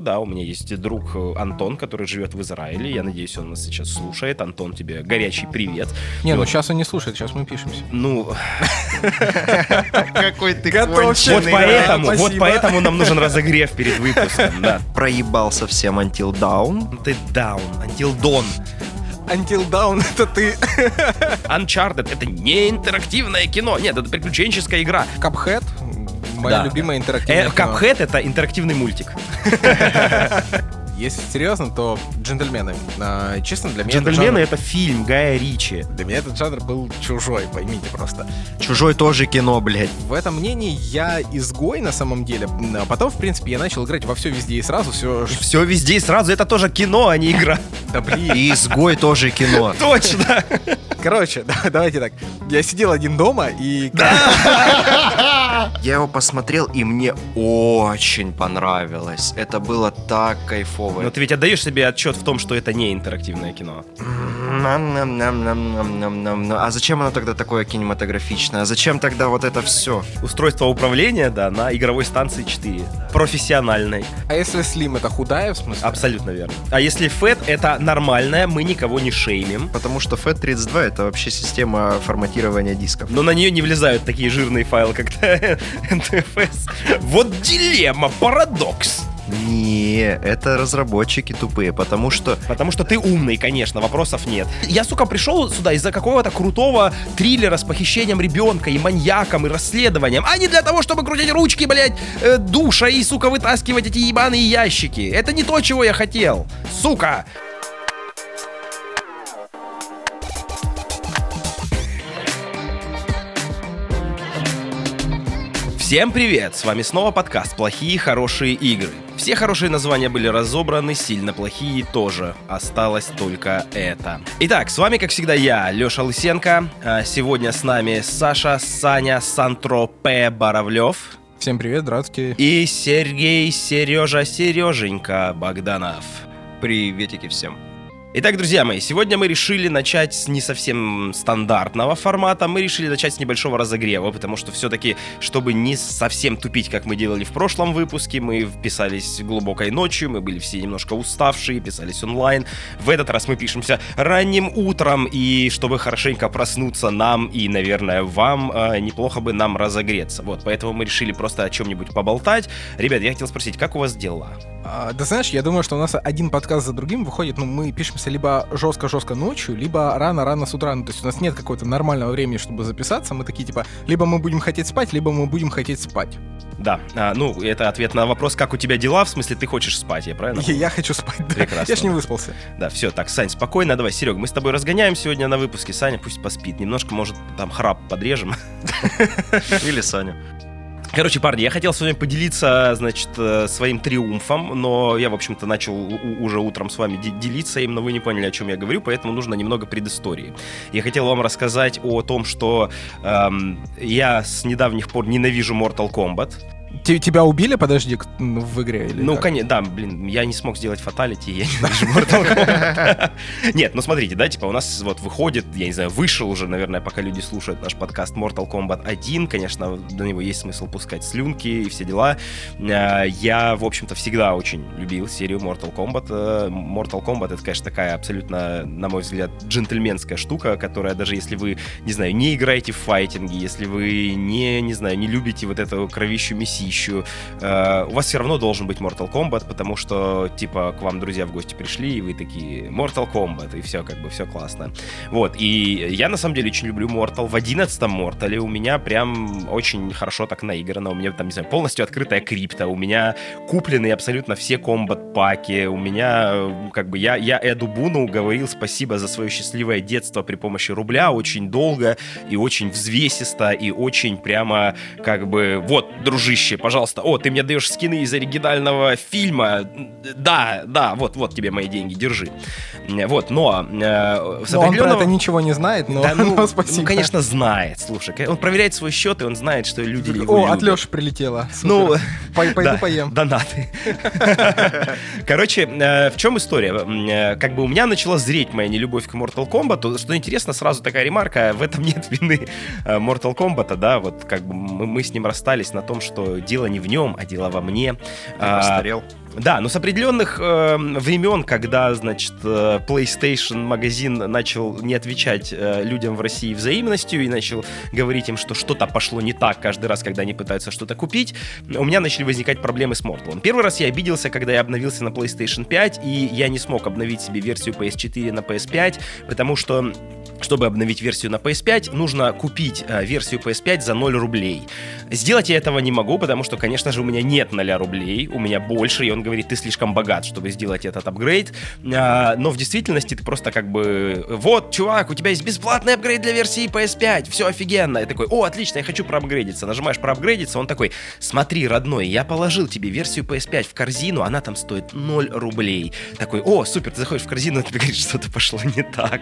Да, у меня есть друг э, Антон, который живет в Израиле. Я надеюсь, он нас сейчас слушает. Антон, тебе горячий привет. Не, ну сейчас он не слушает, сейчас мы пишемся. Ну, Какой ты вот поэтому, вот поэтому нам нужен разогрев перед выпуском, да. Проебал совсем Until Down. Ты down, until dawn. Until Down это ты. Uncharted — это не интерактивное кино. Нет, это приключенческая игра. Cuphead, моя Да. любимая интерактивная Э. Cuphead — это интерактивный мультик. Если серьезно, то джентльмены. А, честно, для меня «Джентльмены» — жанр- это фильм Гая Ричи. для меня этот жанр был чужой, поймите просто. Чужой тоже кино, блядь. В этом мнении я изгой на самом деле. А потом, в принципе, я начал играть во все везде и сразу. Все, Все везде и сразу. Это тоже кино, а не игра. да блин. И изгой тоже кино. Точно. Короче, да, давайте так. Я сидел один дома и... Я его посмотрел, и мне очень понравилось. Это было так кайфово. Но ты ведь отдаешь себе отчет в том, что это не интерактивное кино. А зачем оно тогда такое кинематографичное? А зачем тогда вот это все? Устройство управления, да, на игровой станции 4. Профессиональной. А если Слим это худая, в смысле? Абсолютно верно. А если FAT это нормальное, мы никого не шеймим. Потому что FAT32 это вообще система форматирования дисков. Но на нее не влезают такие жирные файлы, как NTFS. Вот дилемма, парадокс. Не, это разработчики тупые, потому что Потому что ты умный, конечно, вопросов нет. Я, сука, пришел сюда из-за какого-то крутого триллера с похищением ребенка и маньяком, и расследованием, а не для того, чтобы крутить ручки, блядь, э, душа и, сука, вытаскивать эти ебаные ящики. Это не то, чего я хотел. Сука! Всем привет! С вами снова подкаст «Плохие хорошие игры». Все хорошие названия были разобраны, сильно плохие тоже. Осталось только это. Итак, с вами, как всегда, я, Леша Лысенко. А Сегодня с нами Саша, Саня, Сантропе Боровлев Всем привет, здравствуйте. и Сергей, Сережа, Сереженька Богданов. приветики всем. Итак, друзья мои, сегодня мы решили начать с не совсем стандартного формата, мы решили начать с небольшого разогрева, потому что все-таки, чтобы не совсем тупить, как мы делали в прошлом выпуске, мы вписались глубокой ночью, мы были все немножко уставшие, писались онлайн. В этот раз мы пишемся ранним утром, и чтобы хорошенько проснуться нам и, наверное, вам, э, неплохо бы нам разогреться. Вот, поэтому мы решили просто о чем-нибудь поболтать. Ребят, я хотел спросить, как у вас дела? А, да знаешь, я думаю, что у нас один подкаст за другим выходит, ну, мы пишемся либо жестко-жестко ночью, либо рано-рано с утра. Ну, то есть у нас нет какого-то нормального времени, чтобы записаться. Мы такие, типа, либо мы будем хотеть спать, либо мы будем хотеть спать. Да, а, ну, это ответ на вопрос, как у тебя дела, в смысле, ты хочешь спать, я правильно? Я, я хочу спать, да. Прекрасно. Я ж не выспался. Да, все, так, Сань, спокойно, давай, Серег, мы с тобой разгоняем сегодня на выпуске, Саня пусть поспит, немножко, может, там храп подрежем. Или Саня. Короче, парни, я хотел с вами поделиться, значит, э, своим триумфом, но я, в общем-то, начал уже утром с вами де- делиться им, но вы не поняли, о чем я говорю, поэтому нужно немного предыстории. Я хотел вам рассказать о том, что эм, я с недавних пор ненавижу Mortal Kombat. Те- тебя убили, подожди, в игре? Или Ну, конечно, да, блин, я не смог сделать фаталити, я ненавижу Mortal Kombat. Нет, ну смотрите, да, типа у нас вот выходит, я не знаю, вышел уже, наверное, пока люди слушают наш подкаст Mortal Kombat 1, конечно, до него есть смысл пускать слюнки и все дела. Э, Я, в общем-то, всегда очень любил серию Mortal Kombat. Э, Mortal Kombat это, конечно, такая абсолютно, на мой взгляд, джентльменская штука, которая даже если вы, не знаю, не играете в файтинги, если вы не, не знаю, не любите вот эту кровищу месищу, э, у вас все равно должен быть Mortal Kombat, потому что, типа, к вам друзья в гости пришли, и вы такие, Mortal Kombat, и все, как бы, все классно. Вот, и я, на самом деле, очень люблю Mortal. В 11 Mortal у меня прям очень хорошо так наиграно, у меня там, не знаю, полностью открытая крипта, у меня куплены абсолютно все комбат-паки, у меня, как бы, я, я Эду Буну говорил спасибо за свое счастливое детство при помощи рубля очень долго и очень взвесисто, и очень прямо, как бы, вот, дружище, пожалуйста, о, ты мне даешь скины из оригинального фильма, да, да, вот, вот тебе мои деньги, держи. Вот, но э, с Ну, он про это ничего не знает, но, да, ну, но спасибо. ну, конечно, знает, слушай. Он проверяет свой счет, и он знает, что люди его О, любят. от Леши прилетело. Супер. Ну, Пой- пойду да, поем. Донаты. Короче, э, в чем история? Э, Как бы у меня начала зреть моя нелюбовь к Mortal Kombat. Что интересно, сразу такая ремарка, в этом нет вины э, Mortal Kombat, да, вот как бы мы с ним расстались на том, что дело не в нем, а дело во мне. Ты А, постарел. да, но с определенных э, времен, когда, значит, э, PlayStation магазин начал не отвечать э, людям в России взаимностью и начал говорить им, что что-то пошло не так каждый раз, когда они пытаются что-то купить, у меня начали возникать проблемы с Mortal. Первый раз я обиделся, когда я обновился на PlayStation 5, и я не смог обновить себе версию PS4 на PS5, потому что чтобы обновить версию на PS5, нужно купить э, версию PS5 за 0 рублей. Сделать я этого не могу, потому что, конечно же, у меня нет 0 рублей, у меня больше, и он говорит, ты слишком богат, чтобы сделать этот апгрейд. А, но в действительности ты просто как бы, вот, чувак, у тебя есть бесплатный апгрейд для версии PS5, все офигенно. Я такой, о, отлично, я хочу проапгрейдиться. Нажимаешь проапгрейдиться, он такой, смотри, родной, я положил тебе версию PS5 в корзину, она там стоит 0 рублей. Такой, о, супер, ты заходишь в корзину, и тебе говорит, что-то пошло не так.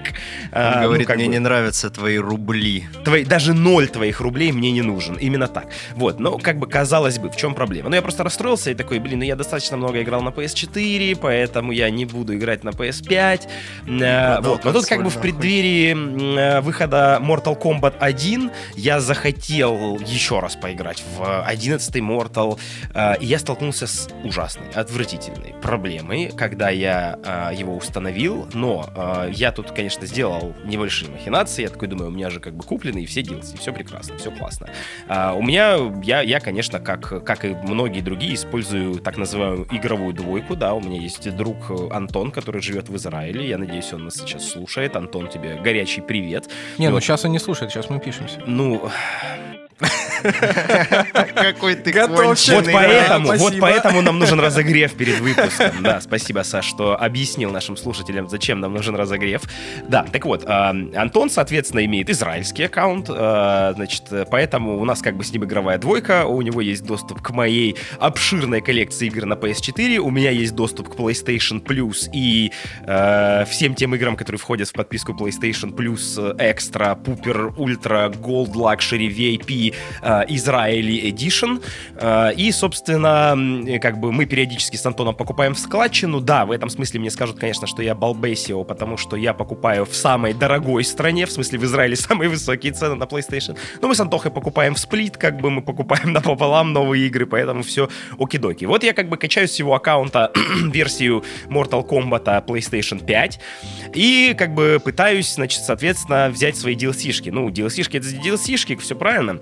Он А, говорит, как мне бы- не нравятся твои рубли. твои, даже ноль твоих рублей мне не нужен. Именно так. Вот, но как бы казалось бы, в чем проблема? Ну, я просто расстроился и такой, блин, ну я достаточно много играл на PS4, поэтому я не буду играть на PS5. Э, Продал вот, но тут как бы в преддверии э, выхода Mortal Kombat 1 я захотел еще раз поиграть в 11 Mortal, э, и я столкнулся с ужасной, отвратительной проблемой, когда я э, его установил, но э, я тут, конечно, сделал небольшие махинации, я такой думаю, у меня же как бы куплены и все DLC, все прекрасно, все классно. А, у меня, я, я, конечно, как, как и многие другие, использую так называемую игровую двойку, да, у меня есть друг э, Антон, который живет в Израиле, я надеюсь, он нас сейчас слушает. Антон, тебе горячий привет. Не, ну Вот. сейчас он не слушает, сейчас мы пишемся. Ну, Какой ты вот поэтому, вот поэтому нам нужен разогрев перед выпуском. Да, спасибо, Саш, что объяснил нашим слушателям, зачем нам нужен разогрев. Да, так вот, Антон, соответственно, имеет израильский аккаунт, а, значит, поэтому у нас как бы с ним игровая двойка, у него есть доступ к моей обширной коллекции игр на PS4, у меня есть доступ к PlayStation Plus и э, всем тем играм, которые входят в подписку PlayStation Plus э, Extra, Pooper, Ultra, Gold Luxury, VIP, э, Израили Edition. Э, И, собственно, как бы мы периодически с Антоном покупаем в складчину. Да, в этом смысле мне скажут, конечно, что я балбесио, потому что я покупаю в самой дорогой стране, в смысле в Израиле самые высокие цены на PlayStation. Но мы с Антохой покупаем в сплит, как бы мы покупаем напополам новые игры, поэтому все окидоки. Вот я как бы качаю с его аккаунта версию Mortal Kombat PlayStation 5 и как бы пытаюсь, значит, соответственно, взять свои DLC-шки. Ну, DLC-шки это DLC-шки, все правильно.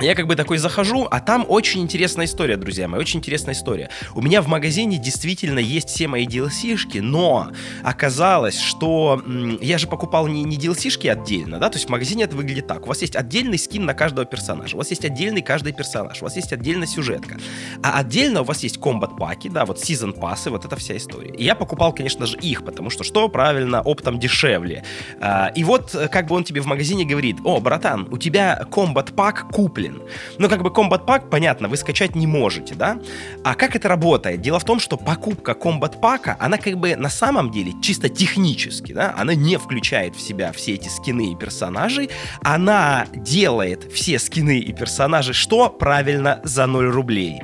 Я как бы такой захожу, а там очень интересная история, друзья мои, очень интересная история. У меня в магазине действительно есть все мои DLC-шки, но оказалось, что я же покупал не, не DLC-шки отдельно, да, то есть в магазине это выглядит так. У вас есть отдельный скин на каждого персонажа, у вас есть отдельный каждый персонаж, у вас есть отдельная сюжетка, а отдельно у вас есть комбат-паки, да, вот сезон пассы, вот эта вся история. И я покупал, конечно же, их, потому что что правильно, оптом дешевле. А, и вот э, как бы он тебе в магазине говорит, о, братан, у тебя комбат-пак куплен. Ну, как бы комбат-пак, понятно, вы скачать не можете, да? А как это работает? Дело в том, что покупка комбат-пака, она как бы на самом деле чисто технически, да, она не включает в себя все эти скины и персонажей, она делает все скины и персонажи, что правильно, за 0 рублей.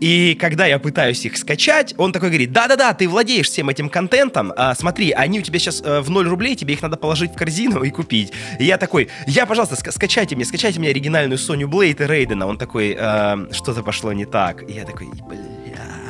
И когда я пытаюсь их скачать, он такой говорит, да-да-да, ты владеешь всем этим контентом, а, смотри, они у тебя сейчас в 0 рублей, тебе их надо положить в корзину и купить. И я такой, я, пожалуйста, ска- скачайте мне, скачайте мне оригинальную Соню Блейд и Рейдена. Он такой, «Эм, что-то пошло не так. И я такой,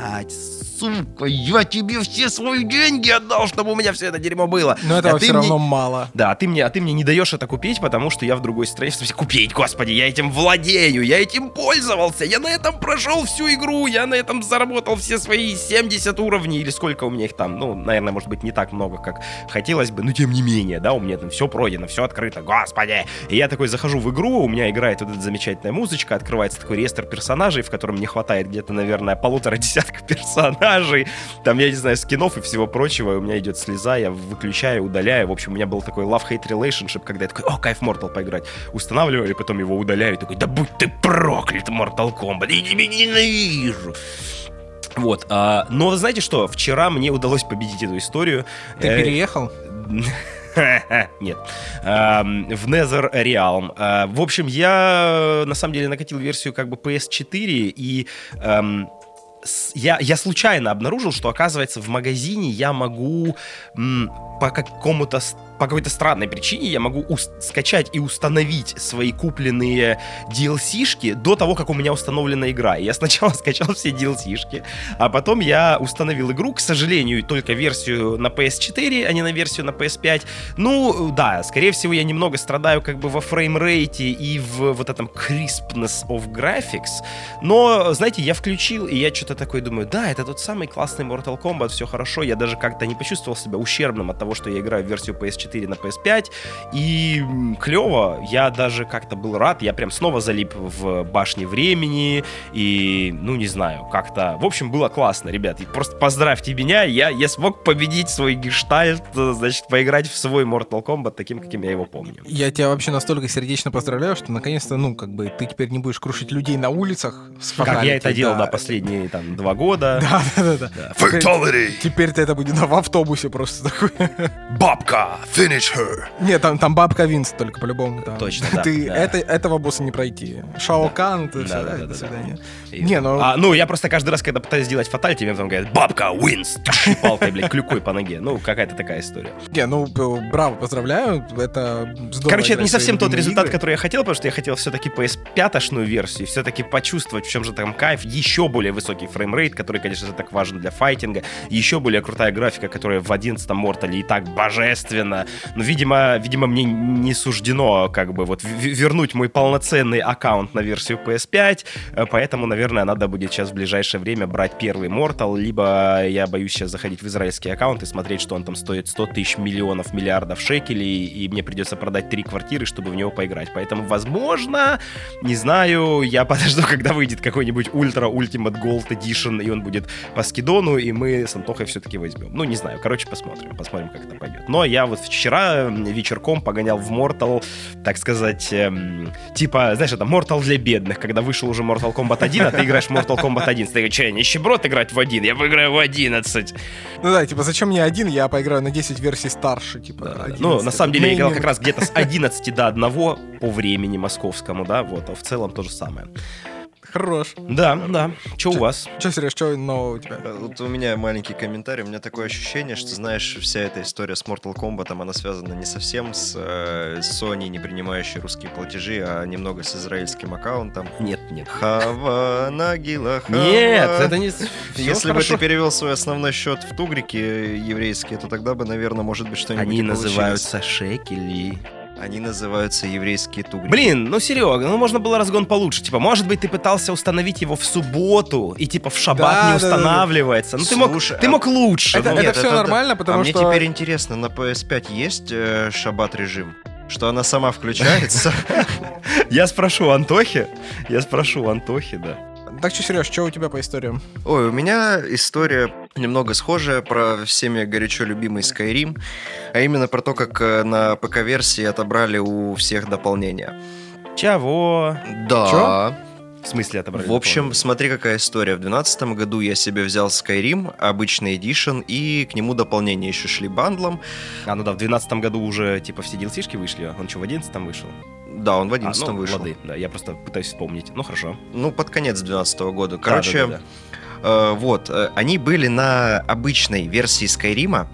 блядь, сука, я тебе все свои деньги отдал, чтобы у меня все это дерьмо было. Но этого А все мне- равно мало. да, а ты мне, а ты мне не даешь это купить, потому что я в другой стране. В смысле, купить, господи, я этим владею, я этим пользовался, я на этом прошел всю игру, я на этом заработал все свои 70 уровней, или сколько у меня их там, ну, наверное, может быть, не так много, как хотелось бы, но тем не менее, да, у меня там все пройдено, все открыто, господи. И я такой захожу в игру, у меня играет вот эта замечательная музычка, открывается такой реестр персонажей, в котором не хватает где-то, наверное, полутора десятка персонажей, там, я не знаю, скинов и всего прочего, у меня идет слеза, я выключаю, удаляю. В общем, у меня был такой love-hate relationship, когда я такой, о, кайф Mortal поиграть. Устанавливаю, и потом его удаляю, и такой, да будь ты проклят, Mortal Kombat, я тебя ненавижу. Вот, а, но знаете что, вчера мне удалось победить эту историю. Ты Э, переехал? Нет. В Nether Realm. А, В общем, я на самом деле накатил версию как бы PS4 и я, я случайно обнаружил, что, оказывается, в магазине я могу м, по какому-то по какой-то странной причине я могу скачать и установить свои купленные DLC-шки до того, как у меня установлена игра. Я сначала скачал все DLC-шки, а потом я установил игру, к сожалению, только версию на PS4, а не на версию на PS5. Ну, да, скорее всего, я немного страдаю как бы во фреймрейте и в вот этом crispness of graphics, но, знаете, я включил, и я что-то такое думаю, да, это тот самый классный Mortal Kombat, все хорошо, я даже как-то не почувствовал себя ущербным от того, что я играю в версию PS4 на PS5, и клево, я даже как-то был рад, я прям снова залип в башне времени, и, ну, не знаю, как-то, в общем, было классно, ребят, и просто поздравьте меня, я, я смог победить свой гештальт, значит, поиграть в свой Mortal Kombat таким, каким я его помню. Я тебя вообще настолько сердечно поздравляю, что наконец-то, ну, как бы, ты теперь не будешь крушить людей на улицах с Как я это делал, да, последние, там, два года. Да, да, да, да. Fatality! Теперь ты это будет да, в автобусе просто такой. Бабка! Finish her! Нет, там, там бабка wins только по-любому. Там. Точно, да, Ты да. Это, этого босса не пройти. Шао Кан, это Да, все, да, да, да, до да, свидания. И- Не, ну- А, ну, я просто каждый раз, когда пытаюсь сделать fatality, мне потом говорят, бабка, wins, тш, палкой, блядь, клюкой по ноге. Ну, какая-то такая история. Не, ну, браво, поздравляю, это здорово. Короче, это не совсем тот результат, игры. который я хотел, потому что я хотел все-таки PS5-шную версию, все-таки почувствовать, в чем же там кайф, еще более высокий framerate, который, конечно же, так важен для файтинга, еще более крутая графика, которая в 11 Мортале и так божественно. Но, видимо, видимо, мне не суждено как бы вот в- вернуть мой полноценный аккаунт на версию PS5, э, поэтому, наверное, надо будет сейчас в ближайшее время брать первый Mortal, либо я боюсь сейчас заходить в израильский аккаунт и смотреть, что он там стоит 100 тысяч миллионов, миллиардов шекелей, и мне придется продать три квартиры, чтобы в него поиграть. Поэтому, возможно, не знаю, я подожду, когда выйдет какой-нибудь Ультра Ultimate Gold Edition, и он будет по скидону, и мы с Антохой все-таки возьмем. Ну, не знаю, короче, посмотрим, посмотрим, как это пойдет. Но я вот вчера вечерком погонял в Mortal, так сказать, эм, типа, знаешь, это Mortal для бедных, когда вышел уже Mortal Kombat 1, а ты играешь в Mortal Kombat 1. Ты говоришь, что, я нищеброд играть в один, я выиграю в 11. Ну да, типа, зачем мне один, я поиграю на 10 версий старше, типа, Да, да. 11. Ну, на самом деле, я играл как раз где-то с 11 до 1 по времени московскому, да, вот, а в целом то же самое. Хорош. Да, да. Что у вас? Че, Сереж, что нового у тебя? Э, Вот у меня маленький комментарий. У меня такое ощущение, что, знаешь, вся эта история с Mortal Kombat, она связана не совсем с э, Sony, не принимающей русские платежи, а немного с израильским аккаунтом. Нет, нет. Хава Нагила Хава. Нет, это не... Если бы ты перевел свой основной счет в тугрики еврейские, то тогда бы, наверное, может быть, что-нибудь Они называются шекели. Они называются еврейские тугрики. Блин, ну Серега, ну можно было разгон получше. Типа, может быть, ты пытался установить его в субботу, и типа в шаббат Да, не да, да, да. Ну ты мог, Слушай, ты а- мог лучше. Это- ну. это Нет, всё да. нормально, а потому мне что- теперь интересно, на PS5 есть э, шаббат режим? Что она сама включается? Я спрошу Антохи. Я спрошу Антохи, да. Так что, Сереж, что у тебя по историям? Ой, у меня история немного схожая про всеми горячо любимый Skyrim, а именно про то, как э, на ПК-версии отобрали у всех дополнения. Чего? Да. Чё? В смысле отобрали? В общем, смотри, какая история. В 2012 году я себе взял Skyrim, обычный Edition, и к нему дополнения еще шли бандлом. А, ну да, в 2012 году уже, типа, все DLC-шки вышли. Он что, в 11 вышел? Да, он в А, 11 ну, вышел. лады, да, я просто пытаюсь вспомнить. Ну, хорошо. Ну, под конец 2012 года. Да, Короче, да, да, Э, вот, э, они были на обычной версии Скайрима,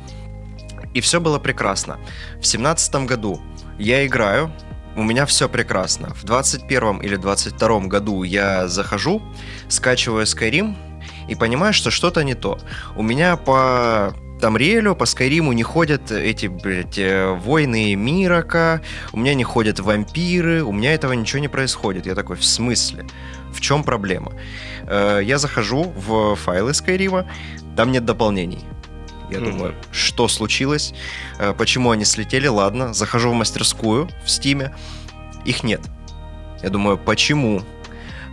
и все было прекрасно. В семнадцатом году я играю, у меня все прекрасно. В 21 или 22 году я захожу, скачиваю Skyrim и понимаю, что что-то не то. У меня по Тамриэлю, по Скайриму не ходят эти, блядь, э, войны Мирака, у меня не ходят вампиры, у меня этого ничего не происходит. Я такой, в смысле? В чем проблема? Э, Я захожу в файлы Скайрима, там нет дополнений. Я Мгм. думаю, что случилось, Э, почему они слетели, ладно. Захожу в мастерскую в Стиме, их нет. Я думаю, почему?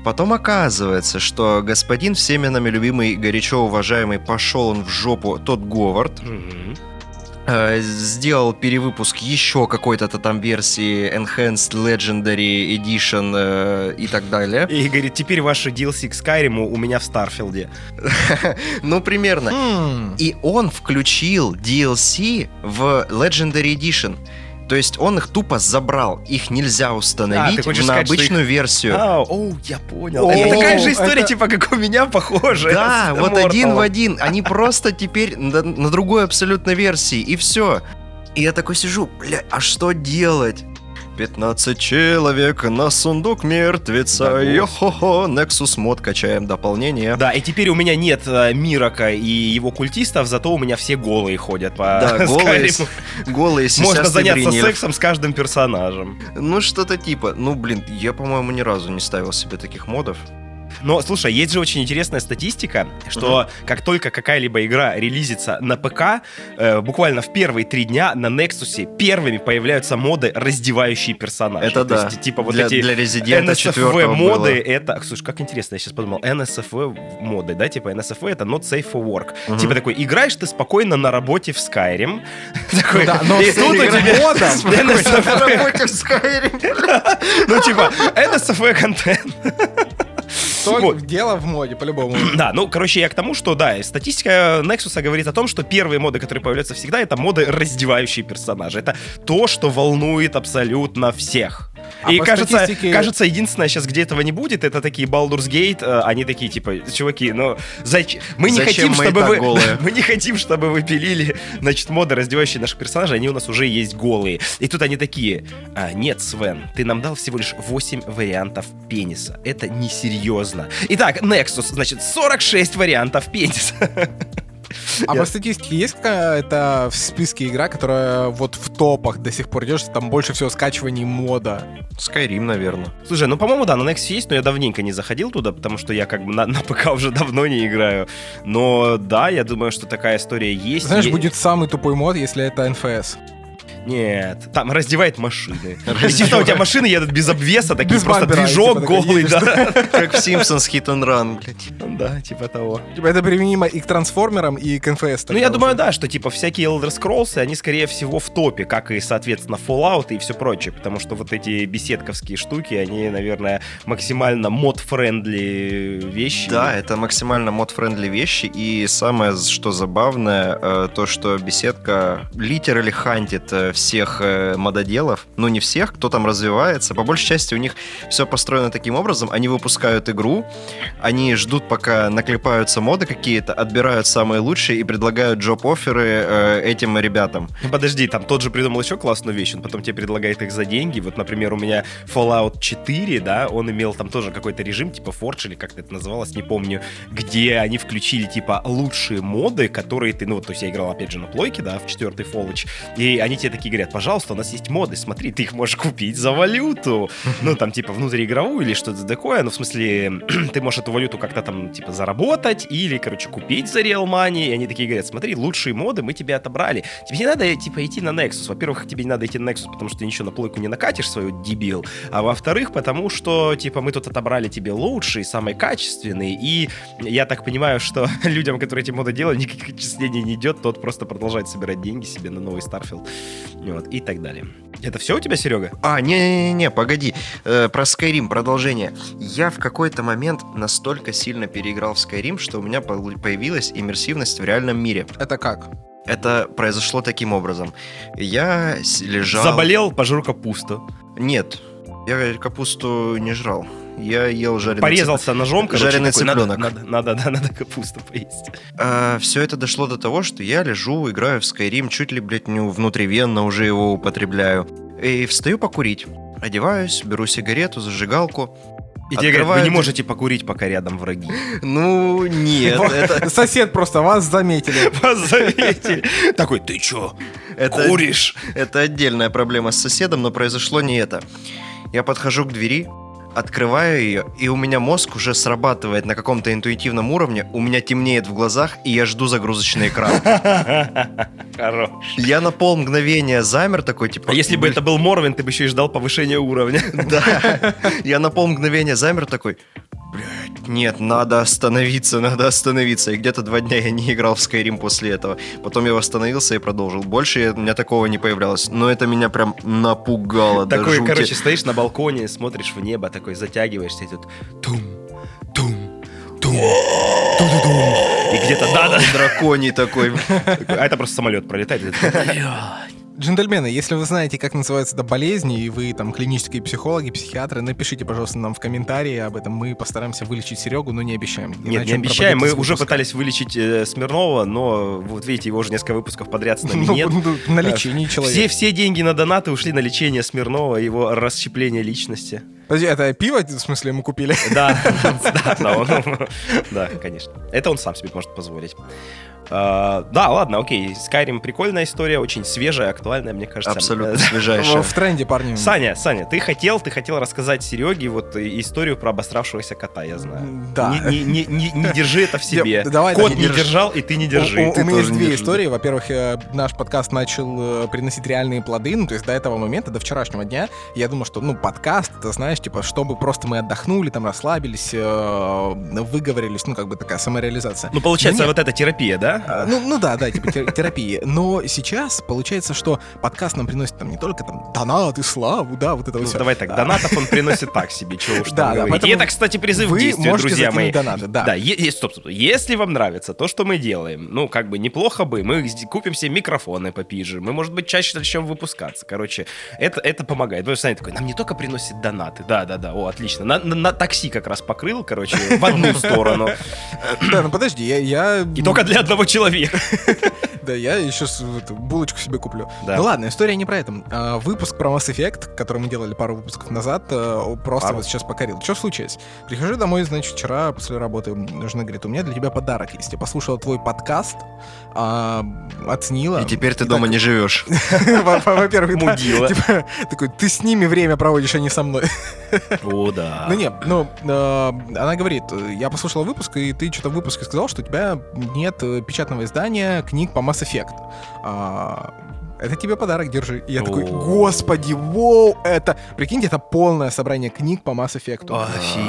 Потом оказывается, что господин всеми нами любимый и горячо уважаемый пошел он в жопу тот Говард, э, сделал перевыпуск еще какой-то там версии Enhanced Legendary Edition э, и так далее. И говорит, теперь ваши DLC к Skyrim у меня в Старфилде. Ну, примерно. М, И он включил DLC в Legendary Edition. То есть он их тупо забрал. Их нельзя А, установить хочешь на сказать, что их- обычную версию. А, о, я понял. О, это такая же история, это- типа, как у меня, похожая. Да, вот один в один. Они просто теперь на, на другой абсолютно версии, и все. И я такой сижу, бля, а что делать? 15 человек на сундук мертвеца. Йо-хо-хо, Nexus мод качаем дополнение. Да, и теперь у меня нет э, Мирака и его культистов, зато у меня все голые ходят по Да, голые, голые Можно заняться бринель. сексом с каждым персонажем. Ну, что-то типа. Ну, блин, я, по-моему, ни разу не ставил себе таких модов. Но, слушай, есть же очень интересная статистика, что как только какая-либо игра релизится на ПК, э, буквально в первые три дня на Nexus первыми появляются моды, раздевающие персонажей. Это То да. есть, типа вот для, эти для Resident 4 NSFW моды было. это... Слушай, как интересно, я сейчас подумал. NSFW моды, да, типа NSFW это not safe for work. Мгм. Типа такой, играешь ты спокойно на работе в Skyrim. Такой, Да, но и тут у этим тебя модом NSFW, Работе в Skyrim. ну типа NSFW контент. Только Вот. дело в моде, по-любому. Да, ну, короче, я к тому, что, да, статистика Nexus говорит о том, что первые моды, которые появляются всегда, это моды, раздевающие персонажа. Это то, что волнует абсолютно всех. А И кажется, статистике- кажется, единственное сейчас, где этого не будет, это такие Baldur's Gate, э, они такие, типа, чуваки, ну, зачем? Мы не Зачем хотим, мы чтобы вы... голые? Мы не хотим, чтобы вы пилили, значит, моды, раздевающие наших персонажей, они у нас уже есть голые. И тут они такие, «А, нет, Свен, ты нам дал всего лишь 8 вариантов пениса. Это несерьезно. Итак, Nexus, значит, 46 вариантов пениса. А Я- по статистике есть какая-то в списке игра, которая вот в топах до сих пор держится, там больше всего скачиваний мода? Skyrim, наверное. Слушай, ну, по-моему, да, на Nexus есть, но я давненько не заходил туда, потому что я как бы на, на ПК уже давно не играю. Но да, я думаю, что такая история есть. Знаешь, Е- будет самый тупой мод, если это НФС. Нет, там раздевает машины. Естественно, у тебя машины едут без обвеса, такие просто движок типа, голый, да. Как в Simpsons Hit and Run, блядь. Да, типа того. Типа это применимо и к трансформерам, и к НФС. Ну, я думаю, да, что, типа, всякие Elder Scrolls, они, скорее всего, в топе, как и, соответственно, Fallout и все прочее, потому что вот эти беседковские штуки, они, наверное, максимально mod-friendly вещи. Да, это максимально mod-friendly вещи, и самое, что забавное, э, то, что беседка literally хантит э, всех э, мододелов, ну не всех, кто там развивается, по большей части у них все построено таким образом, они выпускают игру, они ждут, пока наклепаются моды какие-то, отбирают самые лучшие и предлагают джоб-офферы э, этим ребятам. Ну, Подожди, там тот же придумал еще классную вещь, он потом тебе предлагает их за деньги. Вот, например, у меня Fallout 4, да, он имел там тоже какой-то режим, типа Forge или как-то это называлось, не помню, где они включили, типа, лучшие моды, которые ты, ну, вот, то есть я играл, опять же, на плойке, да, в четвертый Fallout, и они тебе такие говорят, пожалуйста, у нас есть моды, смотри, ты их можешь купить за валюту. Ну, там, типа, внутриигровую или что-то такое, ну, в смысле, ты можешь эту валюту как-то там, типа, заработать или, короче, купить за Real Money, и они такие говорят, смотри, лучшие моды мы тебе отобрали. Тебе не надо, типа, идти на Nexus. Во-первых, тебе не надо идти на Nexus, потому что ты ничего на плойку не накатишь, свою дебил. А во-вторых, потому что, типа, мы тут отобрали тебе лучшие, самые качественные, и я так понимаю, что людям, которые эти моды делают, никаких отчислений не идет, тот просто продолжает собирать деньги себе на новый Starfield, вот, и так далее. Это все у тебя, Серега? А, не-не-не, погоди. Э, про Skyrim продолжение. Я в какой-то момент настолько сильно переиграл в Skyrim, что у меня появилась иммерсивность в реальном мире. Это как? Это произошло таким образом. Я лежал... Заболел, пожру капусту. Нет, я капусту не жрал. Я ел жареный Порезался ножом, короче, жареный такой, надо, цыпленок. надо, надо, да, надо капусту поесть. все это дошло до того, что я лежу, играю в Skyrim, чуть ли, блядь, не внутривенно уже его употребляю. И встаю покурить. Одеваюсь, беру сигарету, зажигалку. И тебе говорят, вы не можете покурить, пока рядом враги. Ну, нет, это... Сосед просто вас заметили. Вас заметили. Такой, ты чё, это куришь? Это отдельная проблема с соседом, но произошло не это. Я подхожу к двери, открываю ее, и у меня мозг уже срабатывает на каком-то интуитивном уровне, у меня темнеет в глазах, и я жду загрузочный экран. Хорош. Я на пол мгновения замер такой, типа... А если бы это был Морвин, ты бы еще и ждал повышения уровня. Да. Я на пол мгновения замер такой, блядь, нет, надо остановиться, надо остановиться. И где-то два дня я не играл в Skyrim после этого. Потом я восстановился и продолжил. Больше я- у меня такого не появлялось. Но это меня прям напугало Такой, жути. короче, стоишь на балконе, смотришь в небо, такой затягиваешься, и тут тум, тум, тум, ту-ду-дум. И где-то да-да. Драконий такой. А это просто самолет пролетает. Джентльмены, если вы знаете, как называются это болезни, и вы там клинические психологи, психиатры, напишите, пожалуйста, нам в комментарии об этом. Мы постараемся вылечить Серегу, но не обещаем. Нет, Иначе не обещаем. Мы уже пытались вылечить э, Смирнова, но вот видите, его уже несколько выпусков подряд с нами Ну, нет. ну, на лечении Все, человека. все деньги на донаты ушли на лечение Смирнова, его расщепление личности. Подожди, это пиво, в смысле, мы купили? Да, да, да, он- да, конечно. Это он сам себе может позволить. А, Да, ладно, окей. Skyrim прикольная история, очень свежая, актуальная, мне кажется. Абсолютно свежайшая. В тренде, парни. Саня, Саня, ты хотел, ты хотел рассказать Сереге вот историю про обосравшегося кота, я знаю. Да. Не, не- не- не- держи это в себе. Давай Кот не держал, и ты не держи. У, Ты у меня есть две истории. Во-первых, э, наш подкаст начал э, приносить реальные плоды. Ну, то есть до этого момента, до вчерашнего дня, я думал, что, ну, подкаст, это, знаешь, типа, чтобы просто мы отдохнули, там, расслабились, э, выговорились, ну, как бы такая самореализация. Ну, получается, нет. вот эта терапия, да? А, Ну, ну да, да, типа тер- терапии. Но сейчас получается, что подкаст нам приносит там не только там донаты, славу, да, вот это Ну, вот давай так, донатов он приносит так себе, чего уж Да, там да. И это, кстати, призыв к действию, друзья мои. донаты, да. Да, стоп, стоп. Если вам нравится то, что мы делаем, ну, как бы неплохо бы, мы купим себе микрофоны попиже, мы, может быть, чаще начнем выпускаться. Короче, это, это помогает. Потому что Саня такой, нам не только приносит донаты, да-да-да, о, отлично. На, на- на такси как раз покрыл, короче, в одну сторону. Да, ну подожди, я... И только для одного человека. Да, я еще булочку себе куплю. Да. Ну ладно, история не про это. А, выпуск про Mass Effect, который мы делали пару выпусков назад, э, просто Пару? вот сейчас покорил. Что случилось? Прихожу домой, значит, вчера после работы жена говорит, у меня для тебя подарок есть. Я послушала твой подкаст, а, оценила. И теперь ты И дома так- не живешь. Во- во- Во-первых. Мудила. Типа, такой, ты с ними время проводишь, а не со мной. О, да. Ну нет, ну, э, она говорит, я послушала выпуск, и ты что-то в выпуске сказал, что у тебя нет э, печатного издания книг по Mass Effect. А, это тебе подарок, держи. И я такой, господи, воу, это... Прикиньте, это полное собрание книг по Mass Effect.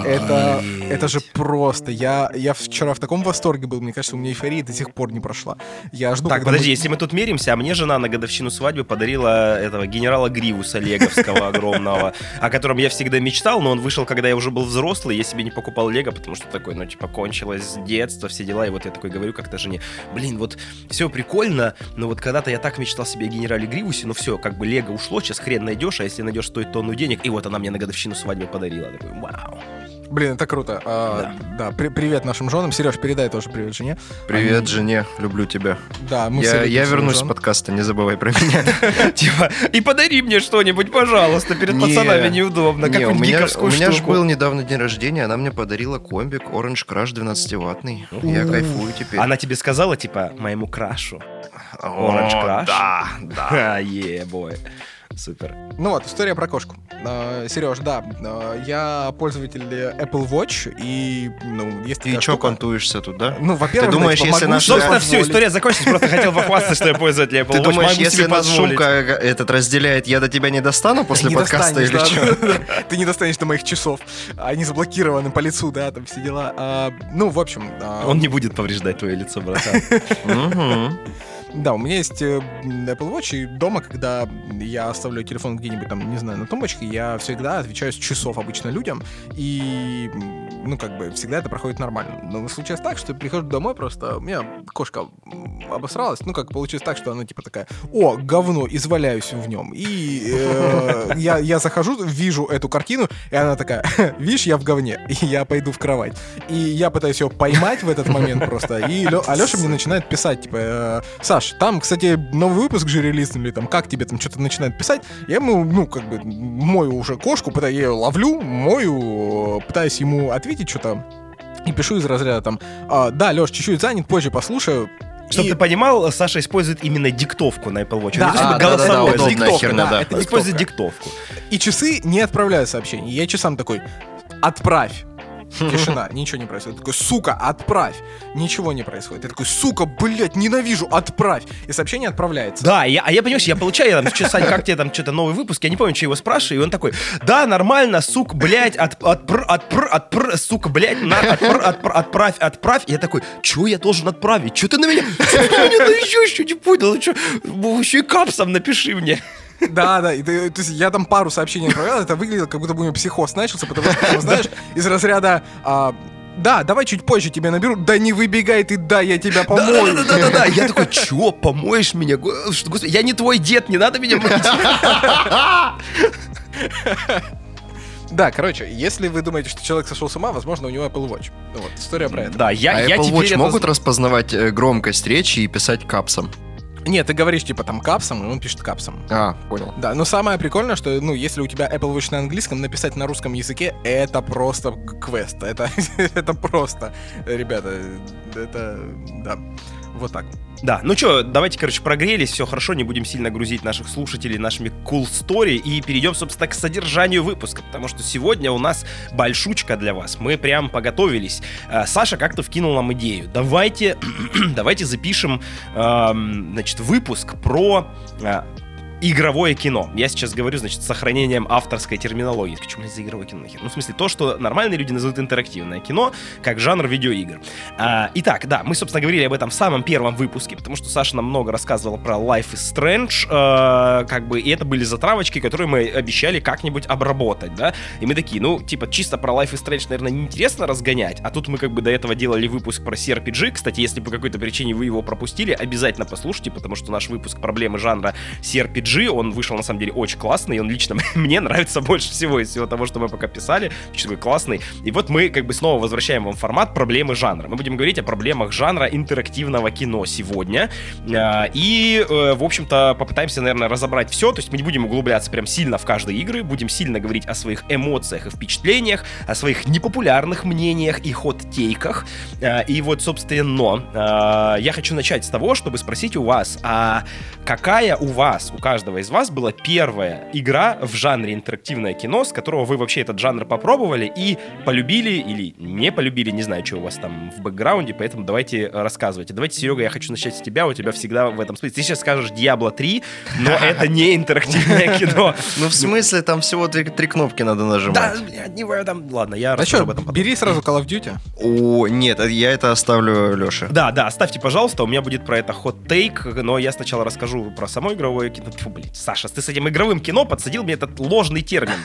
Это, это же просто. Я, я вчера в таком восторге был. Мне кажется, у меня эйфория до сих пор не прошла. Я жду, Так, подожди, мы- если мы тут меримся, а мне жена на годовщину свадьбы подарила этого генерала Гривуса Леговского огромного, о котором я всегда мечтал, но он вышел, когда я уже был взрослый, я себе не покупал Лего, потому что такой, ну, типа, кончилось детство, все дела, и вот я такой говорю как-то жене, блин, вот все прикольно, но вот когда-то я так мечтал себе генерале Гривусе, ну все, как бы Лего ушло, сейчас хрен найдешь, а если найдешь, стоит тонну денег, и вот она мне на годовщину свадьбы подарила. Такой, вау. Блин, это круто. А, да, при- привет нашим женам. Сереж, передай тоже привет жене. Привет, Они- жене, люблю тебя. Да, мы Я, я вернусь с жен. подкаста, не забывай про меня. Типа, и подари мне что-нибудь, пожалуйста, перед пацанами неудобно, Не, у меня, у меня же был недавно день рождения, она мне подарила комбик Orange Crush 12-ваттный. Я кайфую теперь. Она тебе сказала, типа, моему крашу. О, Orange Crush? Да, да. Ха, е-бой. Супер. Ну вот, история про кошку. Сереж, да, а, я пользователь Apple Watch, и, ну, есть Ты штука. понтуешься тут, да? Ну, во-первых, Ты думаешь, если наша- Собственно, все, история закончилась. Просто хотел похвастаться, что я пользователь Apple Ты Watch. думаешь, Могу если нас шумка этот разделяет, я до тебя не достану после Не подкаста или что? Ты не достанешь до моих часов. Они заблокированы по лицу, да, там все дела. А, ну, в общем... а, Он не будет повреждать твое лицо, братан. Да, у меня есть э, Apple Watch, и дома, когда я оставляю телефон где-нибудь там, не знаю, на тумбочке, я всегда отвечаю с часов обычно людям, и, ну, как бы, всегда это проходит нормально. Но случилось так, что я прихожу домой просто, у меня кошка обосралась, ну, как получилось так, что она, типа, такая, о, говно, изваляюсь в нем. И э, я, я захожу, вижу эту картину, и она такая, видишь, я в говне, и я пойду в кровать. И я пытаюсь ее поймать в этот момент просто, и Алёша мне начинает писать, типа, э, Саш, там, кстати, новый выпуск же релизнули, там, как тебе там что-то начинает писать, я ему, ну, как бы, мою уже кошку, пытаюсь, я ее ловлю, мою, пытаюсь ему ответить что-то, и пишу из разряда там, «А, да, Леш, чуть-чуть занят, позже послушаю. Чтобы И- ты понимал, Саша использует именно диктовку на Apple Watch. Да, а, да, да, да, удобная диктовка, херня, да. да. это Использует диктовку. И часы не отправляют сообщение. Я часам такой, отправь. Тишина, ничего не происходит. Я такой, сука, отправь. Ничего не происходит. Я такой, сука, блядь, ненавижу, отправь. И сообщение отправляется. Да, я, а я, понимаешь, я получаю, я там, Сань, как тебе там что-то новый выпуск, я не помню, что его спрашиваю, и он такой, да, нормально, сук, блядь, от, отпр, отпр, отпр, сука, блядь, на, отпр, отпр, отправь, отправь. И я такой, что я должен отправить? Что ты на меня, меня наезжаешь, что не понял, что, еще и капсом напиши мне. Да, да. и ты- то есть я там пару сообщений отправлял, это выглядело, как будто бы у меня психоз начался, потому что, ну, знаешь, из разряда а, Да, давай чуть позже тебя наберу. Да не выбегай ты, да, я тебя помою. Да-да-да, я такой, чё, помоешь меня? Господи, я не твой дед, не надо меня мыть. Да, короче, если вы думаете, что человек сошел с ума, возможно, у него Apple Watch. Вот, история про это. Да, я, а я Apple теперь Watch это могут зн- распознавать э, громкость речи и писать капсом? Нет, ты говоришь, типа, там, капсом, и он пишет капсом. А, понял. Да, но самое прикольное, что, ну, если у тебя Apple Watch на английском, написать на русском языке, это просто квест. Это, это просто, ребята, это, да, вот так. Да, ну что, давайте, короче, прогрелись, все хорошо, не будем сильно грузить наших слушателей нашими cool story и перейдем, собственно, к содержанию выпуска, потому что сегодня у нас большучка для вас, мы прям поготовились. А, Саша как-то вкинул нам идею, давайте, давайте запишем, эм, значит, выпуск про а, игровое кино. Я сейчас говорю, значит, с сохранением авторской терминологии. Почему мне за игровое кино? Ну, в смысле, то, что нормальные люди называют интерактивное кино, как жанр видеоигр. А, итак, да, мы, собственно, говорили об этом в самом первом выпуске, потому что Саша нам много рассказывал про Life is Strange, э, как бы, и это были затравочки, которые мы обещали как-нибудь обработать, да, и мы такие, ну, типа, чисто про Life is Strange, наверное, неинтересно разгонять, а тут мы как бы до этого делали выпуск про CRPG, кстати, если по какой-то причине вы его пропустили, обязательно послушайте, потому что наш выпуск проблемы жанра CRPG, он вышел, на самом деле, очень классный, он лично мне нравится больше всего из всего того, что мы пока писали, очень такой классный, и вот мы как бы снова возвращаем вам формат проблемы жанра. Мы будем говорить о проблемах жанра интерактивного кино сегодня. А, И, э, в общем-то, попытаемся, наверное, разобрать все. То есть мы не будем углубляться прям сильно в каждой игры, будем сильно говорить о своих эмоциях и впечатлениях, о своих непопулярных мнениях и хот-тейках. А, И вот, собственно, я хочу начать с того, чтобы спросить у вас, а какая у вас, у каждого из вас была первая игра в жанре интерактивное кино, с которого вы вообще этот жанр попробовали и полюбили или не полюбили, не знаю, что у вас там в бэкграунде, поэтому давайте рассказывайте. Давайте, Серега, я хочу начать с тебя, у тебя всегда в этом смысле. Ты сейчас скажешь Diablo 3, но это не интерактивное кино. Ну, в смысле, там всего три, кнопки надо Да, нажимать. в этом. Ладно, я расскажу об этом потом. бери сразу Call of Duty. О, нет, я это оставлю Леше. Да, да, оставьте, пожалуйста, у меня будет про это хот-тейк, но я сначала расскажу про само игровое кино. Фу, блин, Саша, ты с этим игровым кино подсадил мне этот ложный термин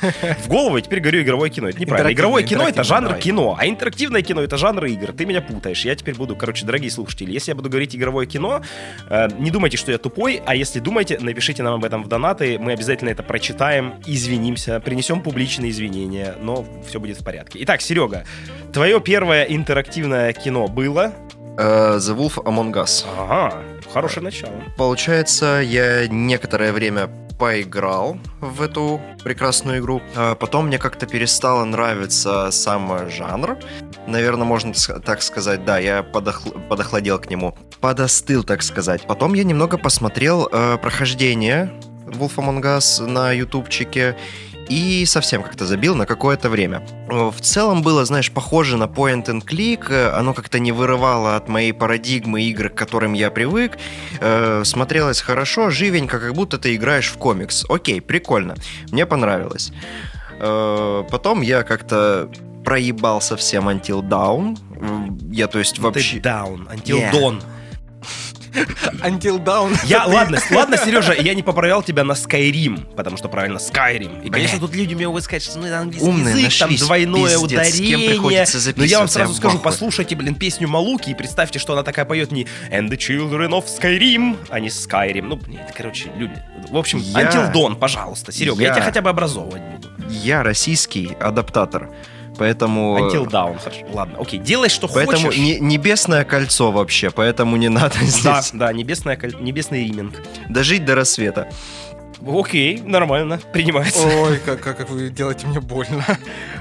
в голову, и теперь говорю игровое кино. Это неправильно. Игровое кино — это жанр давай. кино, а интерактивное кино — это жанр игр. Ты меня путаешь. Я теперь буду, короче, дорогие слушатели, если я буду говорить игровое кино, э, не думайте, что я тупой, а если думаете, напишите нам об этом в донаты, мы обязательно это прочитаем, извинимся, принесем публичные извинения, но все будет в порядке. Итак, Серега, твое первое интерактивное кино было? Э, The Wolf Among Us. Ага, хорошее начало. Получается, я некоторое время поиграл в эту прекрасную игру. А Потом мне как-то перестало нравиться сам жанр. Наверное, можно так сказать, да, я подохл- подохладел к нему. Подостыл, так сказать. Потом я немного посмотрел э, прохождение Wolf Among Us на ютубчике и совсем как-то забил на какое-то время. В целом было, знаешь, похоже на point and click, оно как-то не вырывало от моей парадигмы игр, к которым я привык, Э, смотрелось хорошо, живенько, как будто ты играешь в комикс. Окей, прикольно, мне понравилось. Э, потом я как-то проебал совсем Until Down. Я, то есть, вообще... Ты down, until Yeah. dawn. Until Down. Я, ладно, ладно, Сережа, я не поправлял тебя на Skyrim, потому что правильно Skyrim. И, конечно, тут люди могут сказать, что ну, это английский Умные язык, там двойное пиздец, с кем ударение. Но я вам сразу скажу, послушайте, блин, песню Малуки и представьте, что она такая поет не And the Children of Skyrim, а не Skyrim. Ну, блин, это, короче, люди. В общем, Я- Until Dawn, пожалуйста, Серега, я, Я- тебя хотя бы образовывать буду. Я российский адаптатор, поэтому... Until Dawn, хорошо. Ладно, окей, делай, что Поэтому хочешь. не- небесное кольцо вообще, поэтому не надо Да, здесь да, небесная, коль- небесный риминг. дожить до рассвета. Окей, нормально, принимается. Ой, как, как, как вы делаете мне больно.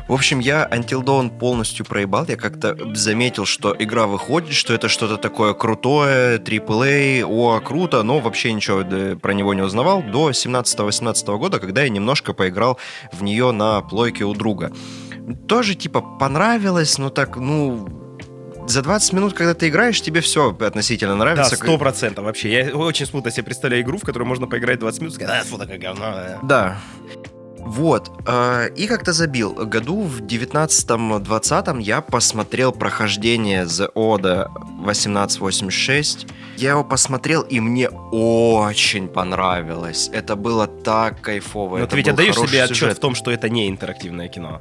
В общем, я Until Dawn полностью проебал. Я как-то заметил, что игра выходит, что это что-то такое крутое, AAA, о, круто, но вообще ничего да, про него не узнавал до 17-18 года, когда я немножко поиграл в нее на плойке у друга. Тоже, типа, понравилось, но так, ну... За 20 минут, когда ты играешь, тебе все относительно Да, нравится. сто процентов вообще. Я очень смутно себе представляю игру, в которую можно поиграть 20 минут и сказать, а, фу, такое говно. э». Да. Вот, э, и как-то забил. Году в 19-20 я посмотрел прохождение The Oda 1886. Я его посмотрел, и мне очень понравилось. Это было так кайфово. Но это ты ведь отдаешь себе отчет сюжет. в том, что это не интерактивное кино.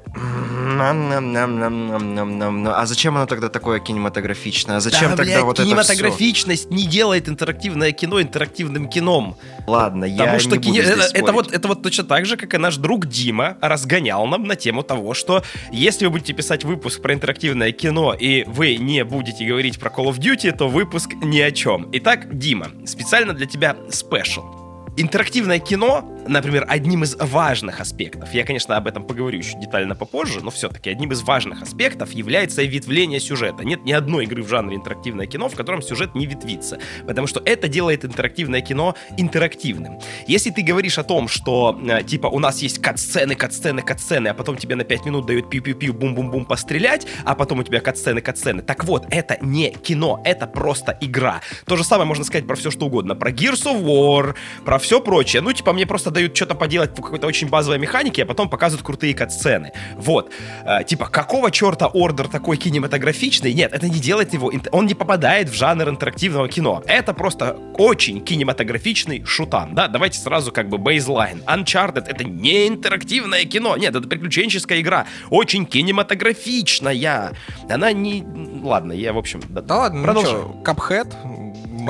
А зачем оно тогда такое кинематографичное? А зачем Да, тогда блядь, вот это всё? кинематографичность не делает интерактивное кино интерактивным кином. Ладно, я Потому что не буду кине- здесь это, это вот, это вот точно так же, как и наш друг Дима разгонял нам на тему того, что если вы будете писать выпуск про интерактивное кино, и вы не будете говорить про Call of Duty, то выпуск ни о чем. Итак, Дима, специально для тебя спешл. Интерактивное кино, например, одним из важных аспектов, я, конечно, об этом поговорю еще детально попозже, но все-таки одним из важных аспектов является ветвление сюжета. Нет ни одной игры в жанре интерактивное кино, в котором сюжет не ветвится, потому что это делает интерактивное кино интерактивным. Если ты говоришь о том, что, э, типа, у нас есть кат-сцены, кат-сцены, кат-сцены, а потом тебе на 5 минут дают пиу-пиу-пиу, бум-бум-бум пострелять, а потом у тебя кат-сцены, кат-сцены. Так вот, это не кино, это просто игра. То же самое можно сказать про все, что угодно. Про Gears of War, про все прочее. Ну, типа, мне просто дают что-то поделать по какой-то очень базовой механике, а потом показывают крутые кат-сцены. Вот. Э, типа, какого черта ордер такой кинематографичный? Нет, это не делает его... Он не попадает в жанр интерактивного кино. Это просто очень кинематографичный шутан, да? Давайте сразу как бы бейзлайн. Uncharted — это не интерактивное кино. Нет, это приключенческая игра. Очень кинематографичная. Она не... Ладно, я, в общем... Да ладно, ну Продолжим. что, Cuphead,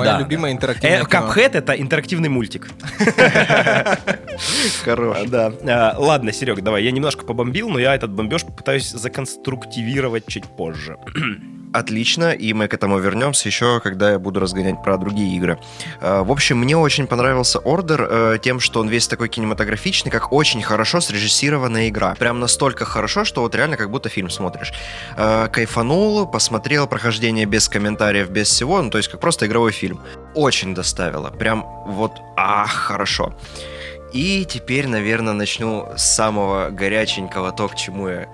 моя Да, любимая Э, интерактивная кино. Cuphead — это интерактивный мультик. Хорош. Да. А, Ладно, Серег, давай. Я немножко побомбил, но я этот бомбеж попытаюсь законструктивировать чуть позже. Отлично, и мы к этому вернемся еще, когда я буду разгонять про другие игры. Э, В общем, мне очень понравился Ордер э, тем, что он весь такой кинематографичный, как очень хорошо срежиссированная игра. Прям настолько хорошо, что вот реально как будто фильм смотришь. Э, Кайфанул, посмотрел прохождение без комментариев, без всего, ну то есть как просто игровой фильм. Очень доставило. Прям вот, ах, хорошо. И теперь, наверное, начну с самого горяченького, то, к чему я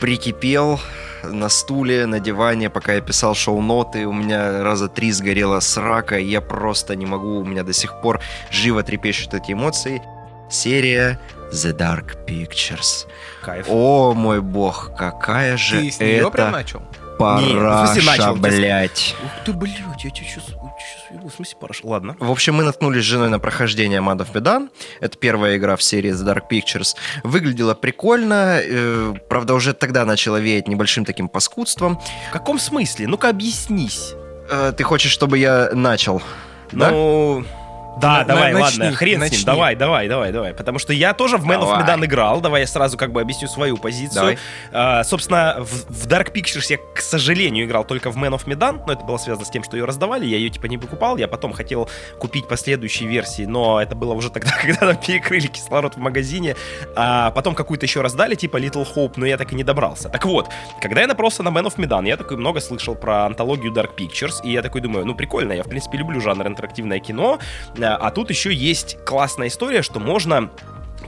прикипел на стуле, на диване, пока я писал шоу-ноты. У меня раза три сгорела срака, и я просто не могу, у меня до сих пор живо трепещут эти эмоции. Серия The Dark Pictures. Кайф. О мой бог, какая же Ты с нее прям это смысле параша, начал, с- блядь. Ух ты, блядь, я тебя сейчас... В смысле, Параш? Ладно. В общем, мы наткнулись с женой на прохождение Mad of Medan. Это первая игра в серии The Dark Pictures. Выглядела прикольно. э, правда, уже тогда начала веять небольшим таким паскудством. В каком смысле? Ну-ка объяснись. Э, ты хочешь, чтобы я начал? Ну... Да, На- давай, на- ладно, начни, хрен с начни. ним, давай, давай, давай, давай. Потому что я тоже в Man of Давай. Medan играл, давай я сразу как бы объясню свою позицию. Давай. А, собственно, в, в Dark Pictures я, к сожалению, играл только в Man of Medan, но это было связано с тем, что ее раздавали, я ее типа не покупал, я потом хотел купить последующие версии, но это было уже тогда, когда нам перекрыли кислород в магазине, а потом какую-то еще раздали, типа Little Hope, но я так и не добрался. Так вот, когда я напоролся на Man of Medan, я такой много слышал про антологию Dark Pictures, и я такой думаю, ну прикольно, я в принципе люблю жанр интерактивное кино, а а тут еще есть классная история, что можно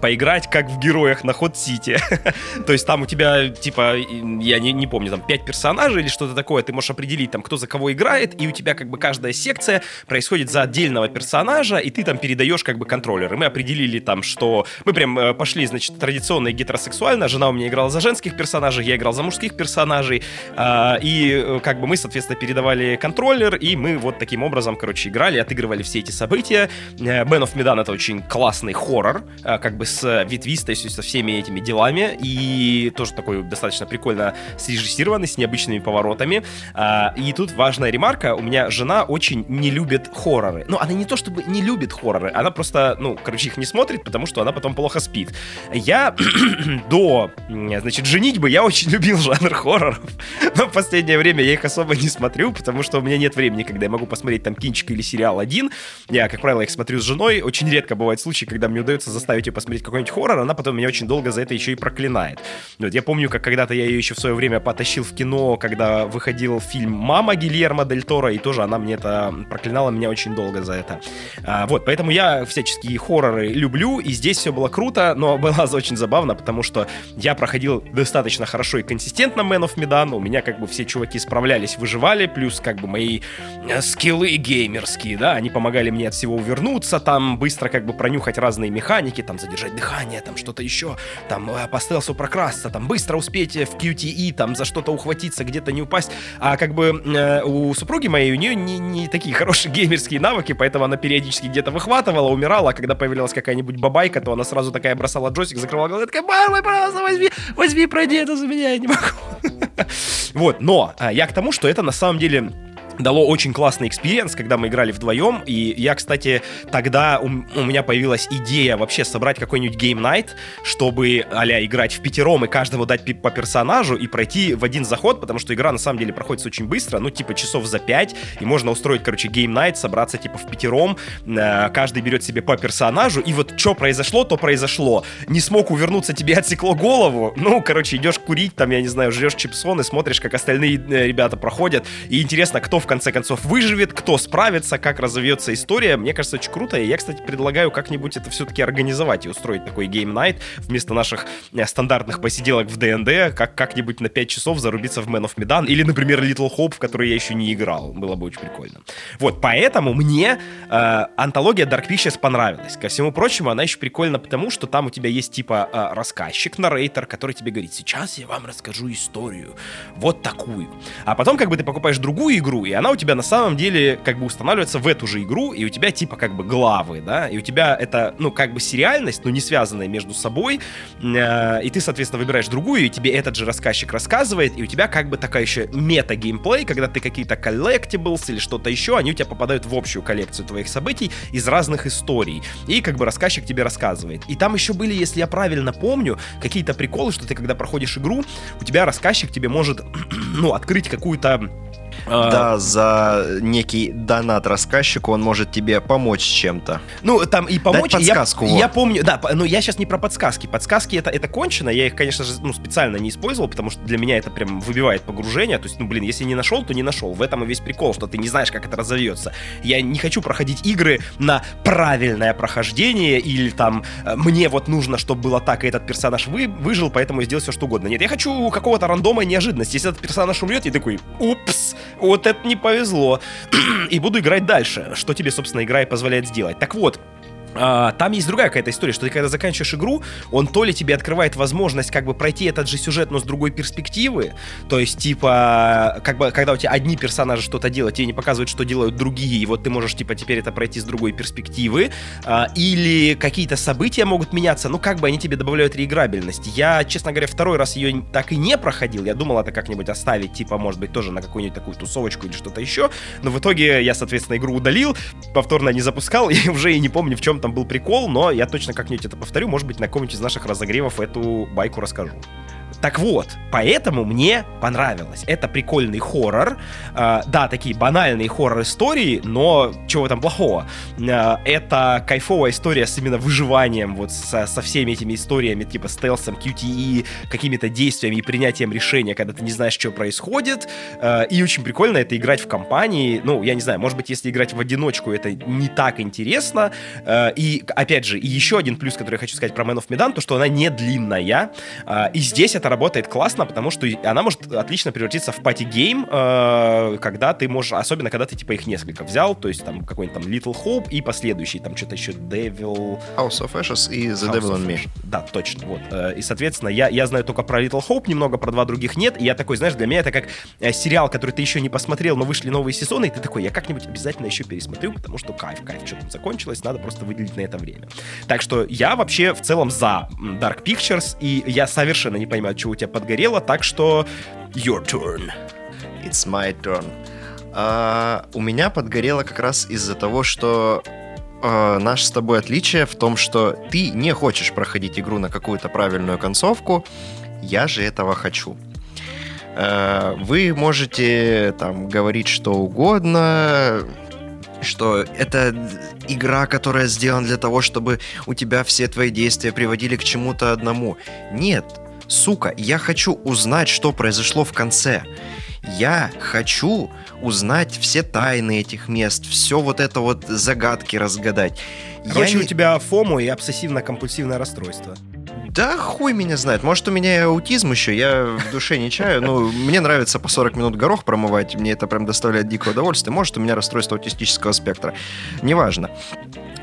поиграть как в героях на Ход Сити. То есть там у тебя, типа, я не, не помню, там 5 персонажей или что-то такое, ты можешь определить, там, кто за кого играет, и у тебя как бы каждая секция происходит за отдельного персонажа, и ты там передаешь как бы контроллер. И мы определили там, что мы прям э, пошли, значит, традиционно и гетеросексуально, жена у меня играла за женских персонажей, я играл за мужских персонажей, а, и э, как бы мы, соответственно, передавали контроллер, и мы вот таким образом, короче, играли, отыгрывали все эти события. Man of Medan это очень классный хоррор, э, как бы с ветвистостью, со всеми этими делами, и тоже такой достаточно прикольно срежиссированный, с необычными поворотами. А, И тут важная ремарка, у меня жена очень не любит хорроры. Ну, она не то чтобы не любит хорроры, она просто, ну, короче, их не смотрит, потому что она потом плохо спит. Я до, значит, женитьбы я очень любил жанр хорроров, но в последнее время я их особо не смотрю, потому что у меня нет времени, когда я могу посмотреть там кинчик или сериал один. Я, как правило, их смотрю с женой. Очень редко бывают случаи, когда мне удается заставить ее посмотреть какой-нибудь хоррор, она потом меня очень долго за это еще и проклинает. Вот я помню, как когда-то я ее еще в свое время потащил в кино, когда выходил фильм «Мама» Гильермо Дель Торо, и тоже она мне это проклинала меня очень долго за это. А, вот, поэтому я всяческие хорроры люблю, и здесь все было круто, но было очень забавно, потому что я проходил достаточно хорошо и консистентно Man of Medan, у меня как бы все чуваки справлялись, выживали, плюс как бы мои э, скиллы геймерские, да, они помогали мне от всего увернуться, там быстро как бы пронюхать разные механики, там за задержать дыхание, там что-то еще, там э, по стелсу прокрасться, там быстро успеть в QTE, там за что-то ухватиться, где-то не упасть. А как бы э, у супруги моей, у нее не, не такие хорошие геймерские навыки, поэтому она периодически где-то выхватывала, умирала, а когда появлялась какая-нибудь бабайка, то она сразу такая бросала джойстик, закрывала глаза, такая, мама, пожалуйста, возьми, возьми, пройди это за меня, я не могу. Вот, но я к тому, что это на самом деле дало очень классный experience, когда мы играли вдвоем, и я, кстати, тогда у, у меня появилась идея вообще собрать какой-нибудь Game Night, чтобы а играть в пятером и каждому дать по персонажу и пройти в один заход, потому что игра на самом деле проходит очень быстро, ну типа часов за пять, и можно устроить, короче, Game Night, собраться типа в пятером, э, каждый берет себе по персонажу, и вот что произошло, то произошло. Не смог увернуться, тебе отсекло голову, ну, короче, идешь курить, там, я не знаю, жрешь чипсоны, смотришь, как остальные э, ребята проходят, и интересно, кто в конце концов выживет, кто справится, как разовьется история. Мне кажется, очень круто. И я, кстати, предлагаю как-нибудь это все-таки организовать и устроить такой Game Night вместо наших э, стандартных посиделок в ДНД, как как-нибудь на 5 часов зарубиться в Man of Medan или, например, Little Hope, в который я еще не играл. Было бы очень прикольно. Вот, поэтому мне э, антология Dark Pictures понравилась. Ко всему прочему, она еще прикольна потому, что там у тебя есть типа э, рассказчик, наррейтер, который тебе говорит, сейчас я вам расскажу историю. Вот такую. А потом как бы ты покупаешь другую игру, и и она у тебя на самом деле как бы устанавливается в эту же игру, и у тебя типа как бы главы, да, и у тебя это, ну, как бы сериальность, но не связанная между собой, э, и ты, соответственно, выбираешь другую, и тебе этот же рассказчик рассказывает, и у тебя как бы такая еще мета-геймплей, когда ты какие-то коллектиблс или что-то еще, они у тебя попадают в общую коллекцию твоих событий из разных историй, и как бы рассказчик тебе рассказывает. И там еще были, если я правильно помню, какие-то приколы, что ты когда проходишь игру, у тебя рассказчик тебе может, ну, открыть какую-то а, да, за некий донат рассказчику он может тебе помочь чем-то. Ну, там и помочь... Дать подсказку. Я, вот. я помню, да, но я сейчас не про подсказки. Подсказки это, это кончено, я их, конечно же, ну, специально не использовал, потому что для меня это прям выбивает погружение. То есть, ну, блин, если не нашел, то не нашел. В этом и весь прикол, что ты не знаешь, как это разовьется. Я не хочу проходить игры на правильное прохождение или там э, мне вот нужно, чтобы было так, и этот персонаж вы, выжил, поэтому я сделаю все, что угодно. Нет, я хочу какого-то рандома и неожиданности. Если этот персонаж умрет, я такой, упс, вот это не повезло. и буду играть дальше, что тебе, собственно, игра и позволяет сделать. Так вот, а, там есть другая какая-то история, что ты когда заканчиваешь игру, он то ли тебе открывает возможность как бы пройти этот же сюжет, но с другой перспективы, то есть типа, как бы, когда у тебя одни персонажи что-то делают, тебе не показывают, что делают другие, и вот ты можешь типа теперь это пройти с другой перспективы, а, или какие-то события могут меняться, ну как бы они тебе добавляют реиграбельность. Я, честно говоря, второй раз ее так и не проходил, я думал это как-нибудь оставить, типа, может быть, тоже на какую-нибудь такую тусовочку или что-то еще, но в итоге я, соответственно, игру удалил, повторно не запускал, и уже и не помню, в чем там был прикол, но я точно как-нибудь это повторю, может быть, на каком-нибудь из наших разогревов эту байку расскажу. Так вот, поэтому мне понравилось. Это прикольный хоррор. Э, да, такие банальные хоррор-истории, но чего там плохого? Э, это кайфовая история с именно выживанием, вот со, со всеми этими историями, типа стелсом, QTE, какими-то действиями и принятием решения, когда ты не знаешь, что происходит. Э, и очень прикольно это играть в компании. Ну, я не знаю, может быть, если играть в одиночку, это не так интересно. Э, и, опять же, и еще один плюс, который я хочу сказать про Man of Medan, то, что она не длинная. Э, и здесь это работает классно, потому что она может отлично превратиться в party game, э, когда ты можешь, особенно когда ты типа их несколько взял, то есть там какой-нибудь там Little Hope и последующий, там что-то еще Devil... House of Ashes и The House Devil in Me. Да, точно, вот. Э, и, соответственно, я, я знаю только про Little Hope, немного про два других нет, и я такой, знаешь, для меня это как э, сериал, который ты еще не посмотрел, но вышли новые сезоны, и ты такой, я как-нибудь обязательно еще пересмотрю, потому что кайф, кайф, что там закончилось, надо просто выделить на это время. Так что я вообще в целом за Dark Pictures, и я совершенно не понимаю, что у тебя подгорело, так что your turn. It's my turn. А, у меня подгорело как раз из-за того, что э, наше с тобой отличие в том, что ты не хочешь проходить игру на какую-то правильную концовку, я же этого хочу. Э, вы можете там говорить что угодно, что это игра, которая сделана для того, чтобы у тебя все твои действия приводили к чему-то одному. Нет, сука, я хочу узнать, что произошло в конце. Я хочу узнать все тайны этих мест, все вот это вот загадки разгадать. Короче, я у тебя фому и обсессивно-компульсивное расстройство. Да хуй меня знает. Может, у меня и аутизм еще, я в душе не чаю. Ну, мне нравится по 40 минут горох промывать, мне это прям доставляет дикое удовольствие. Может, у меня расстройство аутистического спектра. Неважно.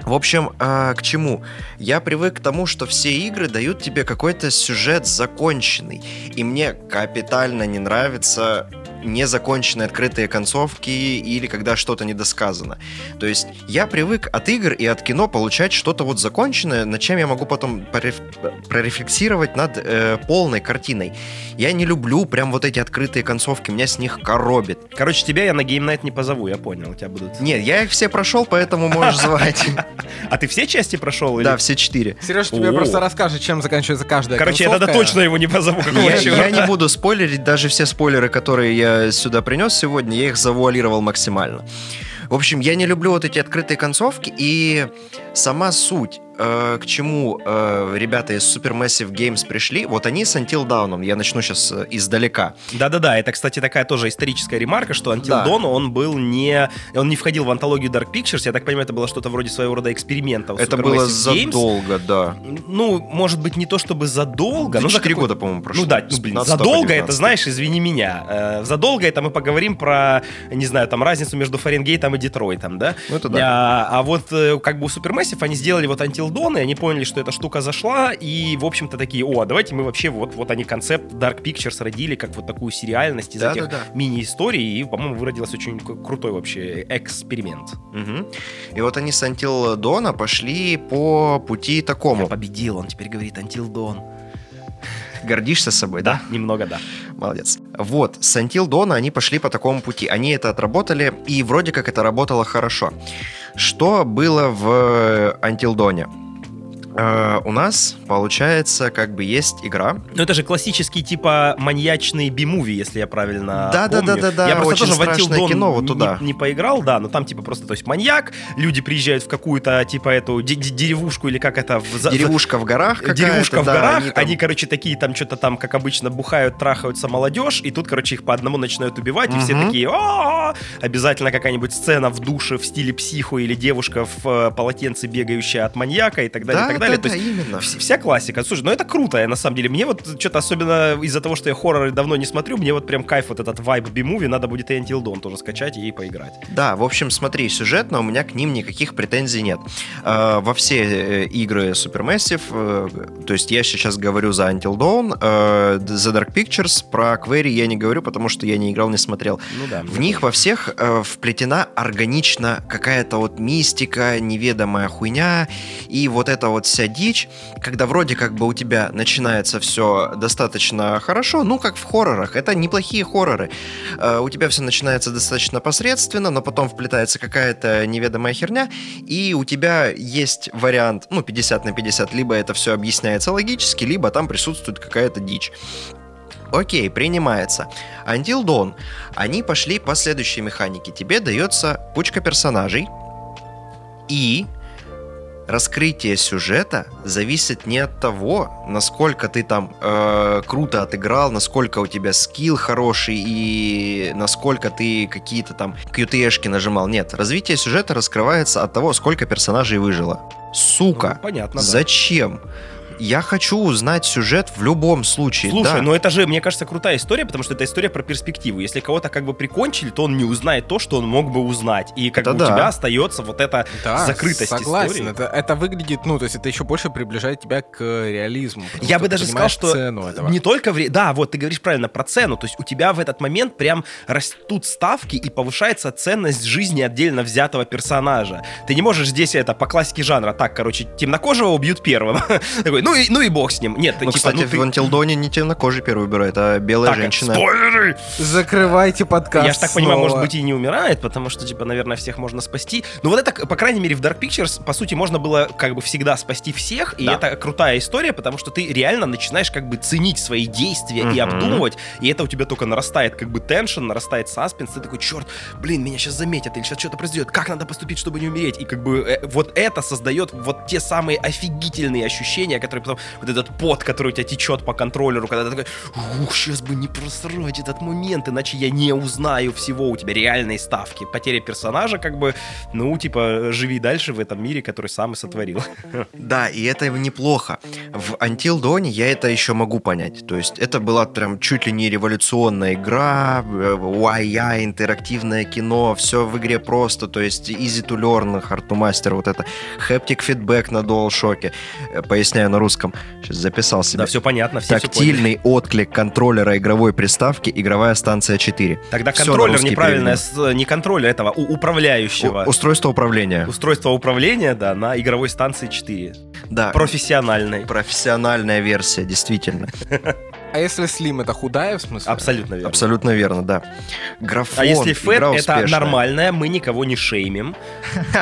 В общем, э, к чему? Я привык к тому, что все игры дают тебе какой-то сюжет законченный. И мне капитально не нравится незаконченные открытые концовки или когда что-то недосказано. То есть я привык от игр и от кино получать что-то вот законченное, над чем я могу потом прорефлексировать над э, полной картиной. Я не люблю прям вот эти открытые концовки, меня с них коробит. Короче, тебя я на Game Night не позову, я понял, у тебя будут... Нет, я их все прошел, поэтому можешь звать. А ты все части прошел? Да, все четыре. Сереж тебе просто расскажет, чем заканчивается каждая Короче, я тогда точно его не позову. Я не буду спойлерить, даже все спойлеры, которые я сюда принес сегодня, я их завуалировал максимально. В общем, я не люблю вот эти открытые концовки, и сама суть э, к чему э, ребята из Supermassive Games пришли, вот они с Until Dawn, я начну сейчас э, издалека. Да-да-да, это, кстати, такая тоже историческая ремарка, что Until да. Dawn, он был не... Он не входил в антологию Dark Pictures, я так понимаю, это было что-то вроде своего рода эксперимента. Это было задолго, да. Ну, может быть, не то чтобы задолго, но... 4 года, по-моему, прошло. Ну да, ну, блин, задолго это, знаешь, извини меня. Э, задолго это мы поговорим про, не знаю, там, разницу между Фаренгейтом и Детройтом, да? Ну это да. А, а вот э, как бы у Supermassive они сделали вот Until И они поняли, что эта штука зашла, и, в общем-то, такие, о, давайте мы вообще, вот, вот они концепт Dark Pictures родили, как вот такую сериальность из да, этих да, да. мини-историй, и, по-моему, выродилась очень крутой вообще эксперимент. Угу. И вот они с Until Dawn пошли по пути такому. Я победил, он теперь говорит Until Dawn. Гордишься собой, да? Да, немного, да. Молодец. Вот, с Until Dawn они пошли по такому пути. Они это отработали, и вроде как это работало хорошо. Что было в Until Uh, у нас, получается, как бы есть игра. Ну, это же классический, типа, маньячный би-муви, если я правильно да, помню. Да, да, да, да. Я просто Очень тоже в Until кино вот туда. Не, не поиграл, да, но там, типа, просто, то есть, маньяк, люди приезжают в какую-то, типа, эту деревушку или как это... В, Деревушка в горах Деревушка в да, горах, они, там... они, короче, такие там что-то там, как обычно, бухают, трахаются молодежь, и тут, короче, их по одному начинают убивать, и все такие, обязательно какая-нибудь сцена в душе в стиле психу или девушка в э, полотенце, бегающая от маньяка и так далее, да, и так далее. Да, то есть, именно. Вся классика. Слушай, ну это круто, на самом деле. Мне вот что-то особенно из-за того, что я хорроры давно не смотрю, мне вот прям кайф вот этот вайб би-муви, надо будет и Until Dawn тоже скачать и поиграть. Да, в общем, смотри, сюжетно у меня к ним никаких претензий нет. Э, во все э, игры Supermassive, э, то есть я сейчас говорю за Until Dawn, э, за Dark Pictures, про Query я не говорю, потому что я не играл, не смотрел. Ну да. В них во всех вплетена органично какая-то вот мистика, неведомая хуйня, и вот эта вот вся дичь, когда вроде как бы у тебя начинается все достаточно хорошо, ну, как в хоррорах, это неплохие хорроры. Э, у тебя все начинается достаточно посредственно, но потом вплетается какая-то неведомая херня, и у тебя есть вариант, ну, 50 на 50, либо это все объясняется логически, либо там присутствует какая-то дичь. Окей, принимается. Until Dawn. Они пошли по следующей механике. Тебе дается кучка персонажей, и раскрытие сюжета зависит не от того, насколько ты там э, круто отыграл, насколько у тебя скилл хороший и насколько ты какие-то там QTE-шки нажимал. Нет, развитие сюжета раскрывается от того, сколько персонажей выжило. Сука, ну, понятно, зачем? Да я хочу узнать сюжет в любом случае. Слушай, да. ну это же, мне кажется, крутая история, потому что это история про перспективу. Если кого-то как бы прикончили, то он не узнает то, что он мог бы узнать. И как это бы да. у тебя остается вот эта да, закрытость согласен. истории. Это, это выглядит, ну, то есть это еще больше приближает тебя к реализму. Я бы даже сказал, что не только в... Да, вот ты говоришь правильно про цену. То есть у тебя в этот момент прям растут ставки и повышается ценность жизни отдельно взятого персонажа. Ты не можешь здесь это по классике жанра. Так, короче, темнокожего убьют первым. Такой, ну и, ну и бог с ним. Нет, ну, типа, кстати, ну, ты... в Антилдоне не темнокожий первый выбирает, а белая так, женщина. Спойлеры! Закрывайте подкаст Я ж так понимаю, может быть, и не умирает, потому что, типа, наверное, всех можно спасти. Ну вот это, по крайней мере, в Dark Pictures, по сути, можно было как бы всегда спасти всех, и да. это крутая история, потому что ты реально начинаешь как бы ценить свои действия mm-hmm. и обдумывать, и это у тебя только нарастает как бы теншн, нарастает саспенс, ты такой, черт, блин, меня сейчас заметят, или сейчас что-то произойдет, как надо поступить, чтобы не умереть, и как бы э, вот это создает вот те самые офигительные ощущения, которые потом вот этот пот, который у тебя течет по контроллеру, когда ты такой, ух, сейчас бы не просрать этот момент, иначе я не узнаю всего, у тебя реальные ставки. Потеря персонажа, как бы, ну, типа, живи дальше в этом мире, который сам и сотворил. Да, и это неплохо. В Until Dawn я это еще могу понять. То есть это была прям чуть ли не революционная игра, YI, интерактивное кино, все в игре просто, то есть easy to learn, hard to master, вот это haptic feedback на DualShock. Э, Поясняю на русском. Сейчас записал себе. Да, все понятно, все, все поняли. Тактильный отклик контроллера игровой приставки, игровая станция 4. Тогда на контроллер русский неправильно, переведено. с- не контроллер этого, у- управляющего. У- устройство управления. Устройство управления, да, на игровой станции 4. Да. Профессиональной. Профессиональная версия, действительно. А если Slim это худая, в смысле? Абсолютно верно. Абсолютно верно, да. Графон, А если фэт, это успешная. нормальное, мы никого не шеймим.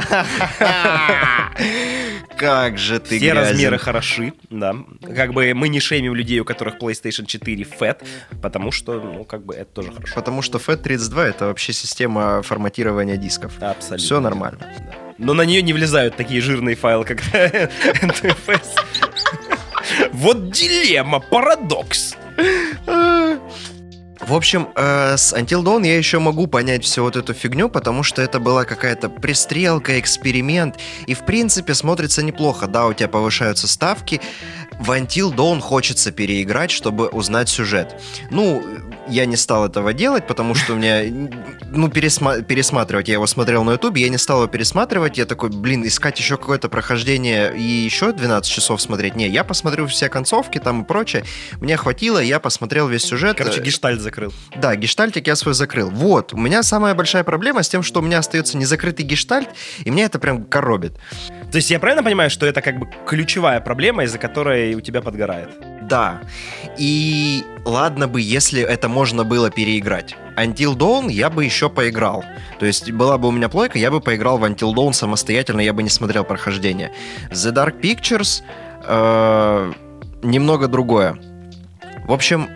Как же ты Все грязен. размеры хороши, да. Как бы мы не шеймим людей, у которых PlayStation 4 фэт, потому что, ну, как бы это тоже хорошо. Потому что FAT32 это вообще система форматирования дисков. Абсолютно. Все нормально. Да. Но на нее не влезают такие жирные файлы, как NTFS. Вот дилемма, парадокс. В общем, э, с Until Dawn я еще могу понять всю вот эту фигню, потому что это была какая-то пристрелка, эксперимент, и в принципе смотрится неплохо. Да, у тебя повышаются ставки, в Until Dawn хочется переиграть, чтобы узнать сюжет. Ну, я не стал этого делать, потому что у меня, ну, пересма- пересматривать, я его смотрел на YouTube, я не стал его пересматривать, я такой, блин, искать еще какое-то прохождение и еще 12 часов смотреть. Не, я посмотрю все концовки там и прочее, мне хватило, я посмотрел весь сюжет. Короче, гештальт закрыл. Да, гештальтик я свой закрыл. Вот, у меня самая большая проблема с тем, что у меня остается незакрытый гештальт, и меня это прям коробит. То есть я правильно понимаю, что это как бы ключевая проблема, из-за которой у тебя подгорает? Да. И ладно бы, если это можно было переиграть. Until Dawn я бы еще поиграл. То есть была бы у меня плойка, я бы поиграл в Until Dawn самостоятельно, я бы не смотрел прохождение. The Dark Pictures э, немного другое. В общем,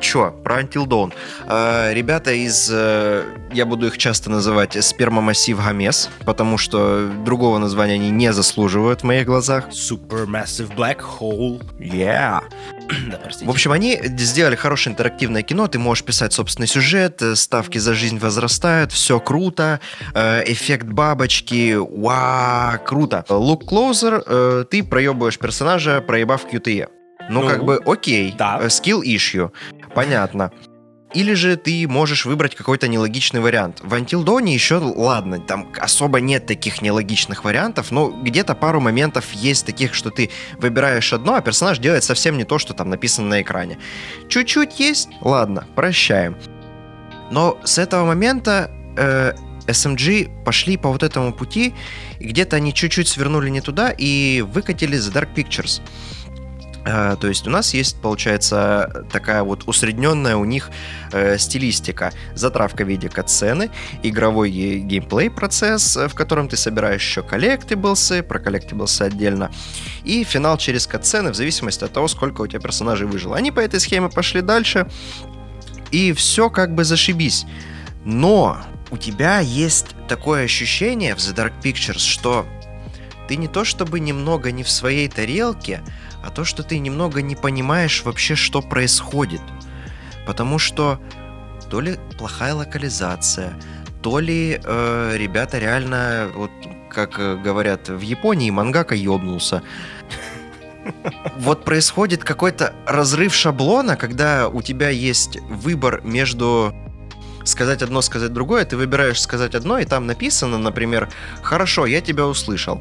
Чё, про Until Dawn. Э, ребята из, э, я буду их часто называть спермомассив Гомес, потому что другого названия они не заслуживают в моих глазах. Supermassive Black Hole. Yeah. Да, простите. В общем, они сделали хорошее интерактивное кино, ты можешь писать собственный сюжет, э, ставки за жизнь возрастают, все круто, э, эффект бабочки, ва, круто. Look Closer, э, ты проебываешь персонажа, проебав QTE. Ну, Ну, как бы, окей, да. skill issue, понятно. Или же ты можешь выбрать какой-то нелогичный вариант. В Until Dawn еще, ладно, там особо нет таких нелогичных вариантов, но где-то пару моментов есть таких, что ты выбираешь одно, а персонаж делает совсем не то, что там написано на экране. Чуть-чуть есть, ладно, прощаем. Но с этого момента э, SMG пошли по вот этому пути, и где-то они чуть-чуть свернули не туда и выкатили The Dark Pictures. Э, То есть у нас есть, получается, такая вот усредненная у них э, стилистика. Затравка в виде катсцены, игровой ге- геймплей процесс, э, в котором ты собираешь еще коллектиблсы, про коллектиблсы отдельно, и финал через катсцены в зависимости от того, сколько у тебя персонажей выжило. Они по этой схеме пошли дальше, и все как бы зашибись. Но у тебя есть такое ощущение в The Dark Pictures, что ты не то чтобы немного не в своей тарелке, а то, что ты немного не понимаешь вообще, что происходит. Потому что то ли плохая локализация, то ли э, ребята реально, вот как э, говорят в Японии, мангака ёбнулся. Вот происходит какой-то разрыв шаблона, когда у тебя есть выбор между сказать одно, сказать другое, ты выбираешь сказать одно, и там написано, например, «Хорошо, я тебя услышал».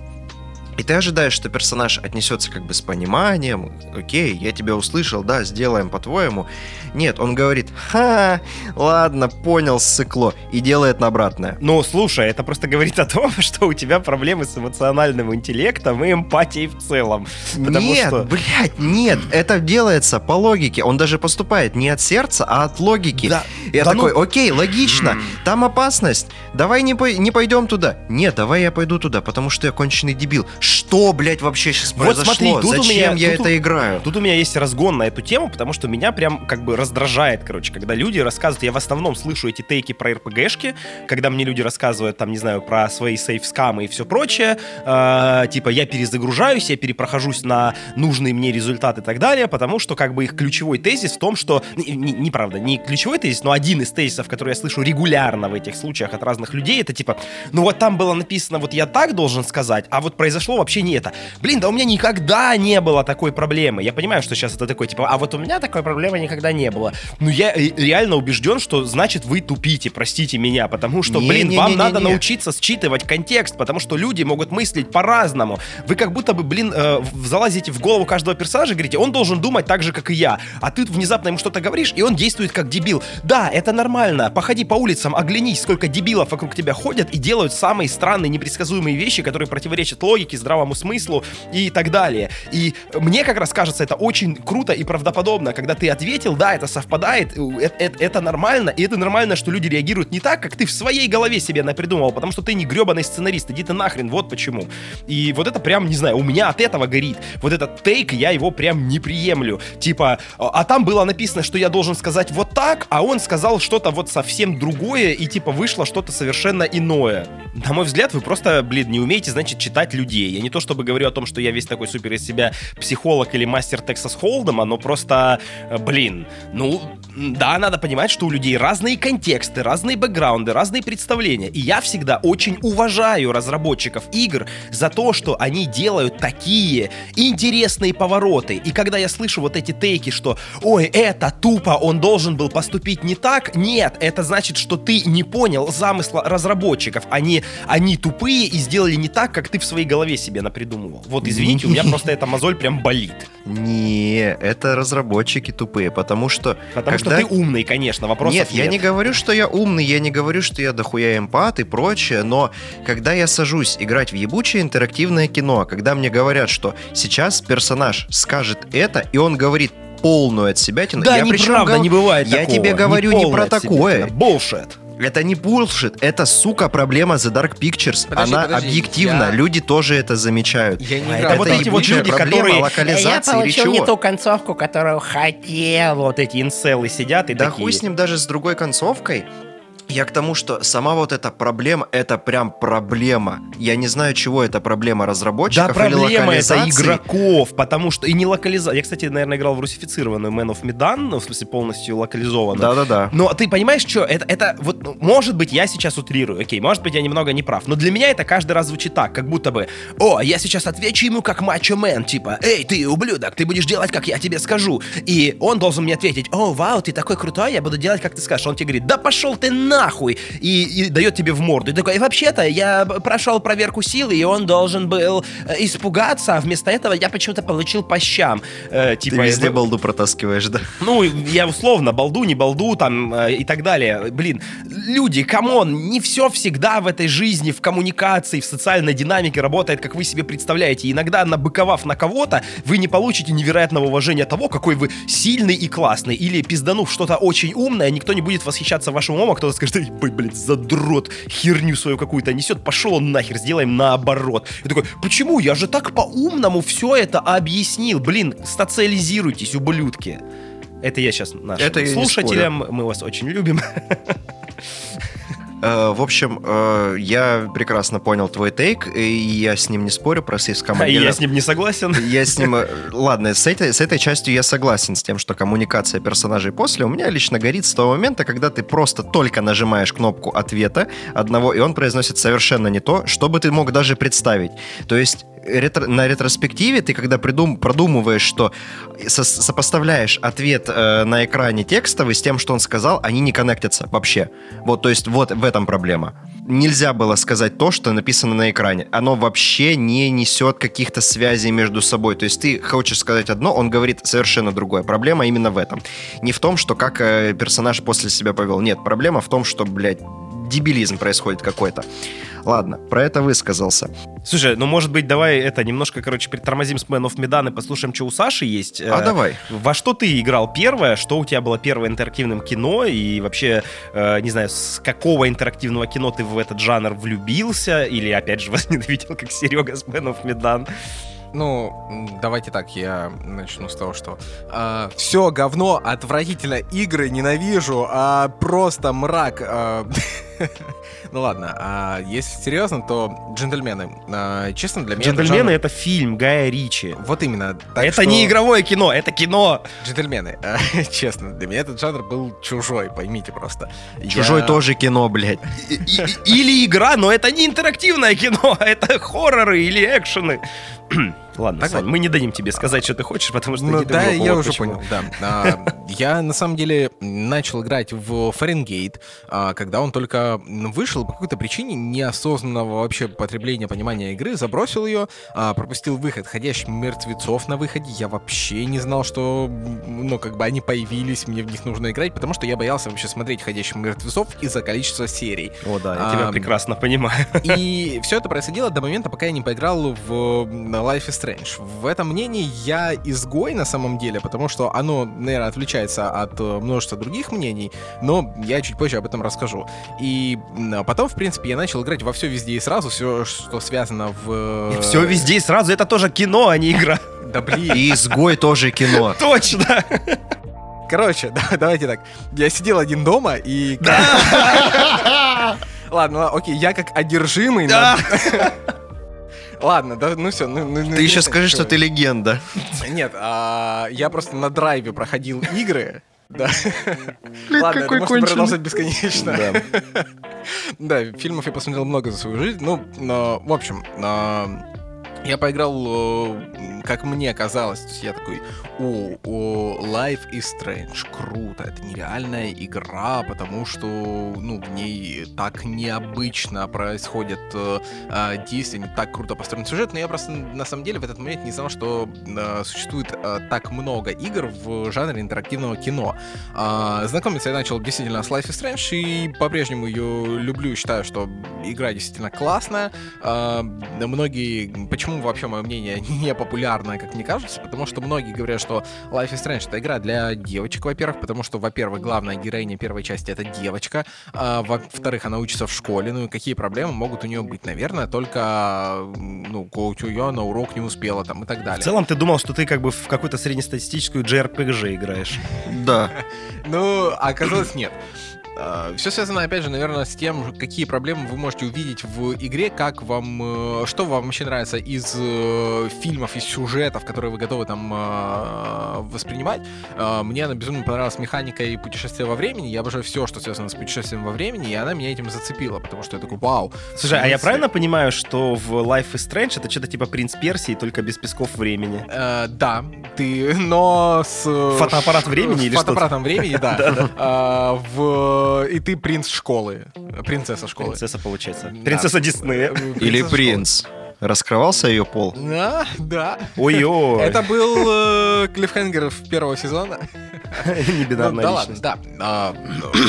И ты ожидаешь, что персонаж отнесется как бы с пониманием, окей, я тебя услышал, да, сделаем по-твоему. Нет, он говорит, ха, ладно, понял, сыкло, и делает на обратное. Ну, слушай, это просто говорит о том, что у тебя проблемы с эмоциональным интеллектом и эмпатией в целом. Нет, что- блядь, нет, это делается по логике. Он даже поступает не от сердца, а от логики. Да, Я да такой, ну- окей, логично, там опасность, давай не, пой- не пойдем туда. Нет, давай я пойду туда, потому что я конченый дебил. Что, блядь, вообще сейчас Вот произошло? смотри, тут у Зачем меня- я тут у- это играю? Тут у меня есть разгон на эту тему, потому что меня прям как бы раздражает, короче, когда люди рассказывают, я в основном слышу эти тейки про РПГшки, когда мне люди рассказывают, там, не знаю, про свои сейф-скамы и все прочее, э, типа, я перезагружаюсь, я перепрохожусь на нужные мне результаты и так далее, потому что как бы их ключевой тезис в том, что, не- не- неправда, не ключевой тезис, но один из тезисов, который я слышу регулярно в этих случаях от разных людей, это типа, ну вот там было написано, вот я так должен сказать, а вот произошло произошло вообще не это. Блин, да у меня никогда не было такой проблемы. Я понимаю, что сейчас это такой, типа, а вот у меня такой проблемы никогда не было. Но я реально убежден, что значит вы тупите, простите меня, потому что, Не, блин, не, вам не, не, надо не. научиться считывать контекст, потому что люди могут мыслить по-разному. Вы как будто бы, блин, э, залазите в голову каждого персонажа и говорите, он должен думать так же, как и я. А ты внезапно ему что-то говоришь, и он действует как дебил. Да, это нормально. Походи по улицам, оглянись, сколько дебилов вокруг тебя ходят и делают самые странные, непредсказуемые вещи, которые противоречат логике, здравому смыслу и так далее. И мне как раз кажется, это очень круто и правдоподобно, когда ты ответил, да, это совпадает, э, это, это- это нормально, и это нормально, что люди реагируют не так, как ты в своей голове себе напридумывал, потому что ты не гребаный сценарист, иди ты нахрен, вот почему. И вот это прям, не знаю, у меня от этого горит. Вот этот тейк, я его прям не приемлю. Типа, а а там было написано, что я должен сказать вот так, а он сказал что-то вот совсем другое, и типа вышло что-то совершенно иное. На мой взгляд, вы просто, блин, не умеете, значит, читать людей. Я не то чтобы говорю о том, что я весь такой супер из себя психолог или мастер Тексас Холдема, но просто, э, блин, ну, да, надо понимать, что у людей разные контексты, разные бэкграунды, разные представления. И я всегда очень уважаю разработчиков игр за то, что они делают такие интересные повороты. И когда я слышу вот эти тейки, что «Ой, это тупо, он должен был поступить не так», нет, это значит, что ты не понял замысла разработчиков. Они, они тупые и сделали не так, как ты в своей голове себе напридумывал. Вот, извините, у меня просто эта мозоль прям болит. Не, это разработчики тупые, потому что... Потому когда- что ты умный, конечно, вопросов Нет, я не говорю, что я умный, я не говорю, что я дохуя эмпат и прочее, но когда я сажусь играть в ебучее интерактивное кино, когда мне говорят, что сейчас персонаж скажет это, и он говорит полную от себя Да, я причем неправда, гов- не бывает Я такого. тебе говорю не полное про такое. Bullshit. Это не bullshit, это, сука, проблема The Dark Pictures. Подожди, Она подожди, объективна, я- люди тоже это замечают. Я не А это вот эти вот люди, проблема которые... локализации я получил не ту концовку, которую хотел. Вот эти инселы сидят и Да такие... хуй с ним даже с другой концовкой. Я к тому, что сама вот эта проблема, это прям проблема. Я не знаю, чего это проблема Да, разработчиков или проблема это локализации. игроков, потому что и не локализация. Я, кстати, наверное, играл в русифицированную Man of Medan, ну, в смысле, полностью локализованную. Да-да-да. Но ты понимаешь, что это, это вот, ну, может быть, я сейчас утрирую, окей, может быть, я немного не прав, но для меня это каждый раз звучит так, как будто бы, о, я сейчас отвечу ему как macho man, типа, эй, ты, ублюдок, ты будешь делать, как я тебе скажу. И он должен мне ответить, о, вау, ты такой крутой, я буду делать, как ты скажешь. Он тебе говорит, да пошел ты нахуй, и, и дает тебе в морду. И такой, и вообще-то, я прошел проверку силы, и он должен был э, испугаться, а вместо этого я почему-то получил по щам. Э, Ты типа, везде э, балду протаскиваешь, да? ну, я условно, балду, не балду, там, э, и так далее. Блин, люди, come on, не все всегда в этой жизни, в коммуникации, в социальной динамике работает, как вы себе представляете. Иногда, набыковав на кого-то, вы не получите невероятного уважения того, какой вы сильный и классный. Или пизданув что-то очень умное, никто не будет восхищаться вашим умом, а кто-то скажет, «Эй, блин, блин, задрот, херню свою какую-то несет, пошел он нахер, сделаем наоборот. И такой, почему? Я же так по-умному все это объяснил. Блин, социализируйтесь, ублюдки. Это я сейчас нашим Это слушателям, мы вас очень любим. Э, В общем, э, я прекрасно понял твой тейк, и я с ним не спорю про сискам. И я с ним не согласен. Я с ним... э, Ладно, с этой, с этой частью я согласен с тем, что коммуникация персонажей после у меня лично горит с того момента, когда ты просто только нажимаешь кнопку ответа одного, и он произносит совершенно не то, что бы ты мог даже представить. То есть ретро- на ретроспективе ты, когда придум- продумываешь, что со- сопоставляешь ответ э, на экране текстовый с тем, что он сказал, они не коннектятся вообще. Вот, то есть вот в этом проблема. Нельзя было сказать то, что написано на экране. Оно вообще не несет каких-то связей между собой. То есть ты хочешь сказать одно, он говорит совершенно другое. Проблема именно в этом. Не в том, что как э, персонаж после себя повел. Нет, проблема в том, что, блядь, дебилизм происходит какой-то. Ладно, про это высказался. Слушай, ну может быть давай это немножко, короче, притормозим с Man of Medan и послушаем, что у Саши есть. А Э, давай. Во что ты играл первое? Что у тебя было первое интерактивным кино? И вообще, э, не знаю, с какого интерактивного кино ты в этот жанр влюбился? Или, опять же, возненавидел, как Серега с Man of Medan? Ну, давайте так, я начну с того, что все говно, отвратительно, игры ненавижу, а просто мрак. а, Ну ладно, а если серьезно, то джентльмены. а, Честно, для меня... Джентльмены это фильм Гая Ричи. Вот именно. это что- не игровое кино, это кино. Джентльмены, а, честно, для меня этот жанр был чужой, поймите просто. Чужой Я- тоже кино, блядь. И- и- Или игра, но это не интерактивное кино, это хорроры или экшены. Ладно, Так Сань, мы не дадим тебе сказать, что ты хочешь, потому что Ну да, жопу, я уже почему. понял, да. А, Я на самом деле начал играть в Фаренгейт, а, когда он только вышел по какой-то причине неосознанного вообще потребления, понимания игры, забросил ее, а, пропустил выход ходящих мертвецов на выходе. Я вообще не знал, что, ну, как бы они появились, мне в них нужно играть, потому что я боялся вообще смотреть ходящих мертвецов из-за количества серий. О, да, я тебя прекрасно понимаю. И все это происходило до момента, пока я не поиграл в Life is Strange. В этом мнении я изгой на самом деле, потому что оно, наверное, отличается от э, множества других мнений, но я чуть позже об этом расскажу. И а потом, в принципе, я начал играть во все везде и сразу, все, что связано в... Все везде и сразу, это тоже кино, а не игра. Да блин. И изгой тоже кино. Точно. Короче, да- давайте так. Я сидел один дома и... Ладно, ладно, окей, я как одержимый... Да. Ладно, да, ну все. Ну, ну, ну, Ты еще перестань, скажи, что ты легенда. Нет, а, я просто на драйве проходил игры. Да. Ладно, это какой можно конченый. продолжать бесконечно. Да, фильмов я посмотрел много за свою жизнь. Ну, но, в общем, а, я поиграл, э, как мне казалось, то есть я такой, о, о, Life is Strange, круто, это нереальная игра, потому что, ну, в ней так необычно происходят э, а, действия, не так круто построен сюжет, но я просто, на самом деле, в этот момент не знал, что э, существует э, так много игр в жанре интерактивного кино. А, знакомиться я начал действительно с Life is Strange, и по-прежнему ее люблю, считаю, что игра действительно классная. А, многие... Почему вообще мое мнение не популярное, как мне кажется? Потому что многие говорят, что Life is Strange — это игра для девочек, во-первых, потому что, во-первых, главная героиня первой части — это девочка, а, во-вторых, она учится в школе, ну и какие проблемы могут у нее быть? Наверное, только, ну, у нее на урок не успела там и так В далее. целом ты думал, что ты как бы в какую-то среднестатистическую JRPG играешь. Да. Ну, оказалось, нет. Все связано, опять же, наверное, с тем, какие проблемы вы можете увидеть в игре, как вам, э, что вам вообще нравится из э, фильмов, из сюжетов, которые вы готовы там э, воспринимать. Э, Мне она безумно понравилась механика и путешествие во времени. Я обожаю все, что связано с путешествием во времени, и она меня этим зацепила, потому что я такой, вау. Слушай, а я в правильно понимаю, что в Life is Strange это что-то типа принц Персии, только без песков времени? Э, да, ты, но с... Фотоаппарат времени или что-то? Фотоаппаратом времени, да. А, в... И ты принц школы, принцесса школы. Принцесса, получается. Да. Принцесса Диснея. Э, Или принц. Раскрывался ее пол? Да, да. Ой-ой. Это был э, клиффхенгер первого сезона. не Ну, да ладно, да. А,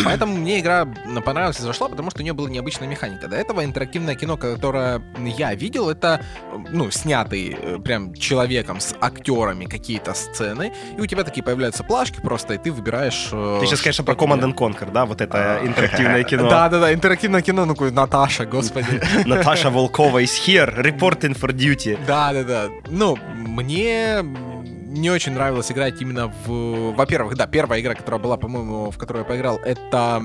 поэтому мне игра понравилась и зашла, потому что у нее была необычная механика. До этого интерактивное кино, которое я видел, это, ну, снятый э, прям человеком с актерами какие-то сцены, и у тебя такие появляются плашки просто, и ты выбираешь... э, Ты сейчас, конечно, про Command and Conquer, да? Вот это А. интерактивное кино. Да-да-да, интерактивное кино, ну, Наташа, господи. Наташа Волкова is here, reporting for duty. Да-да-да. Ну, мне не очень нравилось играть именно в... Во-первых, да, первая игра, которая была, по-моему, в которую я поиграл, это...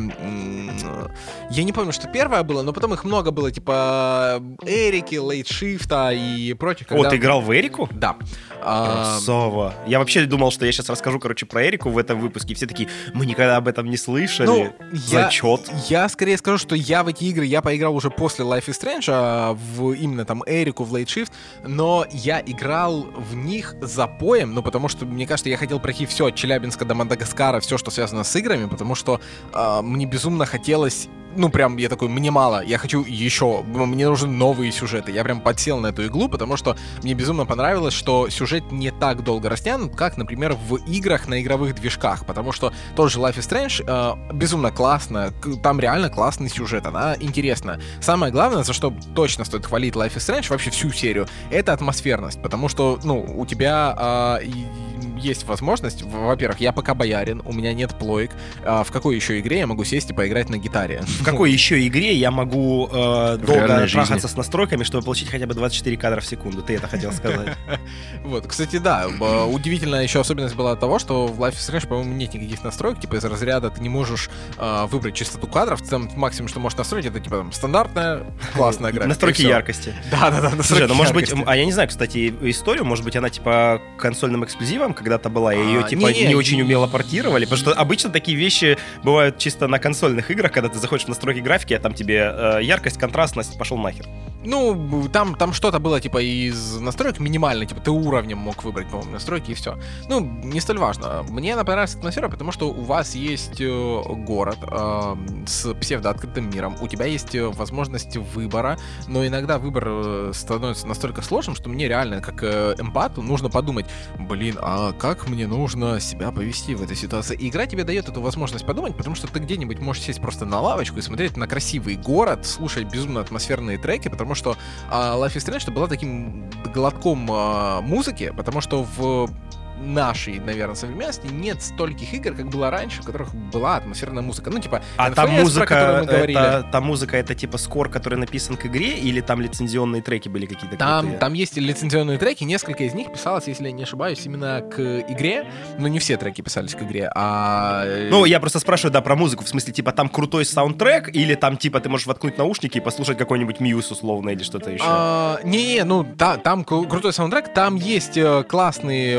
Я не помню, что первая была, но потом их много было, типа Эрики, Лейтшифта и прочих. О, когда- ты играл в Эрику? Да. А, Красава. Я вообще думал, что я сейчас расскажу, короче, про Эрику в этом выпуске. Все такие, мы никогда об этом не слышали. Ну, я, Зачет. я скорее скажу, что я в эти игры я поиграл уже после Life is Strange, а, в именно там Эрику, в Late Shift, но я играл в них за поем, ну потому что, мне кажется, я хотел пройти все от Челябинска до Мадагаскара, все, что связано с играми, потому что а, мне безумно хотелось ну, прям, я такой, мне мало, я хочу еще, мне нужны новые сюжеты. Я прям подсел на эту иглу, потому что мне безумно понравилось, что сюжет не так долго растянут, как, например, в играх на игровых движках, потому что тот же Life is Strange э, безумно классно, там реально классный сюжет, она интересна. Самое главное, за что точно стоит хвалить Life is Strange, вообще всю серию, это атмосферность, потому что, ну, у тебя, э, есть возможность, во-первых, я пока боярин, у меня нет плоек, а в какой еще игре я могу сесть и поиграть на гитаре? В какой еще игре я могу э, долго трахаться с настройками, чтобы получить хотя бы 24 кадра в секунду? Ты это хотел сказать. Вот, кстати, да, удивительная еще особенность была того, что в Life is Strange, по-моему, нет никаких настроек, типа из разряда ты не можешь а, выбрать частоту кадров, там максимум, что можешь настроить, это типа там, стандартная, классная графика. Настройки яркости. Да-да-да, настройки Слушай, ну может быть, а я не знаю, кстати, историю, может быть, она типа консольным эксклюзивом когда-то была, и ее А, типа не очень не- умело портировали, потому что обычно такие вещи бывают чисто на консольных играх, когда ты заходишь в настройки графики, а там тебе э, яркость, контрастность, пошел нахер. Ну, там, там что-то было, типа, из настроек минимально, типа, ты уровнем мог выбрать, по-моему, настройки и все. Ну, не столь важно. Мне она понравилась атмосфера, потому что у вас есть э, город э, с псевдооткрытым миром, у тебя есть э, возможность выбора, но иногда выбор э, становится настолько сложным, что мне реально, как эмпату, нужно подумать, блин, а как мне нужно себя повести в этой ситуации? И игра тебе дает эту возможность подумать, потому что ты где-нибудь можешь сесть просто на лавочку и смотреть на красивый город, слушать безумно атмосферные треки, потому что а, Life is Strange была таким глотком а, музыки, потому что в нашей, наверное, современности нет стольких игр, как было раньше, в которых была атмосферная музыка. Ну, типа, А NFS, та про музыка, которую мы говорили. это, та музыка, это типа скор, который написан к игре, или там лицензионные треки были какие-то? Там, крутые? там есть лицензионные треки, несколько из них писалось, если я не ошибаюсь, именно к игре. Но не все треки писались к игре, а... э, Ну, я просто спрашиваю, да, про музыку. В смысле, типа, там крутой саундтрек, или там, типа, ты можешь воткнуть наушники и послушать какой-нибудь Мьюз условно, или что-то еще? А, Не, ну та- там кру- крутой саундтрек, там есть э, классные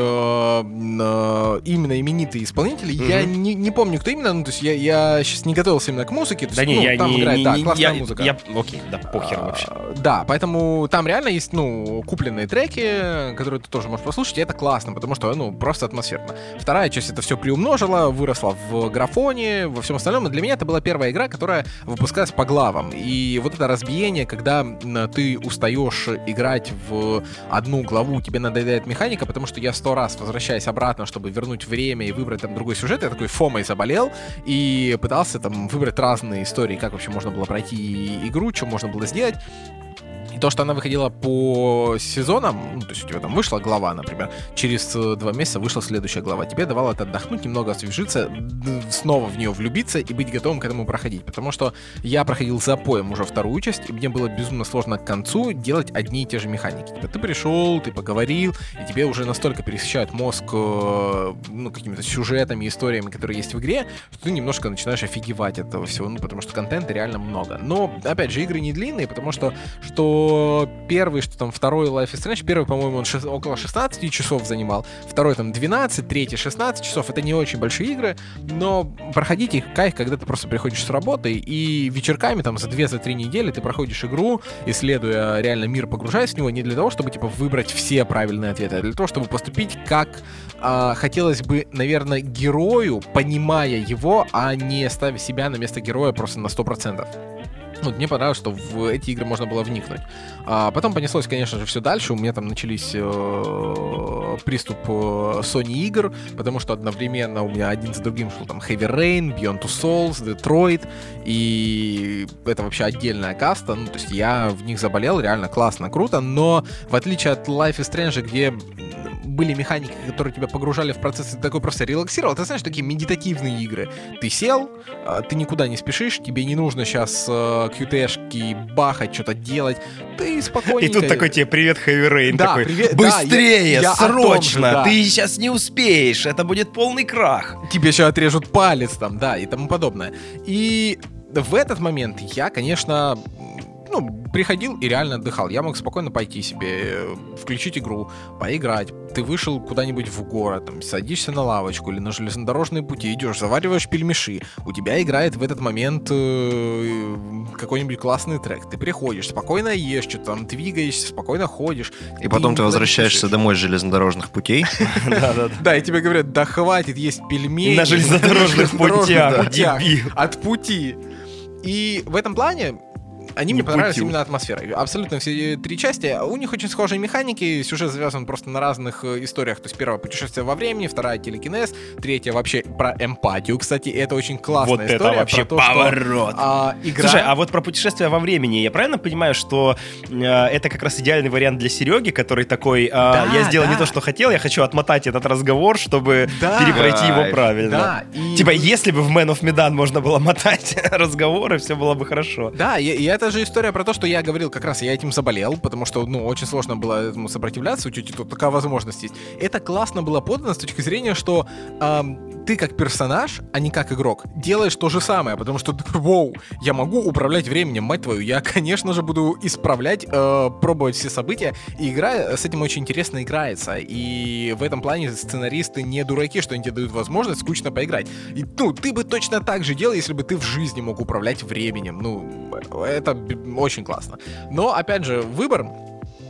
э, именно именитые исполнители. Я Мгм. не, не помню, кто именно, ну то есть я, я сейчас не готовился именно к музыке. то да есть, не, ну, я там не, играет, не- да, не- классная я- музыка. я- окей, да, похер А, вообще. Да, поэтому там реально есть, ну, купленные треки, которые ты тоже можешь послушать, и это классно, потому что, ну, просто атмосферно. Вторая часть это все приумножила, выросла в графоне, во всем остальном, и для меня это была первая игра, которая выпускалась по главам. И вот это разбиение, когда ты устаешь играть в одну главу, тебе надоедает механика, потому что я сто раз возвращаясь обратно, чтобы вернуть время и выбрать там другой сюжет, я такой фомой заболел и пытался там выбрать разные истории, как вообще можно было пройти игру, что можно было сделать. То, что она выходила по сезонам, ну, то есть у тебя там вышла глава, например, через э, два месяца вышла следующая глава. Тебе давало это отдохнуть, немного освежиться, снова в нее влюбиться и быть готовым к этому проходить. Потому что я проходил за поем уже вторую часть, и мне было безумно сложно к концу делать одни и те же механики. Типа ты пришел, ты поговорил, и тебе уже настолько пересыщают мозг э, ну, какими-то сюжетами, историями, которые есть в игре, что ты немножко начинаешь офигевать от этого всего, ну, потому что контента реально много. Но, опять же, игры не длинные, потому что, что первый, что там второй Life is Strange, первый, по-моему, он шест- около 16 часов занимал, второй там 12, третий 16 часов, это не очень большие игры, но проходить их кайф, когда ты просто приходишь с работы, и вечерками там за 2-3 недели ты проходишь игру, исследуя реально мир, погружаясь в него, не для того, чтобы, типа, выбрать все правильные ответы, а для того, чтобы поступить как а, хотелось бы, наверное, герою, понимая его, а не ставя себя на место героя просто на 100%. Вот мне понравилось, что в эти игры можно было вникнуть. А потом понеслось, конечно же, все дальше. У меня там начались э, приступ э, Sony игр, потому что одновременно у меня один за другим шел там Heavy Rain, Beyond Two Souls, Detroit, и это вообще отдельная каста. Ну, то есть я в них заболел, реально классно, круто, но в отличие от Life is Strange, где были механики, которые тебя погружали в процесс, ты такой просто релаксировал. Ты знаешь, такие медитативные игры. Ты сел, а, ты никуда не спешишь, тебе не нужно сейчас QT-шки бахать, что-то делать. Ты спокойненько... И тут такой тебе привет, Heavy Rain, Да, такой, привет, да, быстрее, я- я о том же, срочно, да. ты сейчас не успеешь, это будет полный крах. тебе еще отрежут палец там, да, и тому подобное. И в этот момент я, конечно, ну, приходил и реально отдыхал. Я мог спокойно пойти себе, э, включить игру, поиграть. Ты вышел куда-нибудь в город, там, садишься на лавочку или на железнодорожные пути, идешь, завариваешь пельмеши. У тебя играет в этот момент э, какой-нибудь классный трек. Ты приходишь, спокойно ешь, что-то там двигаешься, спокойно ходишь. И потом ты возвращаешься домой с железнодорожных путей. Да, и тебе говорят, да хватит есть пельмени. На железнодорожных путях, от пути. И в этом плане Они Не мне понравились именно атмосферой. Абсолютно все три части. У них очень схожие механики, сюжет завязан просто на разных э, историях. То есть первое путешествие во времени, вторая телекинез, третья вообще про эмпатию. Кстати, это очень классная Вот история это вообще про то, что, поворот. а, игра... Слушай, а вот про путешествие во времени, я правильно понимаю, что э, это как раз идеальный вариант для Сереги, который такой, э, Да, я сделал не да. то, что хотел, я хочу отмотать этот разговор, чтобы Да. перепройти его правильно. Да, и... Типа, если бы в Man of Medan можно было мотать разговоры, все было бы хорошо. Да, и, и это же история про то, что я говорил, как раз я этим заболел, потому что, ну, очень сложно было этому сопротивляться, у тети тут такая возможность есть. Это классно было подано с точки зрения, что ам, ты как персонаж, а не как игрок, делаешь то же самое, потому что, воу, я могу управлять временем, мать твою, я, конечно же, буду исправлять, э, пробовать все события, и игра с этим очень интересно играется, и в этом плане сценаристы не дураки, что они тебе дают возможность скучно поиграть. И, ну, ты бы точно так же делал, если бы ты в жизни мог управлять временем. Ну, это очень классно. Но, опять же, выбор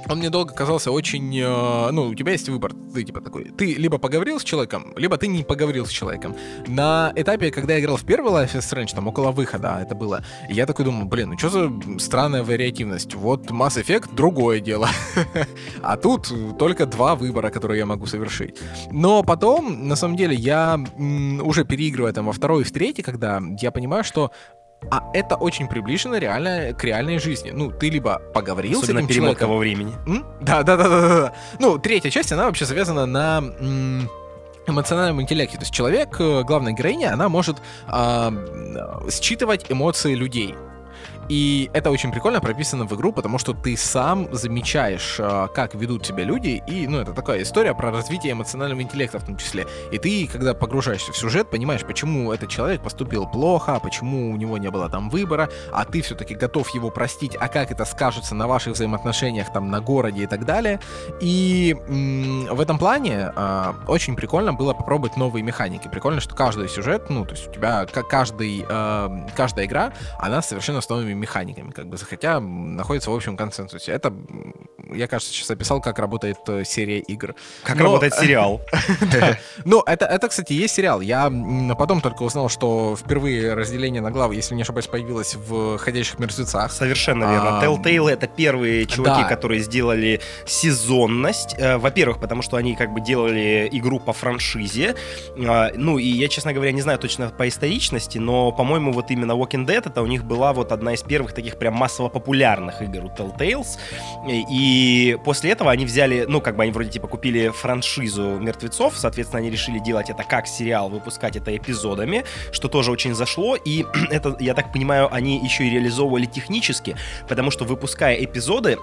он мне долго казался очень... э, ну, у тебя есть выбор. Ты типа такой... Ты либо поговорил с человеком, либо ты не поговорил с человеком. На этапе, когда я играл в первый Life is Strange, там около выхода это было, я такой думаю, блин, ну что за странная вариативность? Вот Mass Effect — другое дело. А тут только два выбора, которые я могу совершить. Но потом, на самом деле, я уже переигрывая там во второй и в третий, когда я понимаю, что а это очень приближено реально к реальной жизни. Ну, ты либо поговорил с Особенно этим перемотка человеком, во времени. М? Да, да, да, да, да. Ну, третья часть, она вообще завязана на эмоциональном интеллекте. То есть человек, э, главная героиня, она может а, м, считывать эмоции людей. И это очень прикольно прописано в игру, потому что ты сам замечаешь, а, как ведут себя люди, и, ну, это такая история про развитие эмоционального интеллекта в том числе. И ты, когда погружаешься в сюжет, понимаешь, почему этот человек поступил плохо, почему у него не было там выбора, а ты все-таки готов его простить, а как это скажется на ваших взаимоотношениях там на городе и так далее. И в этом плане а, очень прикольно было попробовать новые механики. Прикольно, что каждый сюжет, ну, то есть у тебя ка- каждый, а, каждая игра, она совершенно с новыми механиками, как бы, хотя находится в общем консенсусе. Это, я, кажется, сейчас описал, как работает э, серия игр. Как Но- работает сериал. Ну, это, кстати, есть сериал. Я потом только узнал, что впервые разделение на главы, если не ошибаюсь, появилось в «Ходящих мертвецах». Совершенно верно. А, Telltale это первые чуваки, которые сделали сезонность. Э, Во-первых, потому что они как бы делали игру по франшизе. А, Ну, и я, честно говоря, не знаю точно по историчности, но, по-моему, вот именно Walking Dead это у них была вот одна из первых таких прям массово популярных игр у Telltales. И после этого они взяли, ну, как бы они вроде типа купили франшизу мертвецов, соответственно, они решили делать это как сериал, выпускать это эпизодами, что тоже очень зашло. И это, я так понимаю, они еще и реализовывали технически, потому что выпуская эпизоды,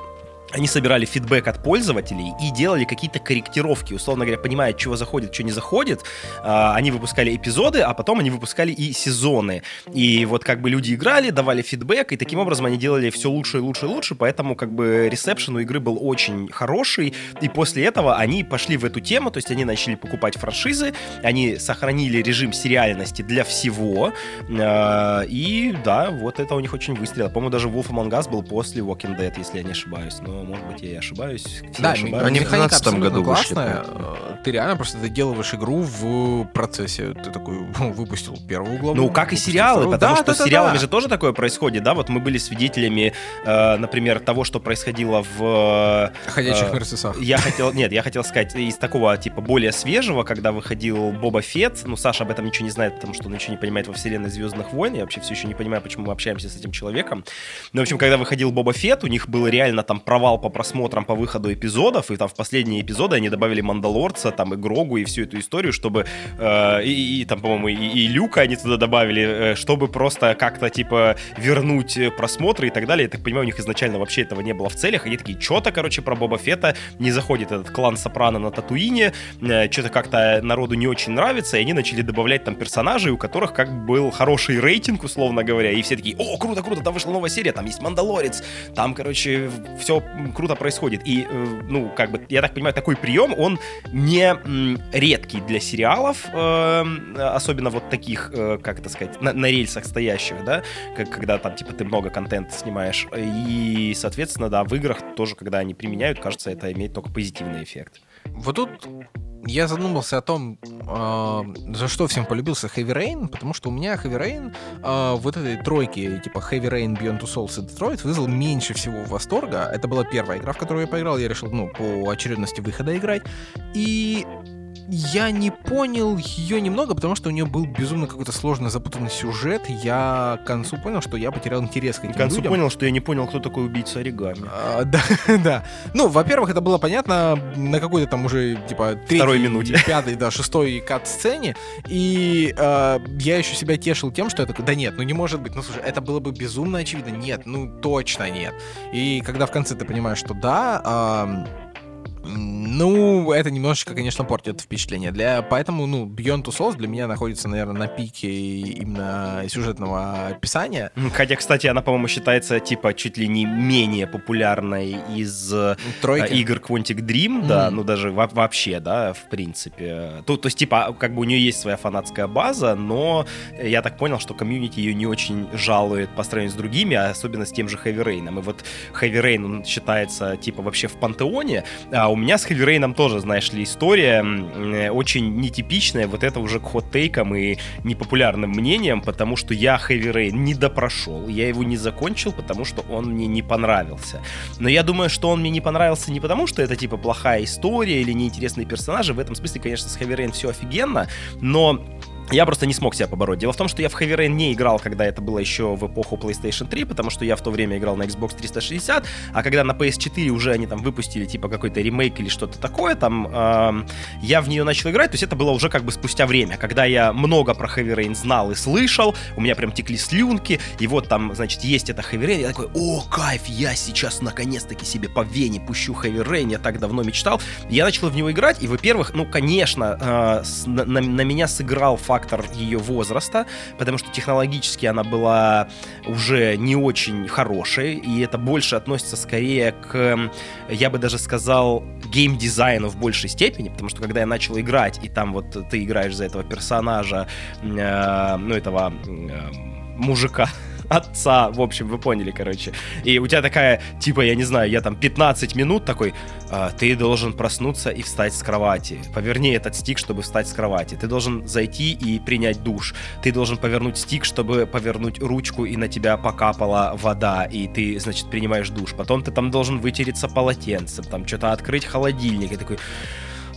они собирали фидбэк от пользователей и делали какие-то корректировки, условно говоря, понимая, чего заходит, что не заходит. А, Они выпускали эпизоды, а потом они выпускали и сезоны. И вот как бы люди играли, давали фидбэк, и таким образом они делали все лучше и лучше и лучше, поэтому как бы ресепшн у игры был очень хороший. И после этого они пошли в эту тему, то есть они начали покупать франшизы, они сохранили режим сериальности для всего. А, И да, вот это у них очень выстрелило. По-моему, даже Wolf Among Us был после Walking Dead, если я не ошибаюсь. Но, может быть, я и ошибаюсь. Все Да, ошибаются. Они в механика 12 абсолютно году вышли, классная. Э, Ты реально просто доделываешь игру в процессе. Ты такой выпустил первую главу. Ну, как и сериалы, вторую. потому Да, что да, с сериалами да. же тоже такое происходит, да? Вот мы были свидетелями, э, например, того, что происходило в... э, Ходячих э, мертвецах. Я хотел, нет, я хотел сказать из такого типа более свежего, когда выходил Боба Фетт. Ну, Саша об этом ничего не знает, потому что он ничего не понимает во вселенной Звездных войн. Я вообще все еще не понимаю, почему мы общаемся с этим человеком. Ну, в общем, когда выходил Боба Фетт, у них был реально там провал по просмотрам по выходу эпизодов, и там в последние эпизоды они добавили Мандалорца, там и Грогу, и всю эту историю, чтобы э, и, и там, по-моему, и, и Люка они туда добавили, э, чтобы просто как-то типа вернуть э, просмотры и так далее. Я так понимаю, у них изначально вообще этого не было в целях. Они такие, что-то, короче, про Боба Фетта не заходит этот клан Сопрано на Татуине, э, что-то как-то народу не очень нравится, и они начали добавлять там персонажей, у которых как бы был хороший рейтинг, условно говоря, и все такие, о, круто, круто, там вышла новая серия, там есть Мандалорец, там, короче, все круто происходит. И, э, ну, как бы, я так понимаю, такой прием, он не редкий для сериалов, э, особенно вот таких, э, как это сказать, на, на рельсах стоящих, да, как, когда там, типа, ты много контента снимаешь. И, соответственно, да, в играх тоже, когда они применяют, кажется, это имеет только позитивный эффект. Вот тут я задумался о том, э, за что всем полюбился Heavy Rain, потому что у меня Heavy Rain э, вот этой тройки, типа Heavy Rain, Beyond Two Souls и Detroit, вызвал меньше всего восторга. Это была первая игра, в которую я поиграл, я решил, ну, по очередности выхода играть. И я не понял ее немного, потому что у нее был безумно какой-то сложный запутанный сюжет. Я к концу понял, что я потерял интерес к этим К концу людям. понял, что я не понял, кто такой убийца оригами. А, да, да. Ну, во-первых, это было понятно на какой-то там уже, типа, третьей, Второй минуте. пятой, да, шестой кат-сцене. И э, я еще себя тешил тем, что я такой, да нет, ну не может быть. Ну, слушай, это было бы безумно очевидно. Нет, ну точно нет. И когда в конце ты понимаешь, что да, ам, ну, это немножечко, конечно, портит впечатление. Для, поэтому, ну, Beyond Two Souls для меня находится, наверное, на пике именно сюжетного описания. Хотя, кстати, она, по-моему, считается, типа, чуть ли не менее популярной из э, Тройки. игр Quantic Dream, да, Мгм. ну даже во- вообще, да, в принципе. То, то есть, типа, как бы у нее есть своя фанатская база, но я так понял, что комьюнити ее не очень жалует по сравнению с другими, а особенно с тем же Heavy Rain. И вот Heavy Rain, он считается, типа, вообще в пантеоне, а у меня с Rain тоже, знаешь ли, история э, очень нетипичная, вот это уже к хот-тейкам и непопулярным мнениям, потому что я Rain не допрошел, я его не закончил, потому что он мне не понравился. Но я думаю, что он мне не понравился не потому, что это типа плохая история или неинтересные персонажи. В этом смысле, конечно, с Rain все офигенно, но я просто не смог себя побороть. Дело в том, что я в Heavy Rain не играл, когда это было еще в эпоху PlayStation 3, потому что я в то время играл на Xbox 360, а когда на PS4 уже они там выпустили типа какой-то ремейк или что-то такое, там эм, я в нее начал играть, то есть это было уже как бы спустя время, когда я много про Heavy Rain знал и слышал, у меня прям текли слюнки, и вот там, значит, есть это Heavy Rain, я такой, о, кайф, я сейчас наконец-таки себе по вене пущу Heavy Rain, я так давно мечтал. Я начал в него играть, и, во-первых, ну, конечно, э, на, на- на меня сыграл фактор ее возраста, потому что технологически она была уже не очень хорошей, и это больше относится скорее к, я бы даже сказал, геймдизайну в большей степени, потому что когда я начал играть, и там вот ты играешь за этого персонажа, э, ну, этого э, мужика, отца, в общем, вы поняли, короче. И у тебя такая, типа, я не знаю, я там 15 минут такой, «А, ты должен проснуться и встать с кровати. Поверни этот стик, чтобы встать с кровати. Ты должен зайти и принять душ. Ты должен повернуть стик, чтобы повернуть ручку, и на тебя покапала вода, и ты, значит, принимаешь душ. Потом ты там должен вытереться полотенцем, там что-то открыть холодильник, и такой...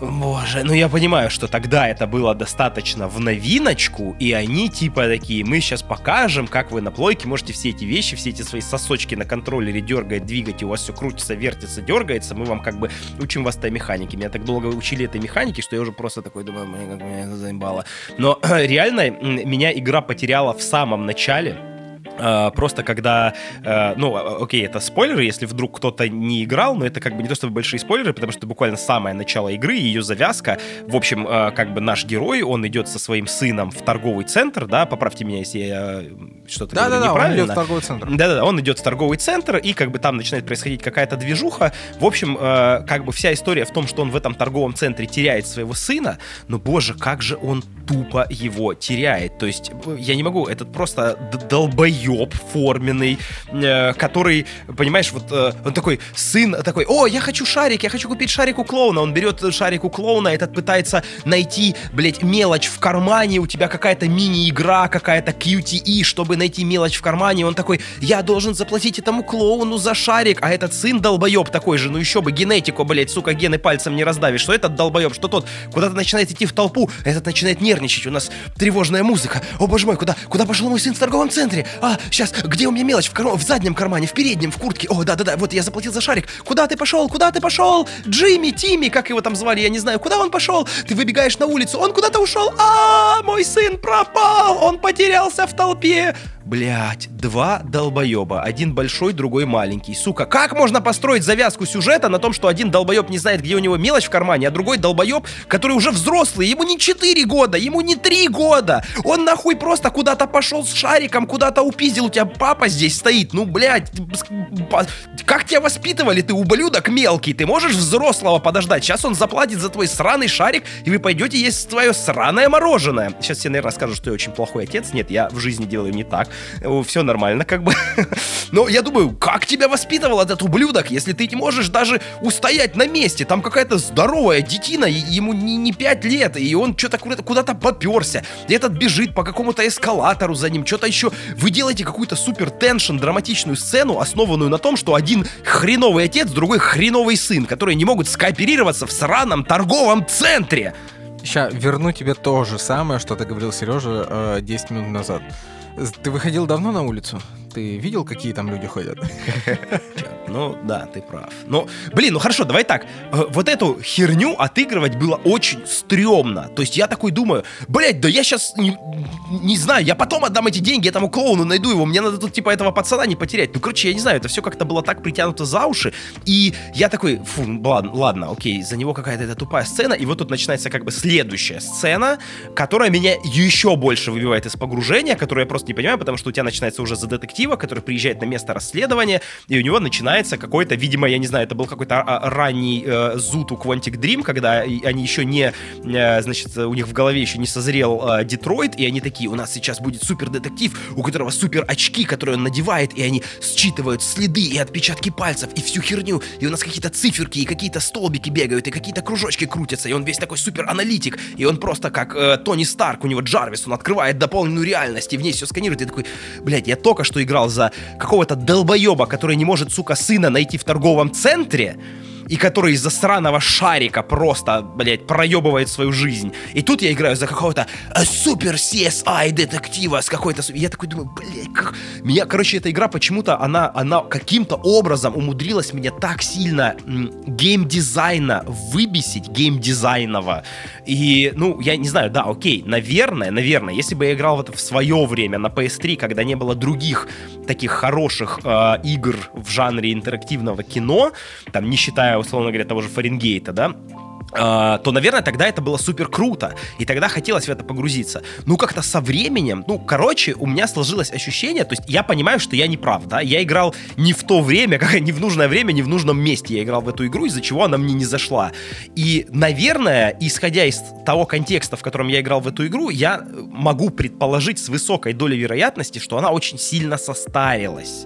Боже, ну я понимаю, что тогда это было достаточно в новиночку, и они типа такие, мы сейчас покажем, как вы на плойке можете все эти вещи, все эти свои сосочки на контроллере дергать, двигать, и у вас все крутится, вертится, дергается, мы вам как бы учим вас этой механике. Меня так долго учили этой механике, что я уже просто такой думаю, «Блин, как меня это заебало. Но реально меня игра потеряла в самом начале, Просто когда, э, ну, а, окей, это спойлеры, если вдруг кто-то не играл, но это как бы не то чтобы большие спойлеры, потому что буквально самое начало игры, ее завязка, в общем, э, как бы наш герой, он идет со своим сыном в торговый центр, да, поправьте меня, если я что-то говорю Да-да-да, он неправильно. идет в торговый центр. Да-да-да, он идет в торговый центр, и как бы там начинает происходить какая-то движуха. В общем, э, как бы вся история в том, что он в этом торговом центре теряет своего сына, но, боже, как же он тупо его теряет. То есть, я не могу, этот просто д- долбоеб форменный, э, который, понимаешь, вот э, он такой, сын такой, о, я хочу шарик, я хочу купить шарик у клоуна. Он берет шарик у клоуна, этот пытается найти, блядь, мелочь в кармане, у тебя какая-то мини-игра, какая-то QTE, чтобы найти мелочь в кармане. Он такой, я должен заплатить этому клоуну за шарик, а этот сын долбоеб такой же, ну еще бы генетику, блядь, сука, гены пальцем не раздавишь, что этот долбоеб, что тот куда-то начинает идти в толпу, этот начинает нервничать, у нас тревожная музыка, о боже мой, куда, куда пошел мой сын в торговом центре? А, сейчас, где у меня мелочь? В, карма- в заднем кармане, в переднем, в куртке, о, да-да-да, вот я заплатил за шарик, куда ты пошел, куда ты пошел? Джимми, Тимми, как его там звали, я не знаю, куда он пошел? Ты выбегаешь на улицу, он куда-то ушел, а, мой сын пропал, он потерялся в толпе. Блять, два долбоеба. Один большой, другой маленький. Сука, как можно построить завязку сюжета на том, что один долбоеб не знает, где у него мелочь в кармане, а другой долбоеб, который уже взрослый, ему не 4 года, ему не 3 года. Он нахуй просто куда-то пошел с шариком, куда-то упиздил, у тебя папа здесь стоит. Ну, по- как тебя воспитывали, ты ублюдок мелкий, ты можешь взрослого подождать. Сейчас он заплатит за твой сраный шарик, и вы пойдете есть твое сраное мороженое. Сейчас все, наверное, скажут, что я очень плохой отец. Нет, я в жизни делаю не так. Все нормально как бы. Но я думаю, как тебя воспитывал этот ублюдок, если ты не можешь даже устоять на месте? Там какая-то здоровая детина, ему не, не 5 лет, и он что-то куда-то поперся. И этот бежит по какому-то эскалатору за ним, что-то еще. Вы делаете какую-то супер теншн, драматичную сцену, основанную на том, что один хреновый отец, другой хреновый сын, которые не могут скооперироваться в сраном торговом центре. Сейчас верну тебе то же самое, что ты говорил Сережа э, 10 минут назад. Ты выходил давно на улицу? Ты видел, какие там люди ходят? Ну, да, ты прав. Ну, блин, ну хорошо, давай так. Э, вот эту херню отыгрывать было очень стрёмно. То есть я такой думаю, блядь, да я сейчас не, не знаю, я потом отдам эти деньги этому клоуну, найду его, мне надо тут типа этого пацана не потерять. Ну, короче, я не знаю, это все как-то было так притянуто за уши. И я такой, фу, ладно, ладно, окей, за него какая-то эта тупая сцена. И вот тут начинается как бы следующая сцена, которая меня еще больше выбивает из погружения, которую я просто не понимаю, потому что у тебя начинается уже за детектива, который приезжает на место расследования, и у него начинается какой-то, видимо, я не знаю, это был какой-то а, ранний э, зуд у Quantic Dream, когда они еще не, э, значит, у них в голове еще не созрел э, Детройт, и они такие, у нас сейчас будет супер детектив, у которого супер очки, которые он надевает, и они считывают следы и отпечатки пальцев, и всю херню, и у нас какие-то циферки, и какие-то столбики бегают, и какие-то кружочки крутятся, и он весь такой супер аналитик, и он просто как э, Тони Старк, у него Джарвис, он открывает дополненную реальность, и в ней все сканирует, и такой, блядь, я только что играл за какого-то долбоеба, который не может, сука, сына найти в торговом центре, и который из-за сраного шарика просто, блядь, проебывает свою жизнь. И тут я играю за какого-то э, супер CSI детектива с какой-то... Я такой думаю, блядь, как... Меня, короче, эта игра почему-то, она, она каким-то образом умудрилась меня так сильно геймдизайна выбесить, геймдизайново. И, ну, я не знаю, да, окей, наверное, наверное, если бы я играл в это в свое время на PS3, когда не было других таких хороших э, игр в жанре интерактивного кино, там, не считая условно говоря, того же Фаренгейта, да, то, наверное, тогда это было супер круто, и тогда хотелось в это погрузиться. Ну, как-то со временем, ну, короче, у меня сложилось ощущение, то есть я понимаю, что я не прав, да, я играл не в то время, как, не в нужное время, не в нужном месте я играл в эту игру, из-за чего она мне не зашла. И, наверное, исходя из того контекста, в котором я играл в эту игру, я могу предположить с высокой долей вероятности, что она очень сильно состарилась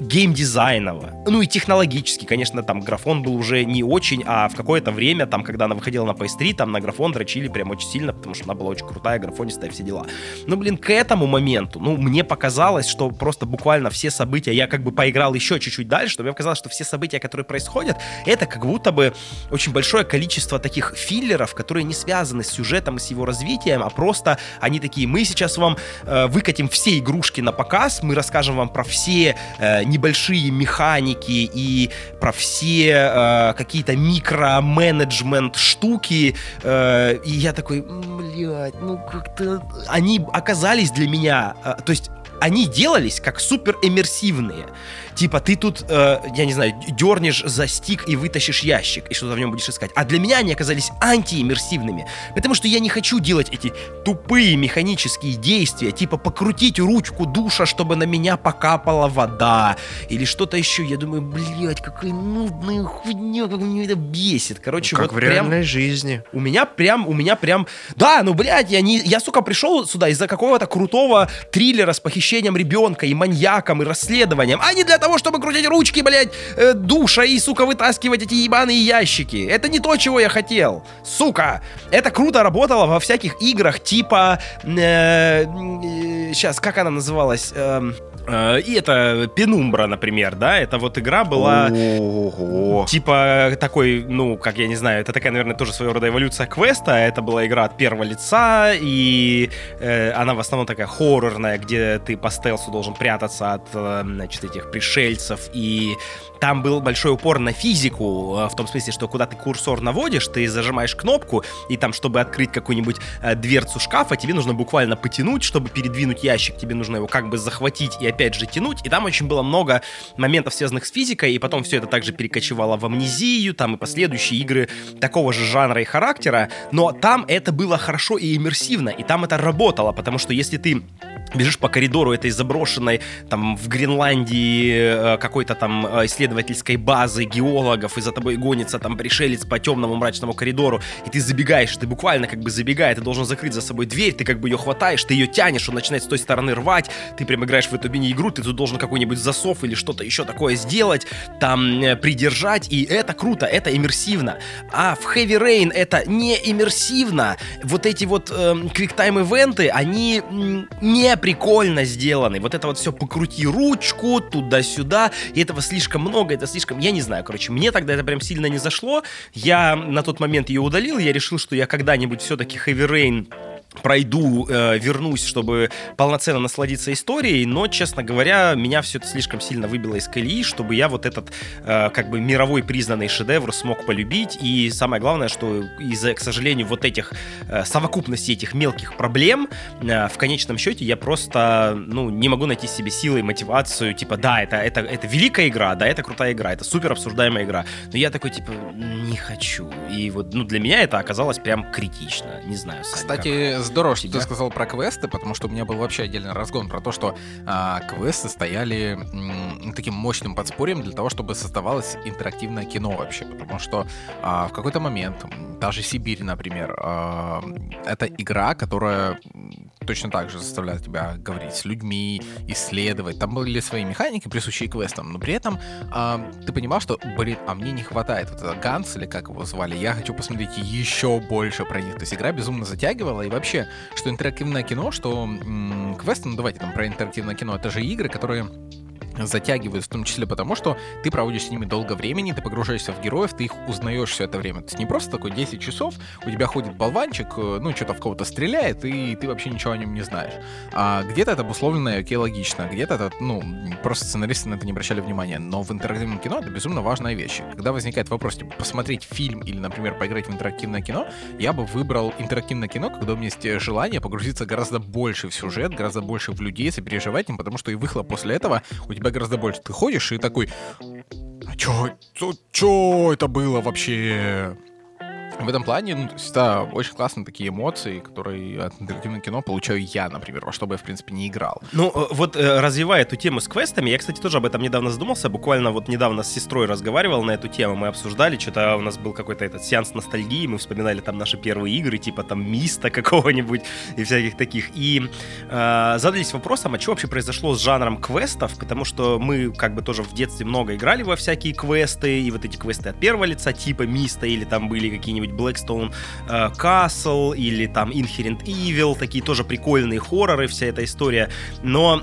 геймдизайново, ну и технологически, конечно, там графон был уже не очень, а в какое-то время, там, когда она выходила на PS3, там на графон дрочили прям очень сильно, потому что она была очень крутая, графонистая, все дела. Но, блин, к этому моменту, ну, мне показалось, что просто буквально все события, я как бы поиграл еще чуть-чуть дальше, чтобы мне показалось, что все события, которые происходят, это как будто бы очень большое количество таких филлеров, которые не связаны с сюжетом и с его развитием, а просто они такие, мы сейчас вам э, выкатим все игрушки на показ, мы расскажем вам про все э, небольшие механики и про все э, какие-то микроменеджмент штуки. Э, и я такой, блядь, ну как-то... Они оказались для меня... Э, то есть они делались как супер иммерсивные. Типа ты тут, э, я не знаю, дернешь за стик и вытащишь ящик, и что-то в нем будешь искать. А для меня они оказались антииммерсивными. Потому что я не хочу делать эти тупые механические действия, типа покрутить ручку душа, чтобы на меня покапала вода. Или что-то еще. Я думаю, блядь, какая нудная хуйня, как меня это бесит. Короче, ну, как вот в прям... реальной жизни. У меня прям, у меня прям... Да, ну, блядь, я, не... я, сука, пришел сюда из-за какого-то крутого триллера с похищением ребенка и маньяком, и расследованием, а не для того, чтобы крутить ручки, блядь, э, душа и, сука, вытаскивать эти ебаные ящики. Это не то, чего я хотел. Сука! Это круто работало во всяких играх типа... Э, э, сейчас, как она называлась? Э, э, и это Пенумбра, например, да? Это вот игра была... Ого. Типа такой, ну, как я не знаю, это такая, наверное, тоже своего рода эволюция квеста. Это была игра от первого лица, и э, она в основном такая хоррорная, где ты по стелсу должен прятаться от, э, значит, этих пришельцев, и там был большой упор на физику, э, в том смысле, что куда ты курсор наводишь, ты зажимаешь кнопку, и там, чтобы открыть какую-нибудь э, дверцу шкафа, тебе нужно буквально потянуть, чтобы передвинуть ящик, тебе нужно его как бы захватить и опять же тянуть, и там очень было много моментов, связанных с физикой, и потом все это также перекочевало в амнезию, там и последующие игры такого же жанра и характера, но там это было хорошо и иммерсивно, и там это работало, потому что если ты бежишь по коридору этой заброшенной, там, в Гренландии э, какой-то там э, исследовательской базы геологов, и за тобой гонится там пришелец по темному мрачному коридору, и ты забегаешь, ты буквально как бы забегая, ты должен закрыть за собой дверь, ты как бы ее хватаешь, ты ее тянешь, он начинает с той стороны рвать, ты прям играешь в эту мини-игру, ты тут должен какой-нибудь засов или что-то еще такое сделать, там э, придержать, и это круто, это иммерсивно. А в Heavy Rain это не иммерсивно. Вот эти вот э, квиктайм-ивенты, они не прикольно сделаны. Вот это вот все покрути ручку туда-сюда, и этого слишком много, это слишком... Я не знаю, короче, мне тогда это прям сильно не зашло. Я на тот момент ее удалил, я решил, что я когда-нибудь все-таки Heavy Rain пройду, э, вернусь, чтобы полноценно насладиться историей, но, честно говоря, меня все это слишком сильно выбило из колеи, чтобы я вот этот, э, как бы, мировой признанный шедевр смог полюбить, и самое главное, что из-за, к сожалению, вот этих, э, совокупности этих мелких проблем, э, в конечном счете я просто, ну, не могу найти себе силы и мотивацию, типа, да, это, это, это великая игра, да, это крутая игра, это супер обсуждаемая игра, но я такой, типа, не хочу, и вот, ну, для меня это оказалось прям критично, не знаю, Сань, Кстати? Здорово, что ты сказал про квесты, потому что у меня был вообще отдельный разгон про то, что а, квесты стояли м, таким мощным подспорьем для того, чтобы создавалось интерактивное кино вообще. Потому что а, в какой-то момент, даже Сибирь, например, а, это игра, которая точно так же заставляет тебя говорить с людьми, исследовать. Там были свои механики, присущие квестам, но при этом а, ты понимал, что, блин, а мне не хватает вот этого Ганс, или как его звали, я хочу посмотреть еще больше про них. То есть игра безумно затягивала, и вообще что интерактивное кино, что м- квесты, ну давайте там про интерактивное кино, это же игры, которые затягивают, в том числе потому, что ты проводишь с ними долго времени, ты погружаешься в героев, ты их узнаешь все это время. То есть не просто такой 10 часов, у тебя ходит болванчик, э, ну, что-то в кого-то стреляет, и ты вообще ничего о нем не знаешь. А где-то это обусловлено и окей, логично, где-то это, ну, просто сценаристы на это не обращали внимания. Но в интерактивном кино это безумно важная вещь. Когда возникает вопрос, типа, посмотреть фильм или, например, поиграть в интерактивное кино, я бы выбрал интерактивное кино, когда у меня есть желание погрузиться гораздо больше в сюжет, гораздо больше в людей, сопереживать им, потому что и выхлоп после этого у тебя тебя гораздо больше. Ты ходишь и такой, а чё, чё, чё это было вообще? В этом плане, ну, то очень классные такие эмоции, которые от интерактивного кино получаю я, например, во что бы я, в принципе, не играл. Ну, э, вот э, развивая эту тему с квестами, я, кстати, тоже об этом недавно задумался, буквально вот недавно с сестрой разговаривал на эту тему, мы обсуждали, что-то у нас был какой-то этот сеанс ностальгии, мы вспоминали там наши первые игры, типа там Миста какого-нибудь и всяких таких, и э, задались вопросом, а что вообще произошло с жанром квестов, потому что мы как бы тоже в детстве много играли во всякие квесты, и вот эти квесты от первого лица, типа Миста, или там были какие-нибудь какой-нибудь Blackstone э, Castle или там Inherent Evil, такие тоже прикольные хорроры, вся эта история. Но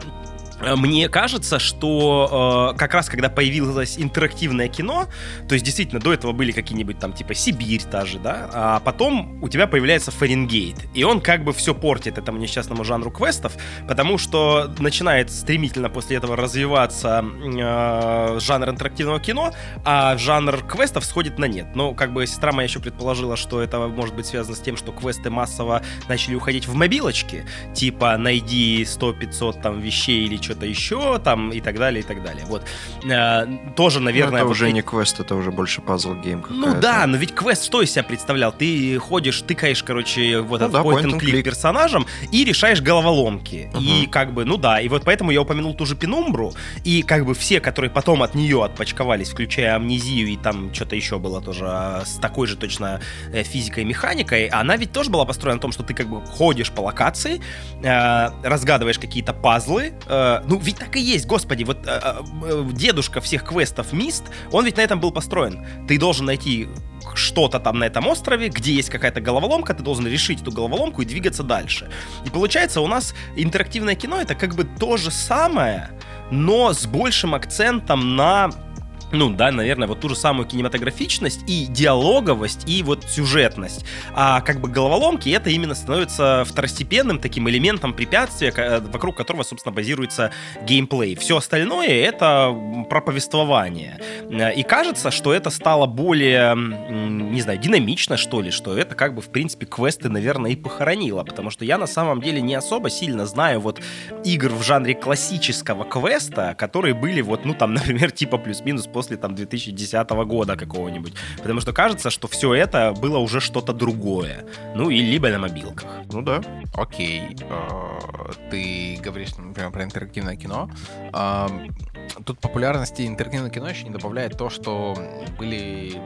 мне кажется, что э, как раз когда появилось интерактивное кино, то есть действительно до этого были какие-нибудь там типа Сибирь та же, да, а потом у тебя появляется Фаренгейт, и он как бы все портит этому несчастному жанру квестов, потому что начинает стремительно после этого развиваться э, жанр интерактивного кино, а жанр квестов сходит на нет. Но как бы сестра моя еще предположила, что это может быть связано с тем, что квесты массово начали уходить в мобилочки, типа найди 100-500 там вещей или что что-то еще, там, и так далее, и так далее. Вот. Э, тоже, ну, наверное... Но это вот уже эти... не квест, это уже больше puzzle game Ну да, но ведь квест что из себя представлял? Ты ходишь, тыкаешь, короче, вот ну, этот да, point and click персонажем и решаешь головоломки. Uh-huh. И как бы, ну да, и вот поэтому я упомянул ту же Пенумбру, и как бы все, которые потом от нее отпочковались, включая амнезию, и там что-то еще было тоже а, с такой же точно э, физикой и механикой, она ведь тоже была построена на том, что ты как бы ходишь по локации, э, разгадываешь какие-то пазлы, э, ну, ведь так и есть, господи, вот э, э, дедушка всех квестов Мист, он ведь на этом был построен. Ты должен найти что-то там на этом острове, где есть какая-то головоломка, ты должен решить эту головоломку и двигаться дальше. И получается, у нас интерактивное кино это как бы то же самое, но с большим акцентом на ну да, наверное, вот ту же самую кинематографичность и диалоговость, и вот сюжетность. А как бы головоломки это именно становится второстепенным таким элементом препятствия, вокруг которого, собственно, базируется геймплей. Все остальное это про повествование. И кажется, что это стало более, не знаю, динамично, что ли, что это как бы, в принципе, квесты, наверное, и похоронило, потому что я на самом деле не особо сильно знаю вот игр в жанре классического квеста, которые были вот, ну там, например, типа плюс-минус после там 2010 года какого-нибудь. Потому что кажется, что все это было уже что-то другое. Ну, и либо на мобилках. Ну да. Окей. А, ты говоришь, например, про интерактивное кино. тут популярности интерактивного кино еще не добавляет то, что были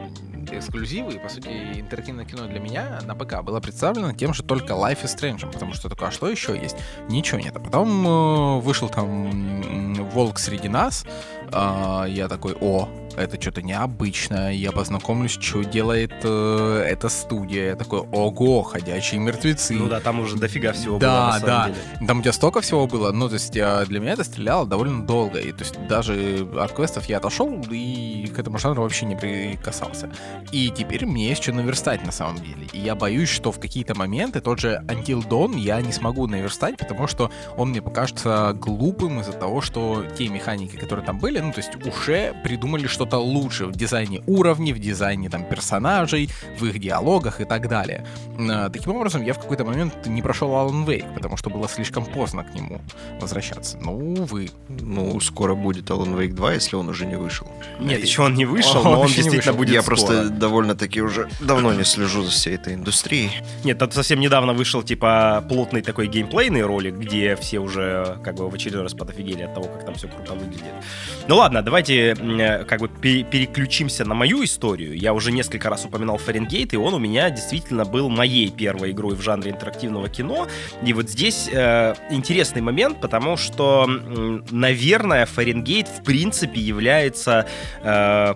эксклюзивы, и, по сути, интерактивное кино для меня на ПК было представлено тем же только Life is Strange, потому что такое, а что еще есть? Ничего нет. А потом э, вышел там Волк среди нас, э, я такой, о, это что-то необычное, я познакомлюсь, что делает э, эта студия. Я такой, ого, ходячие мертвецы. Ну да, там уже дофига всего да, было, на самом да. деле. Там у тебя столько всего было, ну, то есть я, для меня это стреляло довольно долго, и то есть даже от квестов я отошел и к этому жанру вообще не прикасался. И теперь мне есть что наверстать на самом деле. И я боюсь, что в какие-то моменты тот же Until Dawn я не смогу наверстать, потому что он мне покажется глупым из-за того, что те механики, которые там были, ну, то есть уже придумали что-то лучше в дизайне уровней, в дизайне там персонажей, в их диалогах и так далее. Э, Таким образом, я в какой-то момент не прошел Alan Wake, потому что было слишком поздно к нему возвращаться. Ну, увы. Ну, скоро будет Alan Wake 2, если он уже не вышел. Нет, еще он не вышел, Он но он действительно вышел. будет Я скоро. просто довольно-таки уже давно не слежу за всей этой индустрией. Нет, тут совсем недавно вышел, типа, плотный такой геймплейный ролик, где все уже, как бы, в очередной раз подофигели от того, как там все круто выглядит. Ну ладно, давайте, э, как бы, пе- переключимся на мою историю. Я уже несколько раз упоминал Фаренгейт, и он у меня действительно был моей первой игрой в жанре интерактивного кино. И вот здесь э, интересный момент, потому что, наверное, Фаренгейт, в принципе, является э,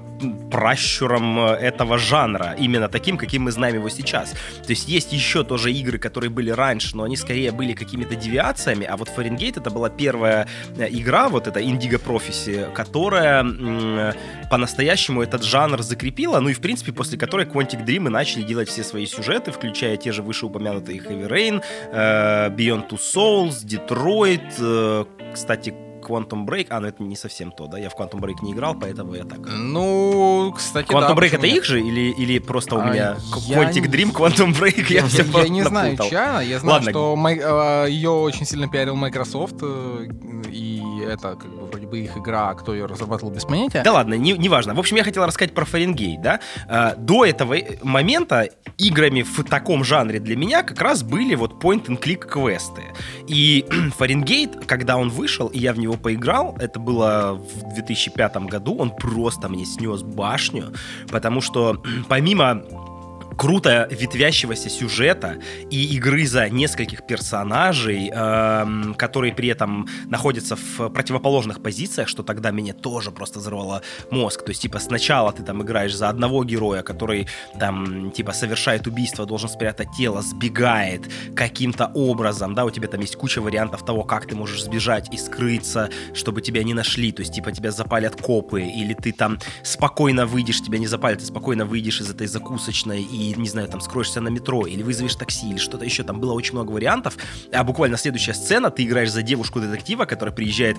пращуром этого жанра, именно таким, каким мы знаем его сейчас. То есть есть еще тоже игры, которые были раньше, но они скорее были какими-то девиациями, а вот Фаренгейт это была первая э, игра, вот эта Indigo Prophecy, которая по-настоящему этот жанр закрепила, ну и в принципе после которой Quantic Dream и начали делать все свои сюжеты, включая те же вышеупомянутые Heavy Rain, э, Beyond Two Souls, Detroit, э, кстати, Quantum Break, а, ну это не совсем то, да, я в Quantum Break не играл, поэтому я так... Ну, кстати, Quantum да, Break это нет? их же или, или просто у А, меня я Quantic не- Dream, Quantum Break, я, все Я не знаю, чья. Я знаю, Ладно. что май- э, ее очень сильно пиарил Microsoft, э, и это как бы вроде бы их игра, а кто ее разрабатывал без понятия. Да ладно, не, неважно. В общем, я хотел рассказать про Фаренгейт, да. А, До этого момента играми в таком жанре для меня как раз были вот point-and-click квесты. И Фаренгейт, когда он вышел, и я в него поиграл, это было в 2005 году, он просто мне снес башню, потому что помимо круто ветвящегося сюжета и игры за нескольких персонажей, эм, которые при этом находятся в противоположных позициях, что тогда меня тоже просто взорвало мозг. То есть, типа, сначала ты там играешь за одного героя, который там, типа, совершает убийство, должен спрятать тело, сбегает каким-то образом, да, у тебя там есть куча вариантов того, как ты можешь сбежать и скрыться, чтобы тебя не нашли, то есть, типа, тебя запалят копы, или ты там спокойно выйдешь, тебя не запалят, ты спокойно выйдешь из этой закусочной и, не знаю, там, скроешься на метро, или вызовешь такси, или что-то еще, там было очень много вариантов, а буквально следующая сцена, ты играешь за девушку-детектива, которая приезжает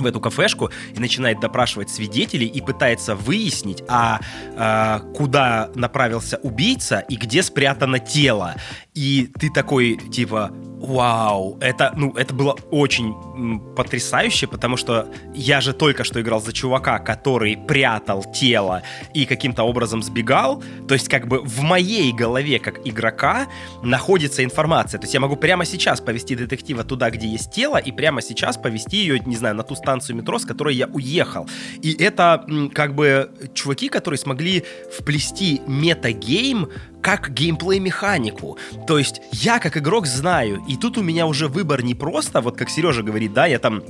в эту кафешку и начинает допрашивать свидетелей и пытается выяснить, а, а, куда направился убийца и где спрятано тело. И ты такой, типа, вау, это, ну, это было очень потрясающе, потому что я же только что играл за чувака, который прятал тело и каким-то образом сбегал. То есть, как бы в моей голове, как игрока, находится информация. То есть я могу прямо сейчас повести детектива туда, где есть тело, и прямо сейчас повести ее, не знаю, на ту станцию метро, с которой я уехал. И это как бы чуваки, которые смогли вплести метагейм как геймплей-механику. То есть я как игрок знаю, и тут у меня уже выбор не просто, вот как Сережа говорит, да, я там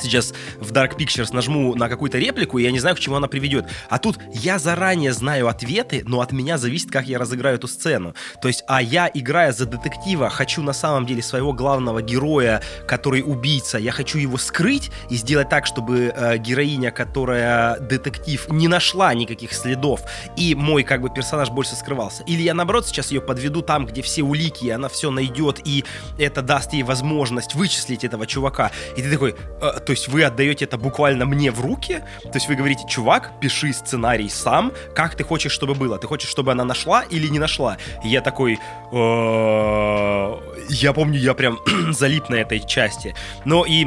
сейчас в Dark Pictures нажму на какую-то реплику, и я не знаю, к чему она приведет. А тут я заранее знаю ответы, но от меня зависит, как я разыграю эту сцену. То есть, а я, играя за детектива, хочу на самом деле своего главного героя, который убийца, я хочу его скрыть и сделать так, чтобы э, героиня, которая детектив, не нашла никаких следов, и мой как бы персонаж больше скрывался. Или я, наоборот, сейчас ее подведу там, где все улики, и она все найдет, и это даст ей возможность вычислить этого чувака. И ты такой, «Э, то есть вы отдаете это буквально мне в руки? То есть вы говорите, чувак, пиши сценарий сам, как ты хочешь, чтобы было? Ты хочешь, чтобы она нашла или не нашла? И я такой, «Э, я помню, я прям залип на этой части. Но и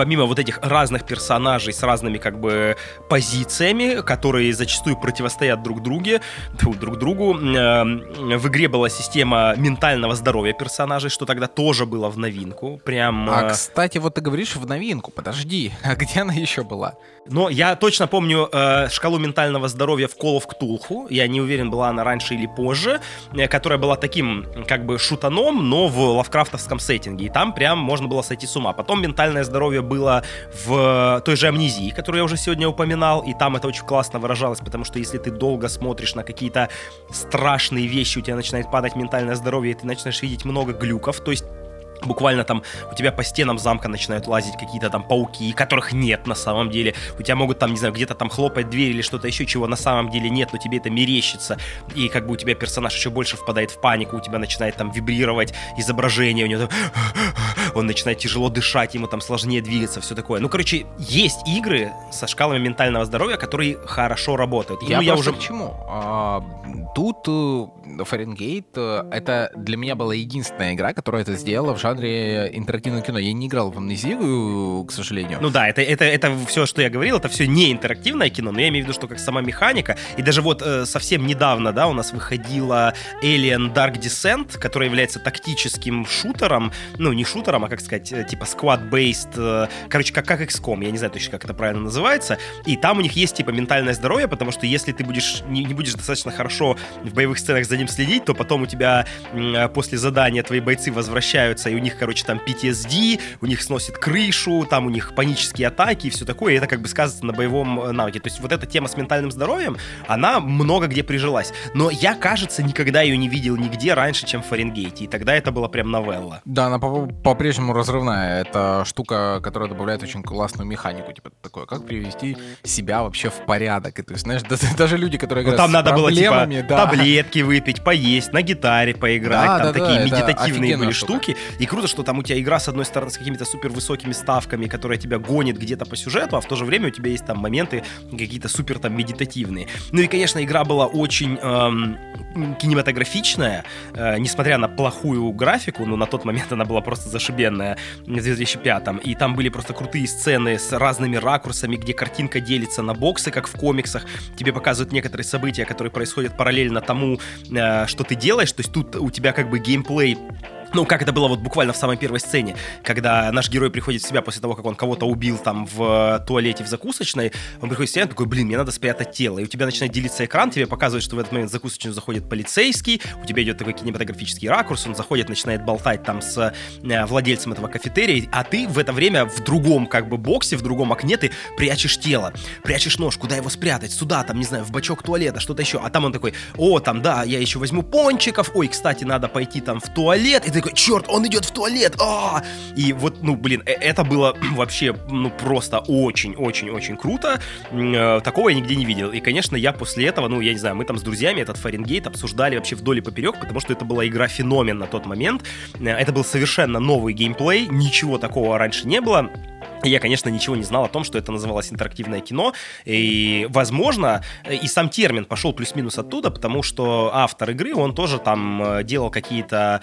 помимо вот этих разных персонажей с разными как бы позициями, которые зачастую противостоят друг друге, друг другу, э, в игре была система ментального здоровья персонажей, что тогда тоже было в новинку. Прям. А, э, кстати, вот ты говоришь в новинку, подожди, а где она еще была? Но я точно помню э, шкалу ментального здоровья в Call of Cthulhu. Я не уверен, была она раньше или позже, э, которая была таким, как бы, шутаном, но в лавкрафтовском сеттинге. И там прям можно было сойти с ума. Потом ментальное здоровье было в той же амнезии, которую я уже сегодня упоминал. И там это очень классно выражалось, потому что если ты долго смотришь на какие-то страшные вещи, у тебя начинает падать ментальное здоровье, и ты начинаешь видеть много глюков. То есть Буквально там у тебя по стенам замка начинают лазить какие-то там пауки, которых нет на самом деле. У тебя могут там, не знаю, где-то там хлопать дверь или что-то еще, чего на самом деле нет, но тебе это мерещится. И как бы у тебя персонаж еще больше впадает в панику, у тебя начинает там вибрировать изображение, у него там... он начинает тяжело дышать, ему там сложнее двигаться, все такое. Ну, короче, есть игры со шкалами ментального здоровья, которые хорошо работают. Я, ну, я уже к чему? А, тут Фаренгейт э, это для меня была единственная игра, которая это сделала в жанре жанре интерактивного кино. Я не играл в амнезию, к сожалению. Ну да, это, это, это все, что я говорил, это все не интерактивное кино, но я имею в виду, что как сама механика, и даже вот э, совсем недавно, да, у нас выходила Alien Dark Descent, которая является тактическим шутером, ну не шутером, а как сказать, э, типа squad-based, э, короче, как, как XCOM, я не знаю точно, как это правильно называется, и там у них есть типа ментальное здоровье, потому что если ты будешь, не, не будешь достаточно хорошо в боевых сценах за ним следить, то потом у тебя э, после задания твои бойцы возвращаются, и них, короче, там PTSD, у них сносит крышу, там у них панические атаки и все такое, и это как бы сказывается на боевом э, навыке. То есть вот эта тема с ментальным здоровьем, она много где прижилась. Но я, кажется, никогда ее не видел нигде раньше, чем в Фаренгейте, и тогда это была прям новелла. Да, она по-прежнему разрывная. Это штука, которая добавляет очень классную механику, типа такое, как привести себя вообще в порядок. И, то есть, знаешь, даже люди, которые ну, играют там надо было, типа, да. таблетки выпить, поесть, на гитаре поиграть, да, там да, такие да, медитативные были штука. штуки. И круто, что там у тебя игра, с одной стороны, с какими-то супер высокими ставками, которая тебя гонит где-то по сюжету, а в то же время у тебя есть там моменты какие-то супер там медитативные. Ну и, конечно, игра была очень эм, кинематографичная, э, несмотря на плохую графику, но на тот момент она была просто зашибенная в 2005 И там были просто крутые сцены с разными ракурсами, где картинка делится на боксы, как в комиксах. Тебе показывают некоторые события, которые происходят параллельно тому, э, что ты делаешь. То есть тут у тебя как бы геймплей ну, как это было вот буквально в самой первой сцене, когда наш герой приходит в себя после того, как он кого-то убил там в туалете в закусочной, он приходит в себя, такой, блин, мне надо спрятать тело. И у тебя начинает делиться экран, тебе показывает, что в этот момент в закусочную заходит полицейский, у тебя идет такой кинематографический ракурс, он заходит, начинает болтать там с э, владельцем этого кафетерия, а ты в это время в другом как бы боксе, в другом окне ты прячешь тело, прячешь нож, куда его спрятать, сюда, там, не знаю, в бачок туалета, что-то еще. А там он такой, о, там, да, я еще возьму пончиков, ой, кстати, надо пойти там в туалет, и ты такой, черт, он идет в туалет, а! И вот, ну, блин, э, это было вообще, ну, просто очень-очень-очень круто. Э, такого я нигде не видел. И, конечно, я после этого, ну, я не знаю, мы там с друзьями этот Фаренгейт обсуждали вообще вдоль и поперек, потому что это была игра-феномен на тот момент. Э, это был совершенно новый геймплей, ничего такого раньше не было. Я, конечно, ничего не знал о том, что это называлось интерактивное кино, и, возможно, и сам термин пошел плюс-минус оттуда, потому что автор игры, он тоже там э, делал какие-то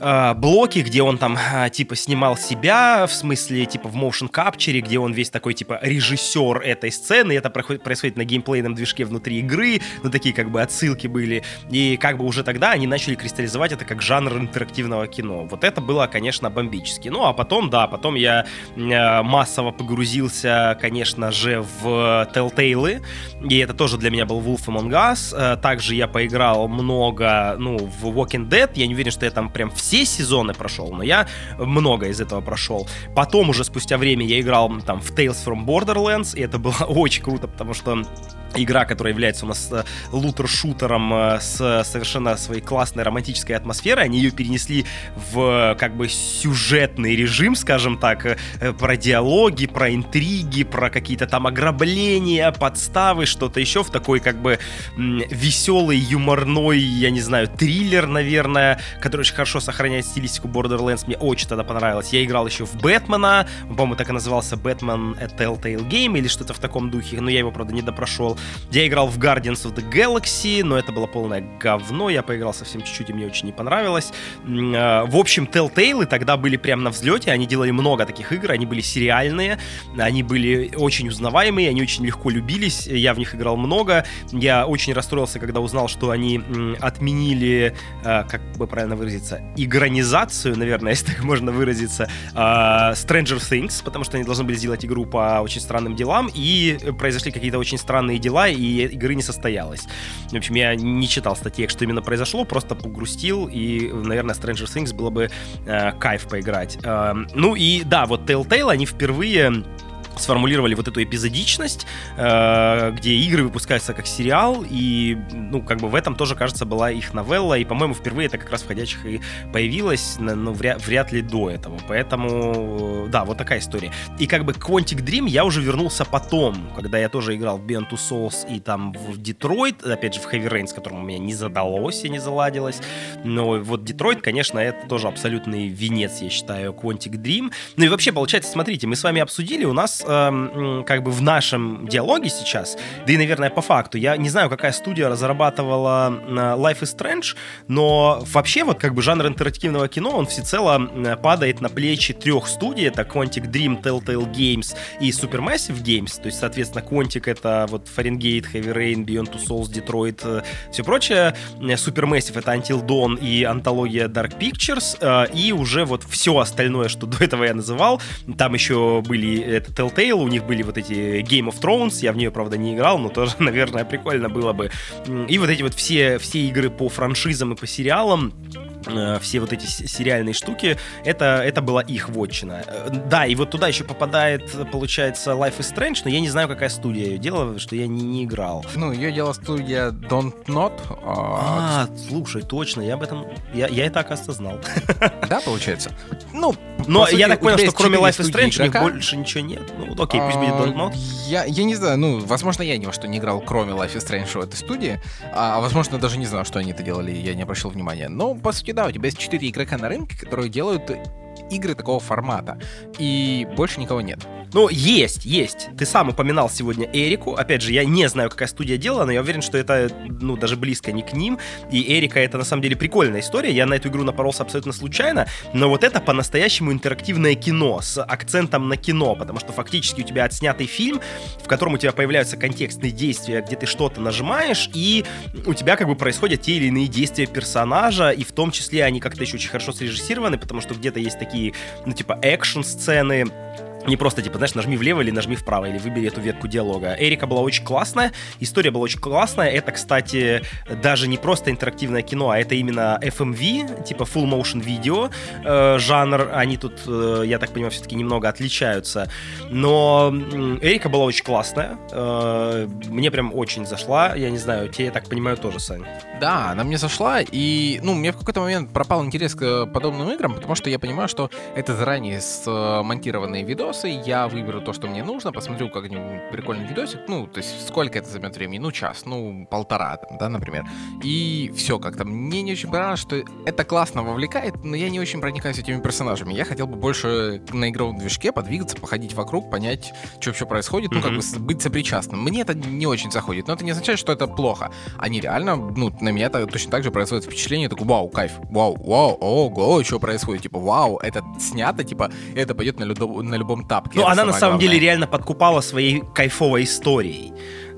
э, блоки, где он там э, типа снимал себя, в смысле типа в motion capture, где он весь такой типа режиссер этой сцены, это происходит на геймплейном движке внутри игры, ну такие как бы отсылки были, и как бы уже тогда они начали кристаллизовать это как жанр интерактивного кино. Вот это было, конечно, бомбически. Ну а потом, да, потом я э, массово погрузился, конечно же, в Telltale, и это тоже для меня был Wolf Among Us. Э, также я поиграл много, ну, в Walking Dead. Я не уверен, что я там прям все сезоны прошел, но я много из этого прошел. Потом уже спустя время я играл там в Tales from Borderlands, и это было очень круто, потому что игра, которая является у нас э, лутер-шутером э, с совершенно своей классной романтической атмосферой, они ее перенесли в как бы сюжетный режим, скажем так, э, про диалоги, про интриги, про какие-то там ограбления, подставы, что-то еще в такой как бы веселый, юморной, я не знаю, триллер, наверное, который очень хорошо сохраняет стилистику Borderlands. Мне очень тогда понравилось. Я играл еще в Бэтмена, по-моему, так и назывался Бэтмен Telltale Game или что-то в таком духе, но я его, правда, не допрошел. Я играл в Guardians of the Galaxy, но это было полное говно. Я поиграл совсем чуть-чуть, и мне очень не понравилось. Э, в общем, Telltale тогда были прям на взлете. Они делали много таких игр. Они были сериальные, они были очень узнаваемые, они очень легко любились. Я в них играл много. Я очень расстроился, когда узнал, что они отменили, э, как бы правильно выразиться, игронизацию, наверное, если так можно выразиться, э, Stranger Things, потому что они должны были сделать игру по очень странным делам, и произошли какие-то очень странные дела, и игры не состоялось. В общем, я не читал статьи, что именно произошло, просто погрустил, и, наверное, Stranger Things было бы э, кайф поиграть. Э, ну и да, вот Telltale, они впервые сформулировали вот эту эпизодичность, э, где игры выпускаются как сериал, и, ну, как бы в этом тоже, кажется, была их новелла, и, по-моему, впервые это как раз входящих и появилось, но вряд, вряд ли до этого. Поэтому, да, вот такая история. И как бы Quantic Dream я уже вернулся потом, когда я тоже играл в Beyond Two Souls и там в Детройт, опять же, в Heavy Rain, с которым у меня не задалось и не заладилось. Но вот Детройт, конечно, это тоже абсолютный венец, я считаю, Quantic Dream. Ну и вообще, получается, смотрите, мы с вами обсудили, у нас э, как бы в нашем диалоге сейчас, да и, наверное, по факту, я не знаю, какая студия разрабатывала э, Life is Strange, но вообще вот как бы жанр интерактивного кино, он всецело падает на плечи трех студий, это Quantic Dream, Telltale Games и Supermassive Games, то есть, соответственно, Quantic это вот Fahrenheit, Heavy Rain, Beyond Two Souls, Detroit, э, все прочее, Supermassive это Until Dawn и антология Dark Pictures, э, и уже вот все остальное, что до этого я называл, там еще были это Telltale у них были вот эти Game of Thrones, я в нее, правда, не играл, но тоже, наверное, прикольно было бы. И вот эти вот все, все игры по франшизам и по сериалам, все вот эти сериальные штуки, это, это была их вотчина. Э, да, и вот туда еще попадает, получается, Life is Strange, но я не знаю, какая студия ее делала, что я не, не играл. Ну, ее делала студия Don't Not. А, а слушай, точно, я об этом, я, я это, оказывается, знал. Да, получается? Ну, но сути, я так понял, что кроме Life is Strange игрока, у них больше ничего нет. Ну, окей, пусть будет Don't Not. Я, я не знаю, ну, возможно, я ни во что не играл, кроме Life is Strange в этой студии, а, возможно, даже не знал, что они это делали, я не обращал внимания. Но, по сути, да, у тебя есть 4 игрока на рынке, которые делают игры такого формата. И больше никого нет. Ну, есть, есть. Ты сам упоминал сегодня Эрику. Опять же, я не знаю, какая студия делала, но я уверен, что это, ну, даже близко не к ним. И Эрика это, на самом деле, прикольная история. Я на эту игру напоролся абсолютно случайно. Но вот это по-настоящему интерактивное кино с акцентом на кино, потому что фактически у тебя отснятый фильм, в котором у тебя появляются контекстные действия, где ты что-то нажимаешь, и у тебя как бы происходят те или иные действия персонажа, и в том числе они как-то еще очень хорошо срежиссированы, потому что где-то есть такие, ну, типа, экшн-сцены, не просто, типа, знаешь, нажми влево или нажми вправо, или выбери эту ветку диалога. Эрика была очень классная, история была очень классная. Это, кстати, даже не просто интерактивное кино, а это именно FMV, типа full motion video э, жанр. Они тут, э, я так понимаю, все-таки немного отличаются. Но Эрика была очень классная. Э, мне прям очень зашла. Я не знаю, тебе, я так понимаю, тоже, Сань. Да, она мне зашла, и, ну, мне в какой-то момент пропал интерес к подобным играм, потому что я понимаю, что это заранее смонтированные видосы, видосы, я выберу то, что мне нужно, посмотрю как-нибудь прикольный видосик, ну, то есть сколько это займет времени, ну, час, ну, полтора, там, да, например. И все как-то. Мне не очень понравилось, что это классно вовлекает, но я не очень проникаюсь этими персонажами. Я хотел бы больше на игровом движке подвигаться, походить вокруг, понять, что вообще происходит, ну, как бы быть сопричастным. Мне это не очень заходит, но это не означает, что это плохо. Они реально, ну, на меня это точно так же производит впечатление, такой, вау, кайф, вау, вау, ого, что происходит, типа, вау, это снято, типа, это пойдет на, любом, на любом тапке. Ну, она на самом главное. деле реально подкупала своей кайфовой историей.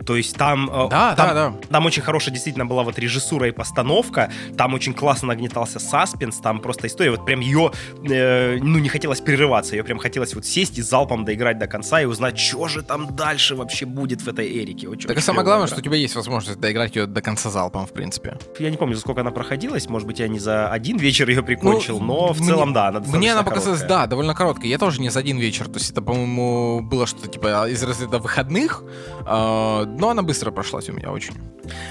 То есть там, э, да, там, да, да. там очень хорошая действительно была вот режиссура и постановка, там очень классно нагнетался саспенс, там просто история, вот прям ее, э, ну, не хотелось прерываться, ее прям хотелось вот сесть и залпом доиграть до конца и узнать, что же там дальше вообще будет в этой Эрике. Очень, так и самое главное, игра. что у тебя есть возможность доиграть ее до конца залпом, в принципе. Я не помню, за сколько она проходилась, может быть, я не за один вечер ее прикончил, ну, но в мне, целом, да, она Мне она показалась, да, довольно короткой. Я тоже не за один вечер, то есть это, по-моему, было что-то типа из разряда выходных, э, но она быстро прошла прошлась у меня очень.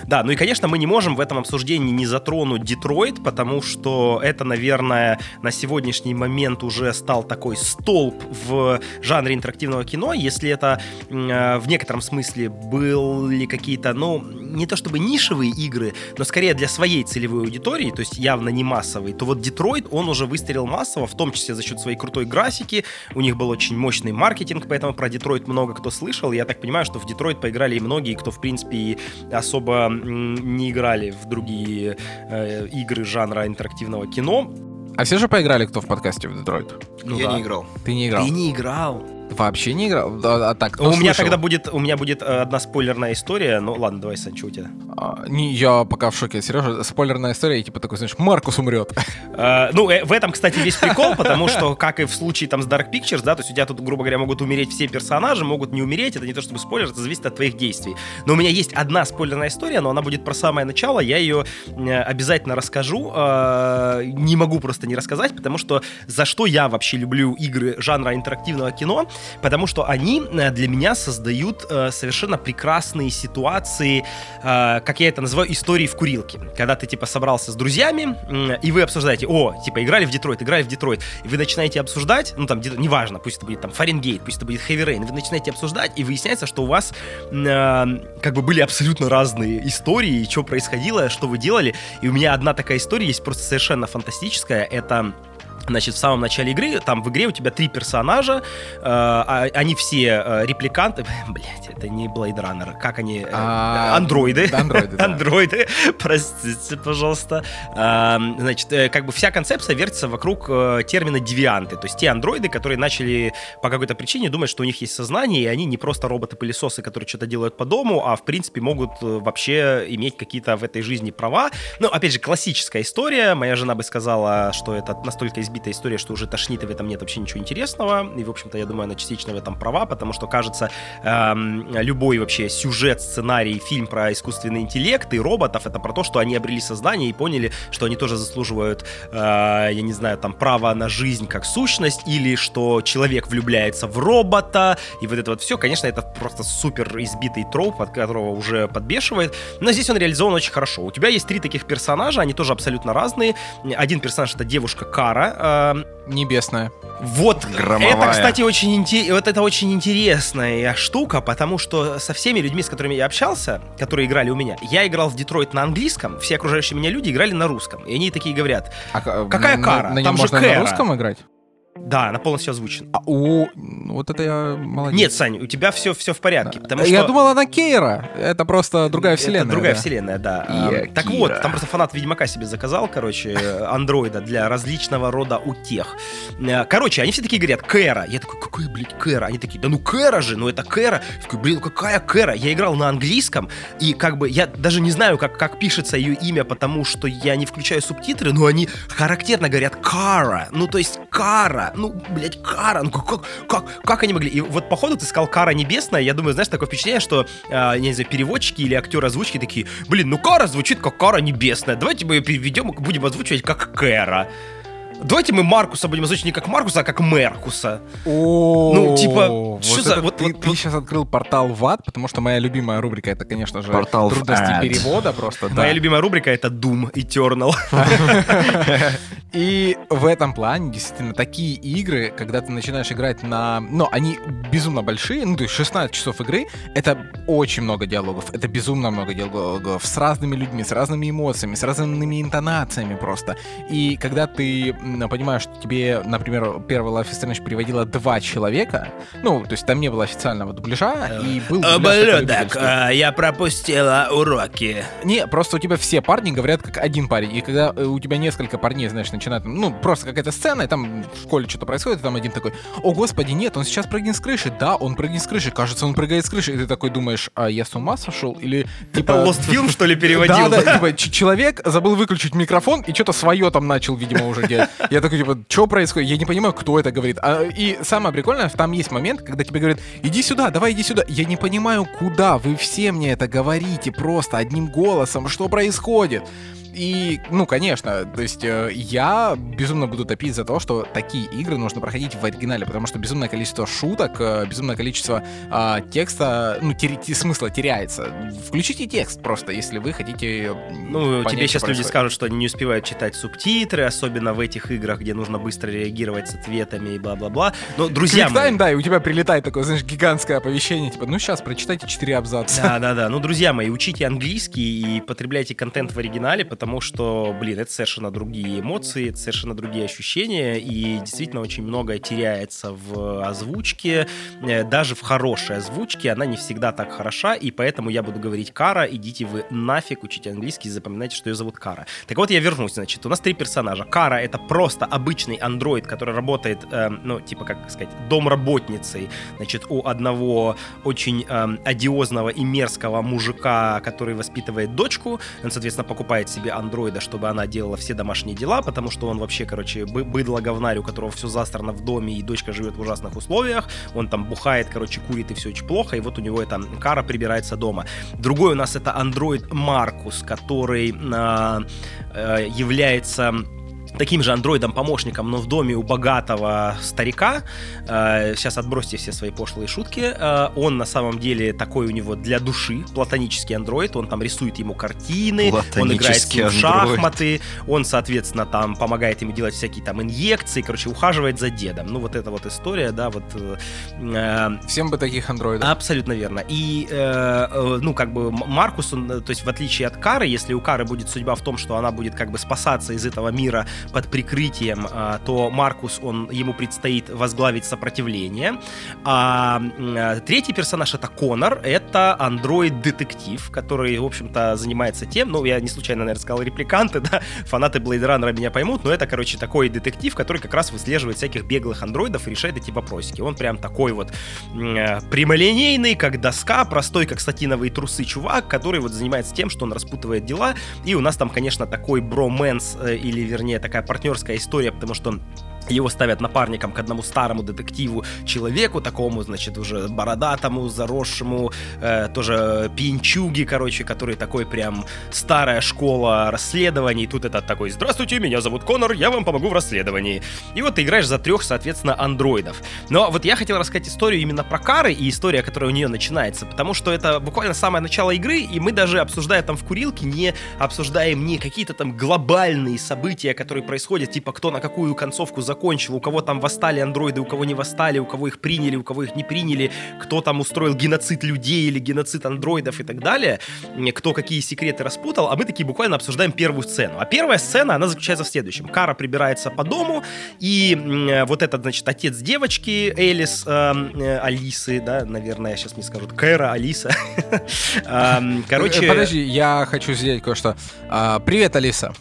Да, ну и, конечно, мы не можем в этом обсуждении не затронуть Детройт, потому что это, наверное, на сегодняшний момент уже стал такой столб в жанре интерактивного кино. Если это э, в некотором смысле были какие-то, ну, не то чтобы нишевые игры, но скорее для своей целевой аудитории, то есть явно не массовый, то вот Детройт, он уже выстрелил массово, в том числе за счет своей крутой графики, у них был очень мощный маркетинг, поэтому про Детройт много кто слышал, я так понимаю, что в Детройт поиграли и многие, кто, в принципе, особо не играли в другие э, игры жанра интерактивного кино. А все же поиграли, кто в подкасте в Детройт? Ну, я да. не играл. Ты не играл? Ты не играл. Вообще не играл? А, а так, у меня тогда будет, у меня будет э, одна спойлерная история. Ну ладно, давай, Сан, что у тебя? А, не, я пока в шоке. Сережа, спойлерная история, и типа такой, знаешь, Маркус умрет. А, ну, э, в этом, кстати, весь прикол, потому что, как и в случае там с Dark Pictures, да, то есть у тебя тут, грубо говоря, могут умереть все персонажи, могут не умереть, это не то чтобы спойлер, это зависит от твоих действий. Но у меня есть одна спойлерная история, но она будет про самое начало, я ее э, обязательно расскажу. Э, не могу просто не рассказать, потому что за что я вообще люблю игры жанра интерактивного кино, потому что они э, для меня создают э, совершенно прекрасные ситуации, э, как я это называю, истории в курилке. Когда ты, типа, собрался с друзьями, и вы обсуждаете, о, типа, играли в Детройт, играли в Детройт, и вы начинаете обсуждать, ну, там, неважно, пусть это будет там Фаренгейт, пусть это будет Heavy Rain, вы начинаете обсуждать, и выясняется, что у вас как бы были абсолютно разные истории, что происходило, что вы делали, и у меня одна такая история есть просто совершенно фантастическая, это Значит, в самом начале игры, там в игре у тебя три персонажа, э, а, они все э, репликанты, блять, это не Blade Runner, как они, э, а, андроиды, андроиды, да. андроиды, простите, пожалуйста. Э, значит, э, как бы вся концепция вертится вокруг э, термина девианты, то есть те андроиды, которые начали по какой-то причине думать, что у них есть сознание, и они не просто роботы-пылесосы, которые что-то делают по дому, а в принципе могут э, вообще иметь какие-то в этой жизни права. Ну, опять же, классическая история, моя жена бы сказала, что это настолько избитая история, что уже тошнит, и в этом нет вообще ничего интересного. И, в общем-то, я думаю, она частично в этом права, потому что, кажется, эм, любой вообще сюжет, сценарий, фильм про искусственный интеллект и роботов, это про то, что они обрели сознание и поняли, что они тоже заслуживают, э, я не знаю, там, права на жизнь как сущность, или что человек влюбляется в робота, и вот это вот все, конечно, это просто супер избитый троп, от которого уже подбешивает, но здесь он реализован очень хорошо. У тебя есть три таких персонажа, они тоже абсолютно разные. Один персонаж — это девушка Кара, э, небесная. Вот, Громовая. это, кстати, очень, инте- вот это очень интересная штука, потому что со всеми людьми, с которыми я общался, которые играли у меня, я играл в Детройт на английском, все окружающие меня люди играли на русском. И они такие говорят, а, какая на, кара? На, на Там же можно Кэра. на русском играть? Да, она полностью озвучена. А, о, вот это я молодец. Нет, Сань, у тебя все, все в порядке. Потому я что... думал, она Кейра. Это просто другая вселенная. Это другая да. вселенная, да. А, так вот, там просто фанат Ведьмака себе заказал, короче, андроида для различного рода утех. Э, короче, они все такие говорят, Кэра. Я такой, какой, блядь, Кэра? Они такие, да ну Кэра же, ну это Кэра. Я такой, блин, ну какая Кэра? Я играл на английском, и как бы я даже не знаю, как, как пишется ее имя, потому что я не включаю субтитры, но они характерно говорят Кара. Ну, то есть Кара. Ну, блядь, кара, ну как, как, как они могли? И вот походу ты сказал кара небесная, я думаю, знаешь, такое впечатление, что, э, не знаю, переводчики или актеры озвучки такие, блин, ну кара звучит как кара небесная, давайте мы ее переведем, будем озвучивать как Кэра. Давайте мы Маркуса будем озвучить не как Маркуса, а как Меркуса. О, ну, типа, что за... Вот, ты, ты сейчас открыл портал в ад, потому что моя любимая рубрика это, конечно же, портал трудности перевода просто. Моя любимая рубрика это Doom Eternal. И в этом плане, действительно, такие игры, когда ты начинаешь играть на... Ну, они безумно большие, ну, то есть 16 часов игры, это очень много диалогов, это безумно много диалогов с разными людьми, с разными эмоциями, с разными интонациями просто. И когда ты понимаю, что тебе, например, первый Life is Strange приводило два человека, ну, то есть там не было официального дубляжа, и был Ублюдок, а, я пропустила уроки. Не, просто у тебя все парни говорят как один парень, и когда э, у тебя несколько парней, знаешь, начинают, ну, просто какая-то сцена, и там в школе что-то происходит, и там один такой, о, господи, нет, он сейчас прыгнет с крыши, да, он прыгнет с крыши, кажется, он прыгает с крыши, и ты такой думаешь, а я с ума сошел? Или, типа... Lost Film, что ли, переводил? Да, да, типа, человек забыл выключить микрофон и что-то свое там начал, видимо, уже делать. Я такой, типа, что происходит? Я не понимаю, кто это говорит. А, и самое прикольное, там есть момент, когда тебе говорят, иди сюда, давай иди сюда. Я не понимаю, куда. Вы все мне это говорите просто одним голосом. Что происходит? И, ну, конечно, то есть э, я безумно буду топить за то, что такие игры нужно проходить в оригинале, потому что безумное количество шуток, э, безумное количество э, текста, ну, тер- смысла теряется. Включите текст просто, если вы хотите... Ну, понять, тебе сейчас люди скажут, что они не успевают читать субтитры, особенно в этих играх, где нужно быстро реагировать с ответами и бла-бла-бла. Но, друзья Кликтайм, мои... да, и у тебя прилетает такое, знаешь, гигантское оповещение, типа, ну, сейчас прочитайте 4 абзаца. Да-да-да. Ну, друзья мои, учите английский и потребляйте контент в оригинале, потому что, блин, это совершенно другие эмоции, это совершенно другие ощущения, и действительно очень многое теряется в озвучке, э, даже в хорошей озвучке она не всегда так хороша, и поэтому я буду говорить Кара, идите вы нафиг, учите английский, запоминайте, что ее зовут Кара. Так вот, я вернусь, значит, у нас три персонажа. Кара — это просто обычный андроид, который работает, э, ну, типа, как сказать, домработницей, значит, у одного очень э, одиозного и мерзкого мужика, который воспитывает дочку, он, соответственно, покупает себе андроида, чтобы она делала все домашние дела, потому что он вообще, короче, бы быдло говнарь, у которого все застрано в доме, и дочка живет в ужасных условиях, он там бухает, короче, курит, и все очень плохо, и вот у него эта кара прибирается дома. Другой у нас это андроид Маркус, который э, э, является таким же андроидом-помощником, но в доме у богатого старика. Э, сейчас отбросьте все свои пошлые шутки. Э, он на самом деле такой у него для души, платонический андроид. Он там рисует ему картины, он играет с ним в шахматы, он, соответственно, там помогает ему делать всякие там инъекции, короче, ухаживает за дедом. Ну, вот эта вот история, да, вот... Э, Всем бы таких андроидов. Абсолютно верно. И, ну, как бы Маркус, он, то есть в отличие от Кары, если у Кары будет судьба в том, что она будет как бы спасаться из этого мира под прикрытием, а, то Маркус, он, ему предстоит возглавить сопротивление. А, а третий персонаж это Конор, это андроид-детектив, который, в общем-то, занимается тем, ну, я не случайно, наверное, сказал репликанты, да, фанаты Blade Runner меня поймут, но это, короче, такой детектив, который как раз выслеживает всяких беглых андроидов и решает эти вопросики. Он прям такой вот э, прямолинейный, как доска, простой, как сатиновые трусы чувак, который вот занимается тем, что он распутывает дела, и у нас там, конечно, такой броменс, э, или, вернее, такая партнерская история, потому что его ставят напарником к одному старому детективу человеку, такому, значит, уже бородатому, заросшему, э, тоже пьянчуги, короче, который такой прям старая школа расследований. Тут этот такой, здравствуйте, меня зовут Конор, я вам помогу в расследовании. И вот ты играешь за трех, соответственно, андроидов. Но вот я хотел рассказать историю именно про Кары и история, которая у нее начинается, потому что это буквально самое начало игры, и мы даже, обсуждая там в курилке, не обсуждаем не какие-то там глобальные события, которые происходят, типа кто на какую концовку закончил, закончил, у кого там восстали андроиды, у кого не восстали, у кого их приняли, у кого их не приняли, кто там устроил геноцид людей или геноцид андроидов и так далее, кто какие секреты распутал, а мы такие буквально обсуждаем первую сцену. А первая сцена, она заключается в следующем. Кара прибирается по дому, и вот этот, значит, отец девочки, Элис, э, э, Алисы, да, наверное, сейчас мне скажут, Кэра, Алиса. Эм, короче... Подожди, я хочу сделать кое-что. А, привет, Алиса.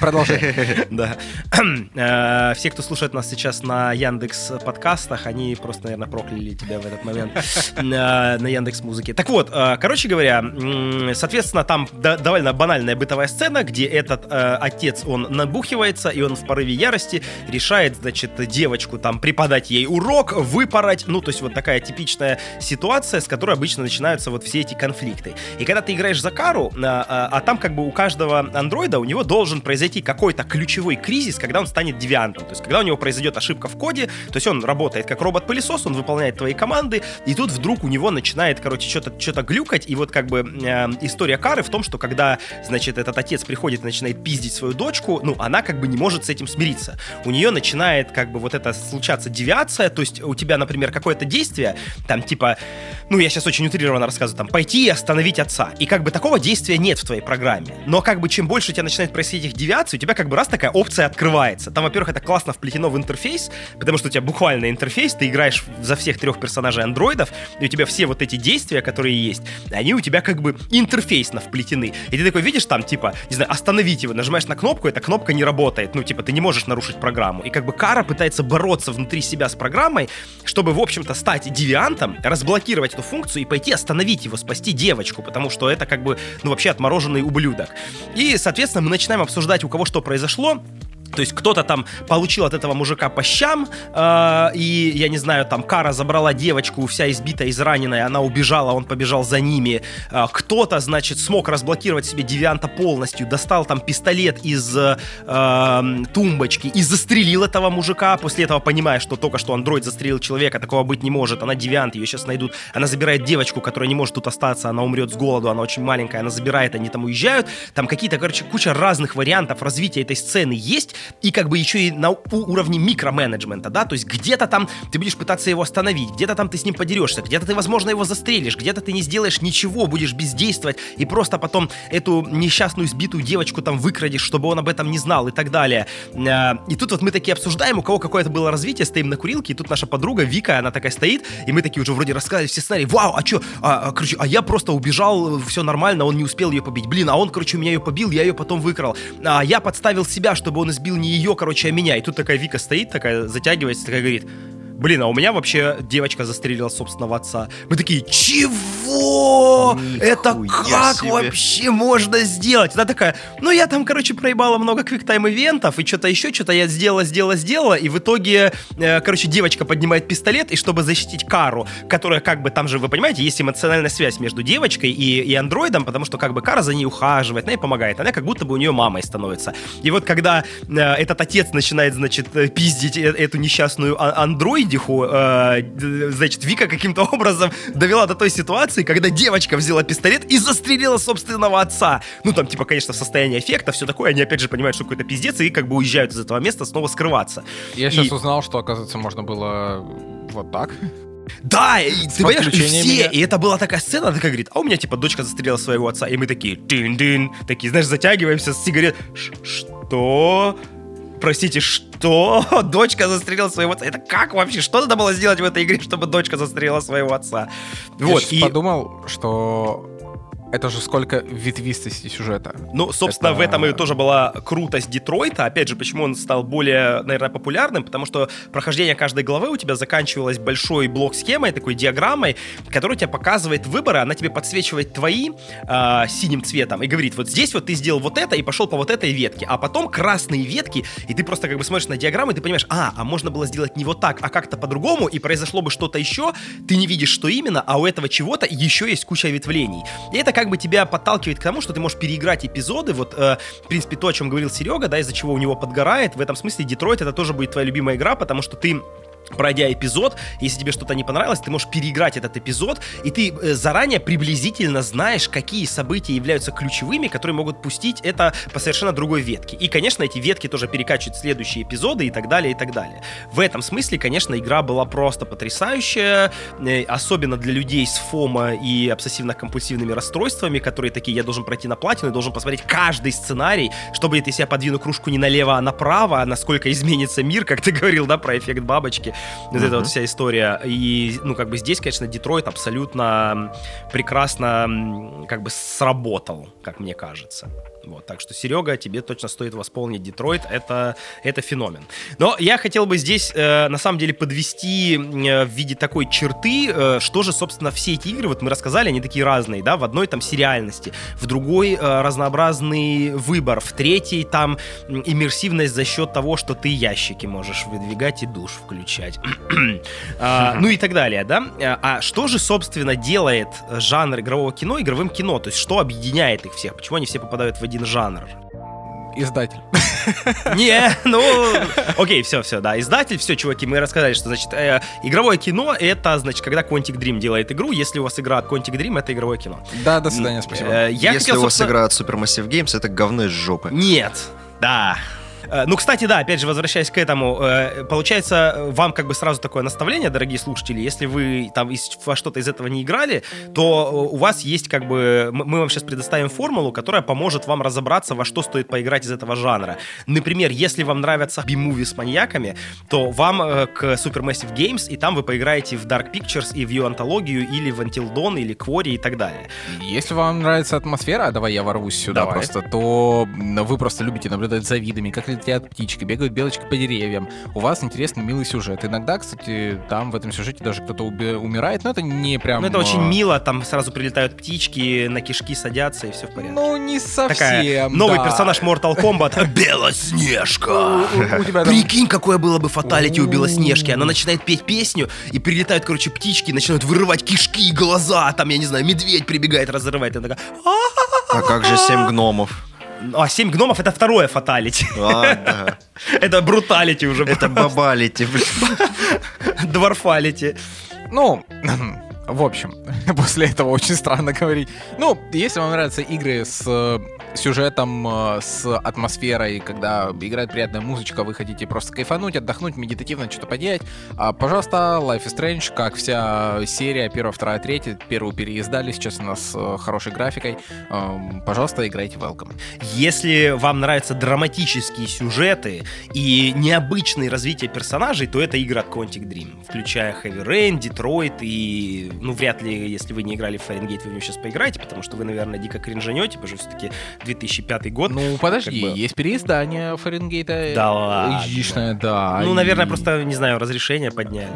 Продолжай. Да. Э, все, кто слушает нас сейчас на Яндекс подкастах, они просто, наверное, прокляли тебя в этот момент на Яндекс музыке. Так вот, э, короче говоря, соответственно, там довольно банальная бытовая сцена, где этот э, отец, он набухивается, и он в порыве ярости решает, значит, девочку там преподать ей урок, выпороть. Ну, то есть вот такая типичная ситуация, с которой обычно начинаются вот все эти конфликты. И когда ты играешь за Кару, а там как бы у каждого андроида, у него должен произойти какой-то ключевой кризис, когда он станет девиантом. То есть, когда у него произойдет ошибка в коде, то есть он работает как робот-пылесос, он выполняет твои команды, и тут вдруг у него начинает, короче, что-то что глюкать, и вот как бы э, история Кары в том, что когда, значит, этот отец приходит и начинает пиздить свою дочку, ну, она как бы не может с этим смириться. У нее начинает как бы вот это случаться девиация, то есть у тебя, например, какое-то действие, там типа, ну, я сейчас очень утрированно рассказываю, там, пойти и остановить отца. И как бы такого действия нет в твоей программе. Но как бы чем больше у тебя начинает происходить девиаций, у тебя как бы раз такая опция открывается. Там, во-первых, это классно вплетено в интерфейс, потому что у тебя буквально интерфейс, ты играешь за всех трех персонажей андроидов, и у тебя все вот эти действия, которые есть, они у тебя как бы интерфейсно вплетены. И ты такой видишь там, типа, не знаю, остановить его, нажимаешь на кнопку, эта кнопка не работает. Ну, типа, ты не можешь нарушить программу. И как бы Кара пытается бороться внутри себя с программой, чтобы, в общем-то, стать девиантом, разблокировать эту функцию и пойти остановить его, спасти девочку, потому что это как бы, ну, вообще отмороженный ублюдок. И, соответственно, мы начинаем обсуждать обсуждать, у кого что произошло, То есть кто-то там получил от этого мужика по щам, э, и, я не знаю, там Кара забрала девочку, вся избитая, израненная, она убежала, он побежал за ними. Э, кто-то, значит, смог разблокировать себе девианта полностью, достал там пистолет из э, тумбочки и застрелил этого мужика, после этого понимая, что только что андроид застрелил человека, такого быть не может, она девиант, ее сейчас найдут, она забирает девочку, которая не может тут остаться, она умрет с голоду, она очень маленькая, она забирает, они там уезжают, там какие-то, короче, куча разных вариантов развития этой сцены есть, и как бы еще и на уровне микроменеджмента, да, то есть где-то там ты будешь пытаться его остановить, где-то там ты с ним подерешься, где-то ты, возможно, его застрелишь, где-то ты не сделаешь ничего, будешь бездействовать и просто потом эту несчастную сбитую девочку там выкрадешь, чтобы он об этом не знал и так далее. А, и тут вот мы такие обсуждаем, у кого какое-то было развитие, стоим на курилке, и тут наша подруга Вика, она такая стоит, и мы такие уже вроде рассказали все сценарии, вау, а что, а, а, короче, а я просто убежал, все нормально, он не успел ее побить, блин, а он, короче, меня ее побил, я ее потом выкрал, а я подставил себя, чтобы он избил не ее, короче, а меня. И тут такая Вика стоит, такая затягивается, такая говорит, блин, а у меня вообще девочка застрелила собственного отца. Мы такие, чего? Нихуя Это как себе. вообще можно сделать? Она такая, ну я там, короче, проебала много квиктайм-ивентов, и что-то еще, что-то я сделала, сделала, сделала, и в итоге, э, короче, девочка поднимает пистолет, и чтобы защитить Кару, которая как бы, там же, вы понимаете, есть эмоциональная связь между девочкой и, и андроидом, потому что как бы Кара за ней ухаживает, она ей помогает, она как будто бы у нее мамой становится. И вот когда э, этот отец начинает, значит, э, пиздить э, эту несчастную а- андроид, Эдиху, э, значит, Вика каким-то образом довела до той ситуации, когда девочка взяла пистолет и застрелила собственного отца. Ну, там, типа, конечно, в состоянии эффекта, все такое, они опять же понимают, что какой-то пиздец, и как бы уезжают из этого места снова скрываться. Я и... сейчас узнал, что, оказывается, можно было вот так. Да, и, ты понимаешь, и все, меня. и это была такая сцена, она такая говорит, а у меня, типа, дочка застрелила своего отца, и мы такие, дин-дин, такие, знаешь, затягиваемся с сигарет, что? Простите, что? Дочка застрелила своего отца. Это как вообще? Что надо было сделать в этой игре, чтобы дочка застрелила своего отца? Вот. Я и... подумал, что это же сколько ветвистости сюжета. Ну, собственно, это... в этом и тоже была крутость Детройта. Опять же, почему он стал более, наверное, популярным, потому что прохождение каждой главы у тебя заканчивалось большой блок схемой, такой диаграммой, которая тебе показывает выборы, она тебе подсвечивает твои э, синим цветом и говорит, вот здесь вот ты сделал вот это и пошел по вот этой ветке, а потом красные ветки, и ты просто как бы смотришь на диаграмму, и ты понимаешь, а, а можно было сделать не вот так, а как-то по-другому, и произошло бы что-то еще, ты не видишь, что именно, а у этого чего-то еще есть куча ветвлений. И это как бы тебя подталкивает к тому, что ты можешь переиграть эпизоды. Вот, э, в принципе, то, о чем говорил Серега, да, из-за чего у него подгорает. В этом смысле Детройт это тоже будет твоя любимая игра, потому что ты пройдя эпизод, если тебе что-то не понравилось, ты можешь переиграть этот эпизод, и ты э, заранее приблизительно знаешь, какие события являются ключевыми, которые могут пустить это по совершенно другой ветке. И, конечно, эти ветки тоже перекачивают следующие эпизоды и так далее, и так далее. В этом смысле, конечно, игра была просто потрясающая, э, особенно для людей с фома и обсессивно-компульсивными расстройствами, которые такие, я должен пройти на платину, должен посмотреть каждый сценарий, чтобы я себя подвину кружку не налево, а направо, а насколько изменится мир, как ты говорил, да, про эффект бабочки. Вот uh-huh. эта вот вся история. И, ну, как бы здесь, конечно, Детройт абсолютно прекрасно как бы сработал, как мне кажется. Вот, так что, Серега, тебе точно стоит восполнить Детройт, это, это феномен. Но я хотел бы здесь, э, на самом деле, подвести э, в виде такой черты, э, что же, собственно, все эти игры, вот мы рассказали, они такие разные, да, в одной там сериальности, в другой э, разнообразный выбор, в третьей там иммерсивность за счет того, что ты ящики можешь выдвигать и душ включать. а, ну и так далее, да. А что же, собственно, делает жанр игрового кино игровым кино? То есть что объединяет их всех? Почему они все попадают в один один жанр. Издатель. Не, ну, окей, все, все, да, издатель, все, чуваки, мы рассказали, что, значит, э, игровое кино это, значит, когда Quantic Dream делает игру, если у вас игра от Quantic Dream, это игровое кино. Да, до свидания, спасибо. Э, я если хотел, у вас собственно... игра от Supermassive Games, это говно из жопы. Нет, да, ну, кстати, да, опять же, возвращаясь к этому, э, получается, вам как бы сразу такое наставление, дорогие слушатели, если вы там во что-то из этого не играли, то у вас есть как бы, мы вам сейчас предоставим формулу, которая поможет вам разобраться, во что стоит поиграть из этого жанра. Например, если вам нравятся би-муви с маньяками, то вам э, к Supermassive Games, и там вы поиграете в Dark Pictures и в ее антологию, или в Until Dawn, или Quarry и так далее. Если вам нравится атмосфера, давай я ворвусь сюда давай. просто, то вы просто любите наблюдать за видами, как летят птички, бегают белочки по деревьям. У вас интересный, милый сюжет. Иногда, кстати, там в этом сюжете даже кто-то уби- умирает, но это не прям... Ну, это очень а, мило, там сразу прилетают птички, на кишки садятся, и все в порядке. Ну, не совсем. Такая новый да. персонаж Mortal Kombat Белоснежка. Прикинь, какое было бы фаталити у Белоснежки. Она начинает петь песню, и прилетают, короче, птички, начинают вырывать кишки, глаза, там, я не знаю, медведь прибегает, разрывает. И она такая, А как же семь гномов? А, семь гномов это второе фаталити. А, да. Это бруталити уже. Это бабалити. Дворфалити. Ну, в общем, после этого очень странно говорить. Ну, если вам нравятся игры с э, сюжетом, э, с атмосферой, когда играет приятная музычка, вы хотите просто кайфануть, отдохнуть, медитативно что-то поделать, а, пожалуйста, Life is Strange, как вся серия, первая, вторая, третья, первую переиздали, сейчас у нас с э, хорошей графикой, Эм, пожалуйста, играйте welcome. Если вам нравятся драматические сюжеты и необычные развития персонажей, то это игры от Quantic Dream, включая Heavy Rain, Detroit и, ну, вряд ли, если вы не играли в Фаренгейт, вы в него сейчас поиграете, потому что вы, наверное, дико кринжанете, потому что все-таки 2005 год. Ну, подожди, как бы- есть переиздание Фаренгейта. Да ладно. HD-шное, да. Ну, наверное, и- просто, не знаю, разрешение подняли.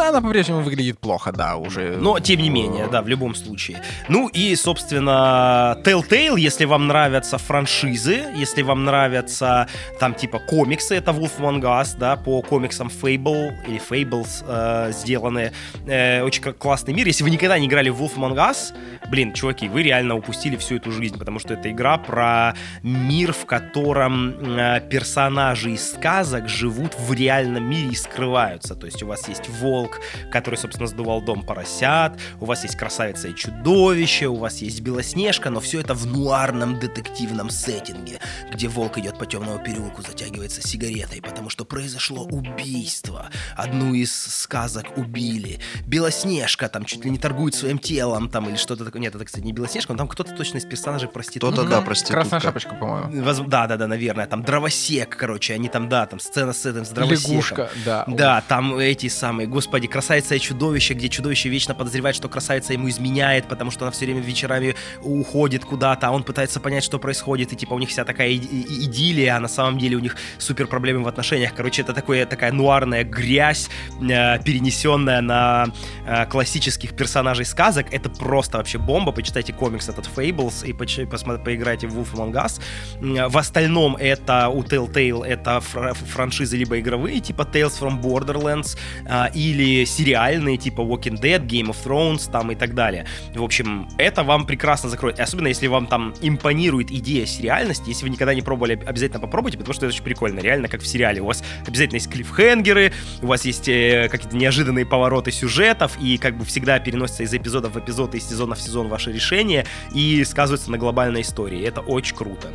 Она по-прежнему выглядит плохо, да, уже. Но, тем не менее, да, в любом случае. Ну и, собственно, Telltale, если вам нравятся франшизы, если вам нравятся там типа комиксы, это Wolf Among Us, да, по комиксам Fable или Fables э, сделаны. Э, очень к- классный мир. Если вы никогда не играли в Wolf Among Us, блин, чуваки, вы реально упустили всю эту жизнь, потому что это игра про мир, в котором э, персонажи из сказок живут в реальном мире и скрываются. То есть у вас есть волк, который, собственно, сдувал дом поросят, у вас есть красавица и чудовище, у вас есть Белоснежка, но все это в нуарном детективном сеттинге, где волк идет по темному переулку, затягивается сигаретой, потому что произошло убийство. Одну из сказок убили. Белоснежка там чуть ли не торгует своим телом там или что-то такое. Нет, это, кстати, не Белоснежка, но там кто-то точно из персонажей проститутка. Кто-то, да, проститутка. Красная шапочка, по-моему. Воз- Да, да, да, наверное. Там дровосек, короче, они там, да, там сцена с этим, с дровосеком. Лягушка, да. Да, там эти самые, господи, красавица и чудовище, где чудовище вечно подозревает, что красавица ему изменяет, потому что она все время вечерами уходит куда-то, а он пытается понять, что происходит, и типа у них вся такая и- и- идиллия, а на самом деле у них супер проблемы в отношениях. Короче, это такое, такая нуарная грязь, э, перенесенная на э, классических персонажей сказок. Это просто вообще бомба. Почитайте комикс этот Fables и посмо- поиграйте в Wolf Among Us. М, В остальном это у Telltale это фра- франшизы либо игровые, типа Tales from Borderlands, а, или сериальные, типа Walking Dead, Game of Thrones там и так далее. В общем, это вам прекрасно закроет. Особенно если вам там импонирует идея сериальности, если вы никогда не пробовали, обязательно попробуйте, потому что это очень прикольно. Реально, как в сериале. У вас обязательно есть клиффхенгеры, у вас есть э, какие-то неожиданные повороты сюжетов, и как бы всегда переносятся из эпизода в эпизод, из сезона в сезон ваши решения, и сказываются на глобальной истории. Это очень круто.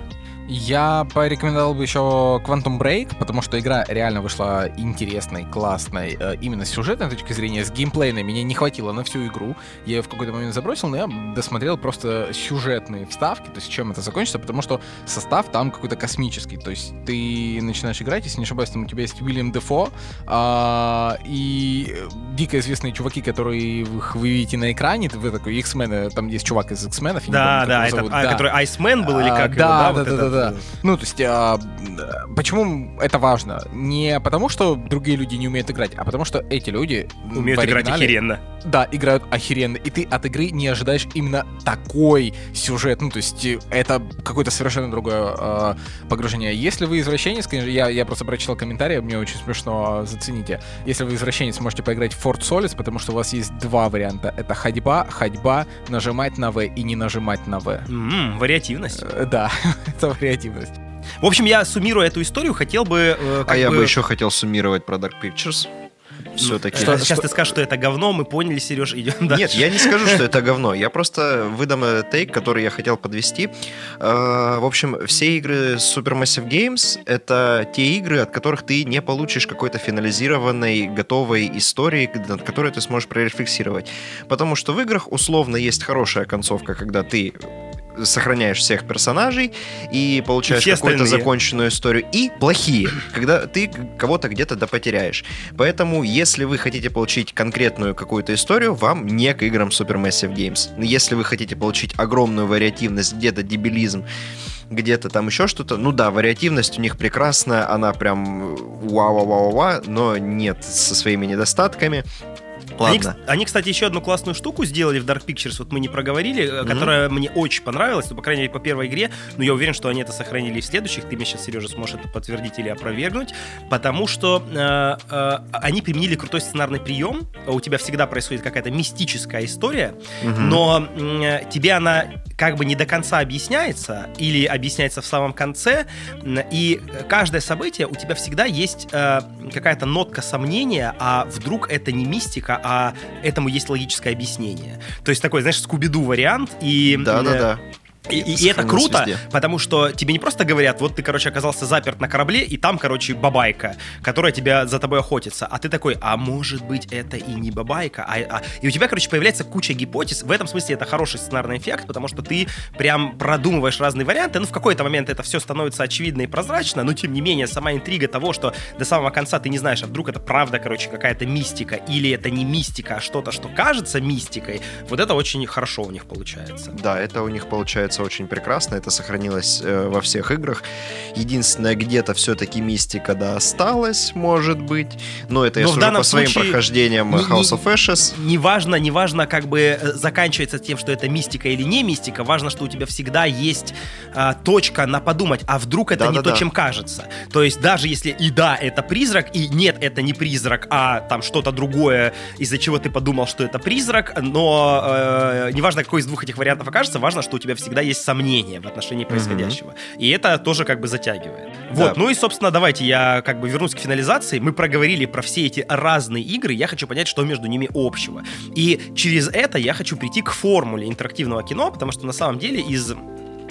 Я порекомендовал бы еще Quantum Break, потому что игра реально вышла интересной, классной, э, именно с сюжетной точки зрения, с геймплейной. Меня не хватило на всю игру. Я ее в какой-то момент забросил, но я досмотрел просто сюжетные вставки, то есть чем это закончится, потому что состав там какой-то космический. То есть ты начинаешь играть, если не ошибаюсь, там у тебя есть Уильям Дефо а, и э, дико известные чуваки, которые вы вы видите на экране, вы такой X-Men, там есть чувак из X-Men, Да, да, этот, а, который Айсмен был или А, как? его, да, да, да, да, да. Ну, то есть, а, почему это важно? Не потому, что другие люди не умеют играть, а потому что эти люди Умеют играть охеренно. Да, играют охеренно. И ты от игры не ожидаешь именно такой сюжет. Ну, то есть, э, это какое-то совершенно другое э, погружение. Если вы извращенец, конечно, я, я просто прочитал комментарии, мне очень смешно, зацените. Если вы извращенец, можете поиграть в Fort Solis, потому что у вас есть два варианта. Это ходьба, ходьба, нажимать на В и не нажимать на В. М, вариативность. Э, Да, это вариативность. В общем, я, суммируя эту историю, хотел бы... э, А я бы- бы еще хотел суммировать про Dark Pictures. Все-таки. Что- сейчас что- ты скажешь, что это говно, мы поняли, Сереж, идем дальше. Нет, я не скажу, что это говно. Я просто выдам э, тейк, который я хотел подвести. Э, В общем, все игры Supermassive Games — это те игры, от которых ты не получишь какой-то финализированной, готовой истории, над которой ты сможешь прорефлексировать. Потому что в играх условно есть хорошая концовка, когда ты сохраняешь всех персонажей и получаешь какую-то законченную историю. И плохие, когда ты кого-то где-то допотеряешь. Поэтому, если вы хотите получить конкретную какую-то историю, вам не к играм Supermassive Games. Если вы хотите получить огромную вариативность, где-то дебилизм где-то там еще что-то. Ну да, вариативность у них прекрасная, она прям вау-вау-вау-вау, но нет, со своими недостатками. Ладно. Они, они, кстати, еще одну классную штуку сделали в Dark Pictures, вот мы не проговорили, mm-hmm. которая мне очень понравилась, ну, по крайней мере, по первой игре, но я уверен, что они это сохранили и в следующих, ты мне сейчас, Сережа, сможешь это подтвердить или опровергнуть, потому что э, э, они применили крутой сценарный прием, у тебя всегда происходит какая-то мистическая история, mm-hmm. но э, тебе она как бы не до конца объясняется или объясняется в самом конце, и каждое событие у тебя всегда есть э, какая-то нотка сомнения, а вдруг это не мистика, а этому есть логическое объяснение. То есть такой, знаешь, скубиду вариант и... Да-да-да. И, и, и это круто, везде. потому что тебе не просто говорят, вот ты, короче, оказался заперт на корабле, и там, короче, бабайка, которая тебя за тобой охотится. А ты такой, а может быть, это и не бабайка. А, а... И у тебя, короче, появляется куча гипотез. В этом смысле это хороший сценарный эффект, потому что ты прям продумываешь разные варианты. Ну, в какой-то момент это все становится очевидно и прозрачно, но тем не менее, сама интрига того, что до самого конца ты не знаешь, а вдруг это правда, короче, какая-то мистика, или это не мистика, а что-то, что кажется мистикой, вот это очень хорошо у них получается. Да, это у них получается смотрится очень прекрасно, это сохранилось э, во всех играх. Единственное, где-то все-таки мистика, да, осталась, может быть, но это но я сужу по своим прохождениям не, House of Ashes. Неважно, неважно, как бы э, заканчивается тем, что это мистика или не мистика, важно, что у тебя всегда есть э, точка на подумать, а вдруг это да, не да, то, да. чем кажется. То есть даже если и да, это призрак, и нет, это не призрак, а там что-то другое, из-за чего ты подумал, что это призрак, но э, неважно, какой из двух этих вариантов окажется, важно, что у тебя всегда есть сомнения в отношении происходящего. Mm-hmm. И это тоже как бы затягивает. Да. Вот, ну и, собственно, давайте я как бы вернусь к финализации. Мы проговорили про все эти разные игры, я хочу понять, что между ними общего. И через это я хочу прийти к формуле интерактивного кино, потому что на самом деле из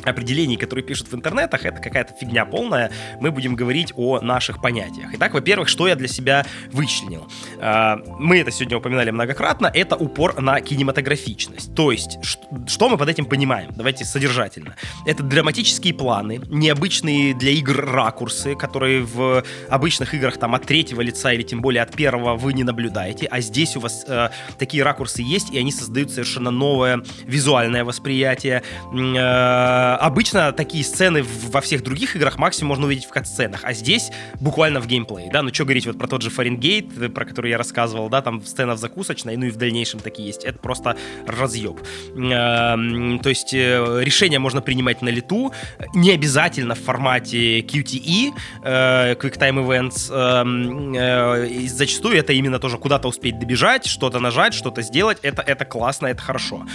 определений, которые пишут в интернетах, это какая-то фигня полная. Мы будем говорить о наших понятиях. Итак, во-первых, что я для себя вычленил? А, мы это сегодня упоминали многократно. Это упор на кинематографичность. То есть, что мы под этим понимаем? Давайте содержательно. Это драматические планы, необычные для игр ракурсы, которые в обычных играх там от третьего лица или тем более от первого вы не наблюдаете, а здесь у вас э, такие ракурсы есть, и они создают совершенно новое визуальное восприятие. Э, обычно такие сцены во всех других играх максимум можно увидеть в кат-сценах, а здесь буквально в геймплее, да, ну что говорить вот про тот же Фаренгейт, э, про который я рассказывал, да, там сцена в закусочной, ну и в дальнейшем такие есть, это просто разъеб. Эм, то есть э, решение можно принимать на лету, не обязательно в формате QTE, э, Quick Time Events, эм, зачастую это именно тоже куда-то успеть добежать, что-то нажать, что-то сделать, это, это классно, это хорошо.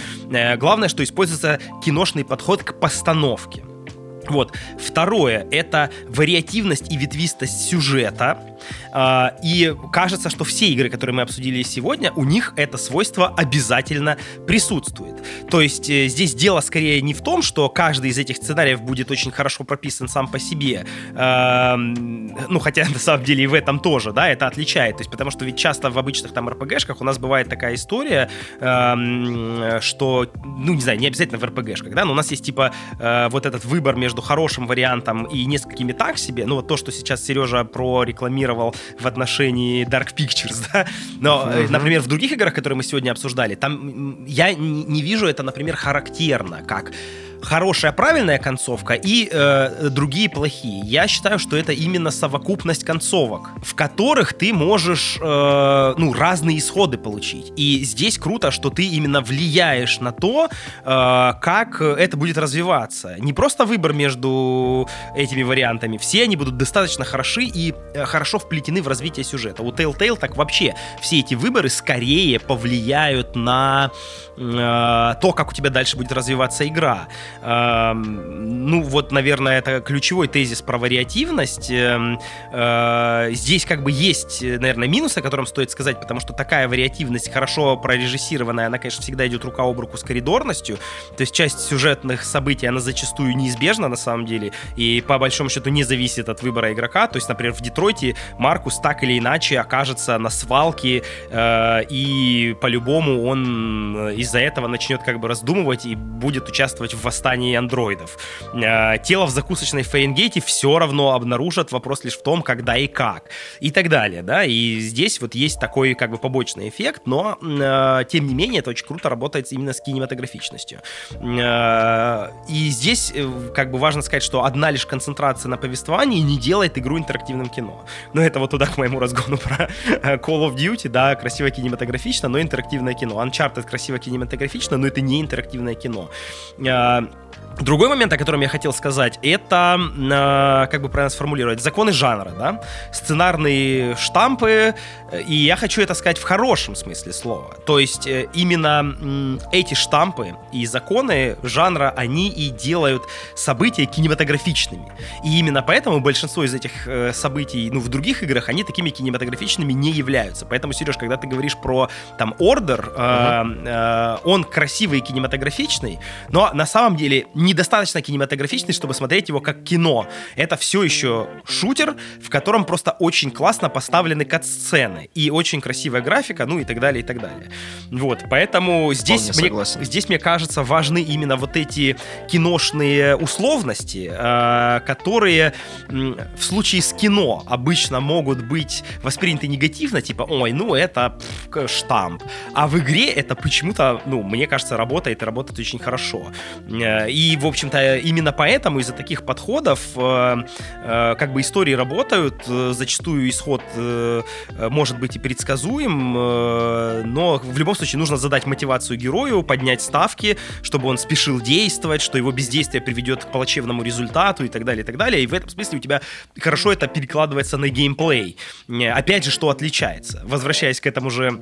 Главное, что используется киношный подход к постановке постановки. Вот. Второе — это вариативность и ветвистость сюжета. А, и кажется, что все игры, которые мы обсудили сегодня, у них это свойство обязательно присутствует. То есть э, здесь дело скорее не в том, что каждый из этих сценариев будет очень хорошо прописан сам по себе. Ну, хотя на самом деле и в этом тоже, да, это отличает. То есть потому что ведь часто в обычных там РПГшках у нас бывает такая история, что, ну, не знаю, не обязательно в РПГшках, да, но у нас есть типа вот этот выбор между хорошим вариантом и несколькими так себе. Ну, вот то, что сейчас Сережа прорекламировал в отношении Dark Pictures, да. Но, uh-huh. например, в других играх, которые мы сегодня обсуждали, там я не вижу это, например, характерно, как хорошая, правильная концовка и э, другие плохие. Я считаю, что это именно совокупность концовок, в которых ты можешь э, ну, разные исходы получить. И здесь круто, что ты именно влияешь на то, э, как это будет развиваться. Не просто выбор между этими вариантами. Все они будут достаточно хороши и э, хорошо вплетены в развитие сюжета. У Telltale так вообще все эти выборы скорее повлияют на э, то, как у тебя дальше будет развиваться игра. Ну, вот, наверное, это ключевой тезис про вариативность. Эм, э, здесь как бы есть, наверное, минус, о котором стоит сказать, потому что такая вариативность, хорошо прорежиссированная, она, конечно, всегда идет рука об руку с коридорностью. То есть часть сюжетных событий, она зачастую неизбежна на самом деле, и по большому счету не зависит от выбора игрока. То есть, например, в Детройте Маркус так или иначе окажется на свалке, э, и по-любому он из-за этого начнет как бы раздумывать и будет участвовать в восстании восстании андроидов. Э, тело в закусочной Фаренгейте все равно обнаружат, вопрос лишь в том, когда и как. И так далее, да, и здесь вот есть такой как бы побочный эффект, но э, тем не менее это очень круто работает именно с кинематографичностью. Э, и здесь как бы важно сказать, что одна лишь концентрация на повествовании не делает игру интерактивным кино. Но это вот туда к моему разгону про Call of Duty, да, красиво кинематографично, но интерактивное кино. Uncharted красиво кинематографично, но это не интерактивное кино. Другой момент, о котором я хотел сказать, это, э, как бы правильно сформулировать, законы жанра, да, сценарные штампы, и я хочу это сказать в хорошем смысле слова. То есть э, именно э, эти штампы и законы жанра, они и делают события кинематографичными. И именно поэтому большинство из этих э, событий, ну, в других играх, они такими кинематографичными не являются. Поэтому, Сереж, когда ты говоришь про, там, Ордер, uh-huh. э, он красивый и кинематографичный, но на самом деле недостаточно кинематографичный, чтобы смотреть его как кино. Это все еще шутер, в котором просто очень классно поставлены кат-сцены и очень красивая графика, ну и так далее, и так далее. Вот, поэтому здесь мне, здесь, мне кажется, важны именно вот эти киношные условности, э, которые в случае с кино обычно могут быть восприняты негативно, типа, ой, ну это штамп. А в игре это почему-то, ну, мне кажется, работает и работает очень хорошо. Э, и и, в общем-то, именно поэтому из-за таких подходов э, э, как бы истории работают, э, зачастую исход может быть и предсказуем, но в любом случае нужно задать мотивацию герою, поднять ставки, чтобы он спешил действовать, что его бездействие приведет к плачевному результату и так далее, и так далее. И в этом смысле у тебя хорошо это перекладывается на геймплей. Опять же, что отличается? Возвращаясь к этому же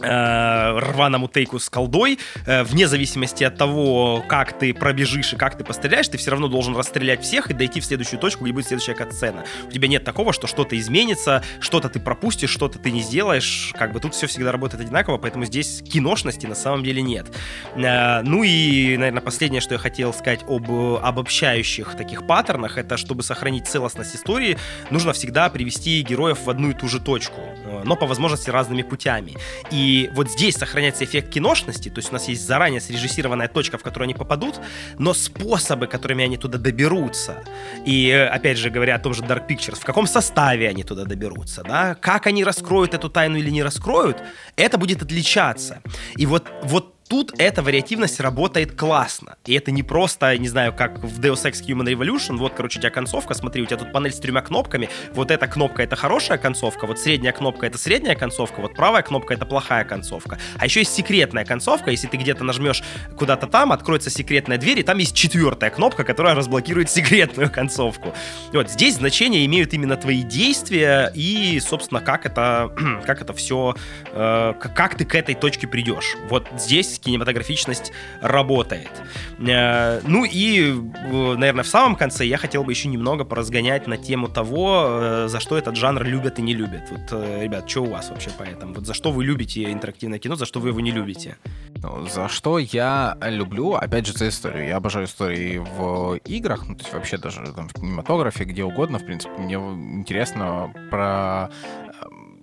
рваному тейку с колдой, э, вне зависимости от того, как ты пробежишь и как ты постреляешь, ты все равно должен расстрелять всех и дойти в следующую точку, где будет следующая катсцена. У тебя нет такого, что что-то изменится, что-то ты пропустишь, что-то ты не сделаешь, как бы тут все всегда работает одинаково, поэтому здесь киношности на самом деле нет. Э, ну и, наверное, последнее, что я хотел сказать об обобщающих таких паттернах, это чтобы сохранить целостность истории, нужно всегда привести героев в одну и ту же точку, э, но по возможности разными путями. И и вот здесь сохраняется эффект киношности, то есть у нас есть заранее срежиссированная точка, в которую они попадут, но способы, которыми они туда доберутся, и э, опять же говоря о том же Dark Pictures, в каком составе они туда доберутся, да, как они раскроют эту тайну или не раскроют, это будет отличаться. И вот, вот Тут эта вариативность работает классно. И это не просто, не знаю, как в Deus Ex Human Revolution. Вот, короче, у тебя концовка, смотри, у тебя тут панель с тремя кнопками. Вот эта кнопка — это хорошая концовка, вот средняя кнопка — это средняя концовка, вот правая кнопка — это плохая концовка. А еще есть секретная концовка. Если ты где-то нажмешь куда-то там, откроется секретная дверь, и там есть четвертая кнопка, которая разблокирует секретную концовку. Вот здесь значение имеют именно твои действия и, собственно, как это, как это все, э, как ты к этой точке придешь. Вот здесь здесь кинематографичность работает. Э, ну и, э, наверное, в самом конце я хотел бы еще немного поразгонять на тему того, э, за что этот жанр любят и не любят. Вот, ребят, что у вас вообще по этому? Вот за что вы любите интерактивное кино, за что вы его не любите? Ну, за что я люблю, опять же, за историю. Я обожаю истории в играх, ну, то есть вообще даже там, в кинематографе, где угодно, в принципе. Мне интересно про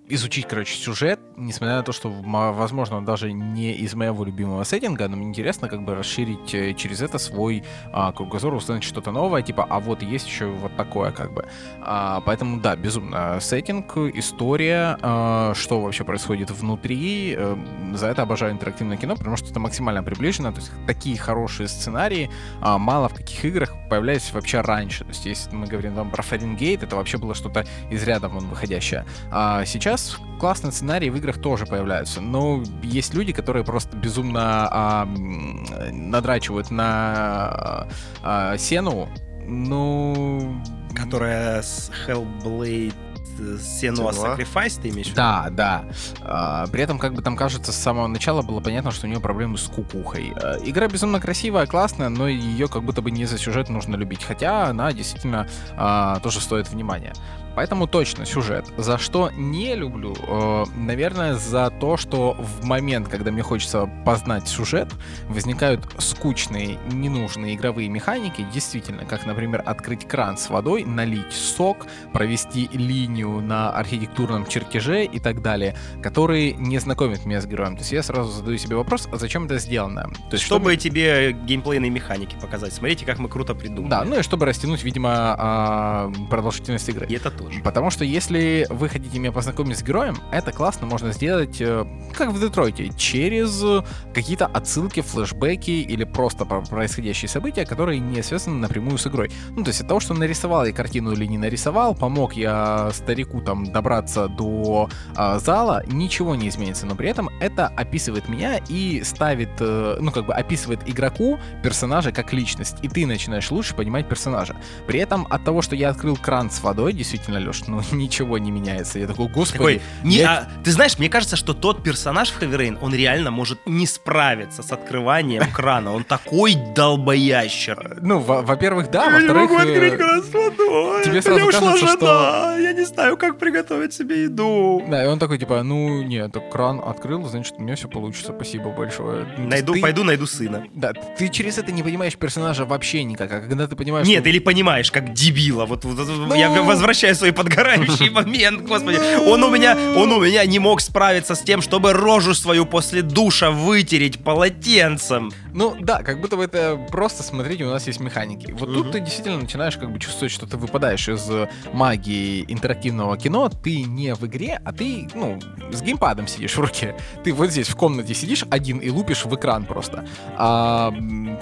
изучить, короче, сюжет, несмотря на то, что, возможно, он даже не из моего любимого сеттинга, но мне интересно как бы расширить э, через это свой а, кругозор, узнать что-то новое, типа, а вот есть еще вот такое, как бы. А, поэтому, да, безумно. Сеттинг, история, а, что вообще происходит внутри, а, за это обожаю интерактивное кино, потому что это максимально приближено, то есть такие хорошие сценарии а, мало в каких играх появлялись вообще раньше. То есть если мы говорим там про Фаренгейт, это вообще было что-то из ряда вон выходящее. А сейчас сейчас классные сценарии в играх тоже появляются, но есть люди, которые просто безумно а, надрачивают на а, сену, ну... Которая с Hellblade Senua Sacrifice, ты имеешь в виду? Да, да. А, при этом, как бы там кажется, с самого начала было понятно, что у нее проблемы с кукухой. А, игра безумно красивая, классная, но ее как будто бы не за сюжет нужно любить. Хотя она действительно а, тоже стоит внимания. Поэтому точно сюжет. За что не люблю? Э, наверное, за то, что в момент, когда мне хочется познать сюжет, возникают скучные, ненужные игровые механики, действительно, как, например, открыть кран с водой, налить сок, провести линию на архитектурном чертеже и так далее, которые не знакомят меня с героем. То есть я сразу задаю себе вопрос, а зачем это сделано? То есть, чтобы, чтобы тебе геймплейные механики показать. Смотрите, как мы круто придумали. Да, ну и чтобы растянуть, видимо, а, продолжительность игры. И это тоже тоже. Потому что если вы хотите меня познакомить с героем, это классно можно сделать, э, как в Детройте, через какие-то отсылки, флешбеки или просто про происходящие события, которые не связаны напрямую с игрой. Ну, то есть от того, что нарисовал я картину или не нарисовал, помог я старику там добраться до э, зала, ничего не изменится, но при этом это описывает меня и ставит, э, ну, как бы описывает игроку персонажа как личность, и ты начинаешь лучше понимать персонажа. При этом от того, что я открыл кран с водой, действительно, Леш, ну, ничего не меняется. Я такой, господи. Такой, не, я- а, ты знаешь, мне кажется, что тот персонаж в Rain, он реально может не справиться с открыванием крана. Он такой долбоящер. Ну, во- во-первых, да, во-вторых... э, кран с водой. тебе сразу кажется, жена, что- Я не знаю, как приготовить себе еду. Да, и он такой, типа, ну, нет, кран открыл, значит, у меня все получится, спасибо большое. Ну, Найду, ты- пойду найду сына. Да, ты через это не понимаешь персонажа вообще никак, а когда ты понимаешь, Нет, что... или понимаешь, как дебила. Вот, вот- вот я Ну. Свой подгорающий момент, господи. Он у меня, он у меня не мог справиться с тем, чтобы рожу свою после душа вытереть полотенцем. Ну, да, как будто бы это просто, смотрите, у нас есть механики. Вот тут ты действительно начинаешь как бы чувствовать, что ты выпадаешь из э, магии интерактивного кино, ты не в игре, а ты, ну, с геймпадом сидишь в руке. Ты вот здесь в комнате сидишь один и лупишь в экран просто. А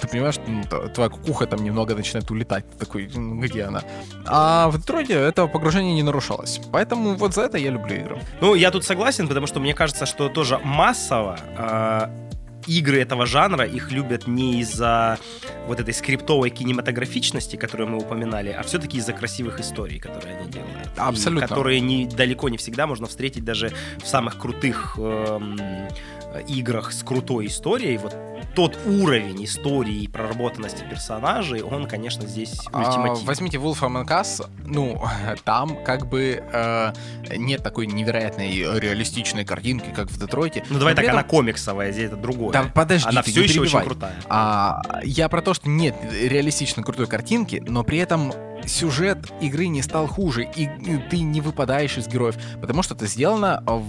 ты понимаешь, что ну, твоя кукуха там немного начинает улетать. Ты такой, «М, где она? А в Детройте это погружение не нарушалось. Поэтому вот за это я люблю игры. Ну, я тут согласен, потому что мне кажется, что тоже массово а, игры этого жанра, их любят не из-за вот этой скриптовой кинематографичности, которую мы упоминали, а все-таки из-за красивых историй, которые они делают. И Абсолютно. которые не, далеко не всегда можно встретить даже в самых крутых эм, играх с крутой историей. Вот тот уровень истории и проработанности персонажей, он, конечно, здесь А, возьмите Wolf Among Us, ну, там как бы э, нет такой невероятной реалистичной картинки, как в Детройте. Ну, давай Но так, при она этом- комиксовая, здесь это другое. Да подожди, она все еще очень перебивай. крутая. А, я про то, что нет реалистично крутой картинки, но при этом сюжет игры не стал хуже, и ты не выпадаешь из героев, потому что это сделано в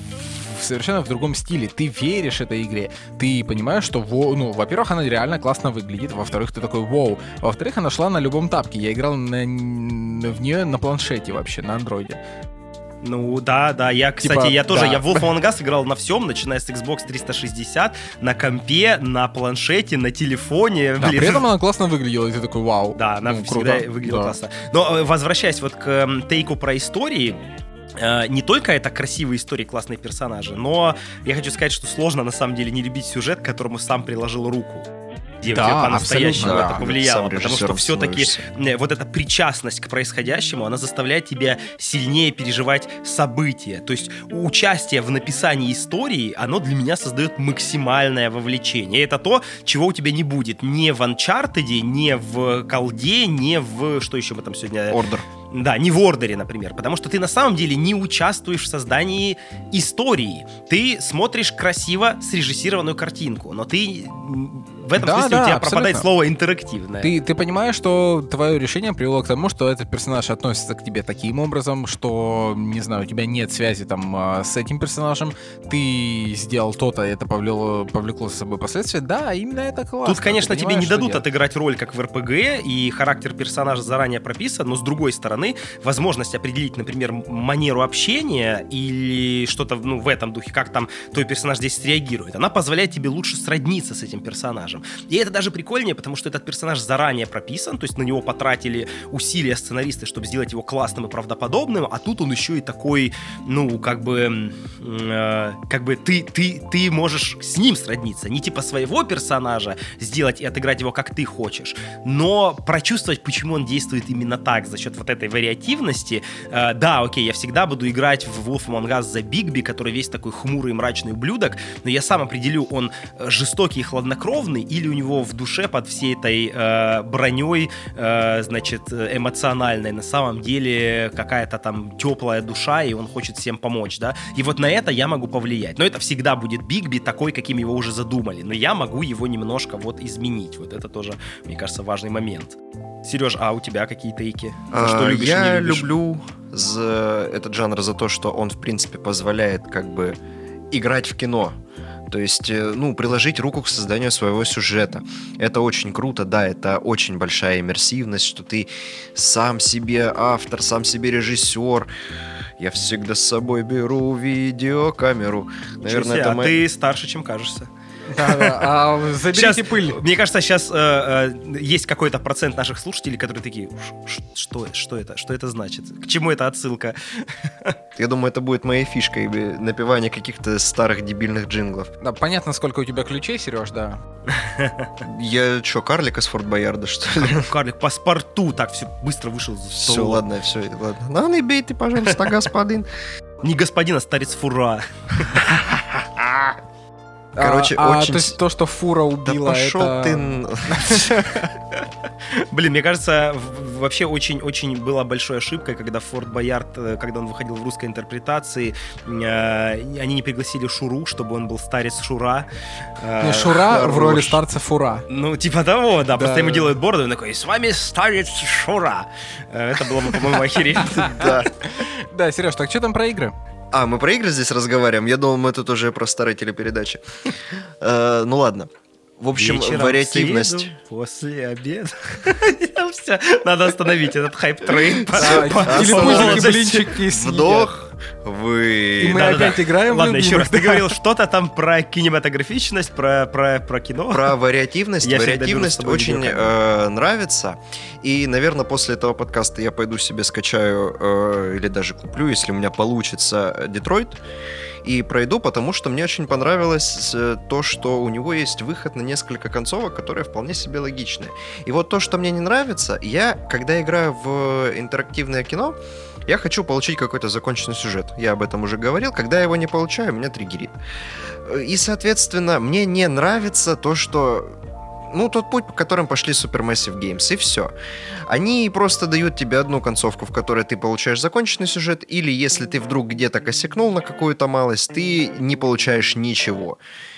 в совершенно в другом стиле. Ты веришь этой игре, ты понимаешь, что, во- ну, во-первых, она реально классно выглядит, во-вторых, ты такой, вау, во-вторых, она шла на любом тапке, я играл на, в нее на планшете вообще, на андроиде. Ну да, да, я, кстати, Типа, я тоже, да. я в Wolf Among Us играл на всем, начиная с Xbox 360, на компе, на планшете, на телефоне. Да, блин. при этом она классно выглядела, и ты такой, вау. Да, она ну, всегда круто, выглядела да. классно. Но э, возвращаясь вот к эм, тейку про истории, не только это красивые истории, классные персонажи, но я хочу сказать, что сложно на самом деле не любить сюжет, к которому сам приложил руку. Где, Да, где по-настоящему это повлияло. Потому что все-таки становишься. вот эта причастность к происходящему, она заставляет тебя сильнее переживать события. То есть участие в написании истории, оно для меня создает максимальное вовлечение. И это то, чего у тебя не будет ни в Uncharted, ни в колде, ни в... Что еще мы там сегодня... Ордер. Да, не в ордере, например, потому что ты на самом деле не участвуешь в создании истории. Ты смотришь красиво срежиссированную картинку, но ты в этом Да, смысле да, у тебя пропадает абсолютно. слово интерактивное. Ты, ты понимаешь, что твое решение привело к тому, что этот персонаж относится к тебе таким образом, что, не знаю, у тебя нет связи там а, с этим персонажем, ты сделал то-то, и это повлекло, повлекло за собой последствия. Да, именно это классно. Тут, конечно, тебе не дадут делать. отыграть роль, как в РПГ, и характер персонажа заранее прописан, но с другой стороны, возможность определить, например, манеру общения или что-то ну, в этом духе, как там твой персонаж здесь среагирует, она позволяет тебе лучше сродниться с этим персонажем. И это даже прикольнее, потому что этот персонаж заранее прописан, то есть на него потратили усилия сценаристы, чтобы сделать его классным и правдоподобным, а тут он еще и такой, ну, как бы, э, как бы ты, ты, ты можешь с ним сродниться, не типа своего персонажа сделать и отыграть его как ты хочешь, но прочувствовать, почему он действует именно так, за счет вот этой вариативности. Э, да, окей, я всегда буду играть в Wolf Among Us за Бигби, который весь такой хмурый мрачный ублюдок, но я сам определю, он э, жестокий и хладнокровный, или у него в душе под всей этой э, броней, э, значит, э, эмоциональной, на самом деле какая-то там теплая душа, и он хочет всем помочь, да. И вот на это я могу повлиять. Но это всегда будет Бигби такой, каким его уже задумали. Но я могу его немножко вот изменить. Вот это тоже, мне кажется, важный момент. Сереж, а у тебя какие тейки? За что А, любишь Я не любишь? люблю за этот жанр за то, что он, в принципе, позволяет как бы играть в кино. То есть, э, ну, приложить руку к созданию своего сюжета. Это очень круто, да, это очень большая иммерсивность, что ты сам себе автор, сам себе режиссер. Я всегда с собой беру видеокамеру. Наверное, Чё это а моя- ты старше, чем кажется. А заберите Щас- пыль. Мне кажется, сейчас э, есть какой-то процент наших слушателей, которые такие, «Ш- что, что это, что это значит, к чему это отсылка? Я думаю, это будет моей фишкой, э, напевание каких-то старых дебильных джинглов. Да, понятно, сколько у тебя ключей, Сереж, да. Я что, карлик из Форт Боярда, что ли? Карлик паспорту так все быстро вышел за Все, ладно, все, ладно. Ну, не бей ты, пожалуйста, господин. Не господин, а старец фура. Короче, а, а, очень то есть то, что фура Да убила, пошел это... ты... Блин, мне кажется, вообще очень-очень была большой ошибкой, когда Форт Боярд, э, когда он выходил в русской интерпретации, э, они не пригласили Шуру, чтобы он был старец Шура. Э, Не, Шура в роли старца Фура. Ну, типа того, да, просто Да. ему делают бороду, и такой, с вами старец Шура. Это было бы, по-моему, охеренно. Да. Да, Сереж, так что там про игры? А, мы про игры здесь разговариваем? Я думал, мы тут уже про старые телепередачи. Э, Ну ладно. В общем, Вечером в вариативность. среду после обеда. Надо остановить этот hype train. Да, Или блинчики Вдох, И вы... мы Да-да-да. опять играем в Ладно, еще раз, ты да. говорил что-то там про кинематографичность, про, про, про кино. Про вариативность. Я Вариативность очень э, нравится. И, наверное, после этого подкаста я пойду себе скачаю э, или даже куплю, если у меня получится, э, Детройт. И пройду, потому что мне очень понравилось то, что у него есть выход на несколько концовок, которые вполне себе логичны. И вот то, что мне не нравится, я, когда играю в интерактивное кино, я хочу получить какой-то законченный сюжет. Я об этом уже говорил. Когда я его не получаю, меня триггерит. И, соответственно, мне не нравится то, что ну, тот путь, по которым пошли Supermassive Games, и все. Они просто дают тебе одну концовку, в которой ты получаешь законченный сюжет, или если ты вдруг где-то косякнул на какую-то малость, ты не получаешь ничего.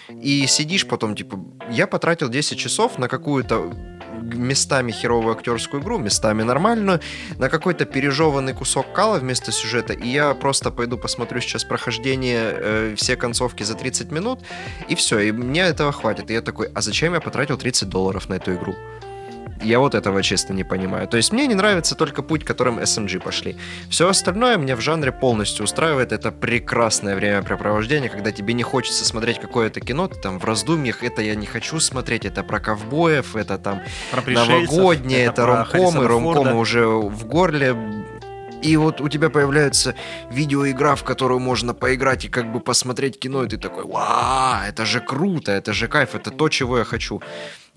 И сидишь потом, типа, я потратил 10 часов на какую-то местами херовую актерскую игру, местами нормальную, на какой-то пережеванный кусок кала вместо сюжета, и я просто пойду посмотрю сейчас прохождение э, все концовки за 30 минут, и все, и мне этого хватит. И я такой, а зачем я потратил 30 долларов на эту игру? Я вот этого честно не понимаю. То есть мне не нравится только путь, которым SMG пошли. Все остальное мне в жанре полностью устраивает. Это прекрасное времяпрепровождение, когда тебе не хочется смотреть какое-то кино, ты там в раздумьях, это я не хочу смотреть, это про ковбоев, это там Про новогодние, это, про ромкомы, ромкомы уже в горле. И вот у тебя появляется видеоигра, в которую можно поиграть и как бы посмотреть кино, и ты такой, вау, это же круто, это же кайф, это то, чего я хочу.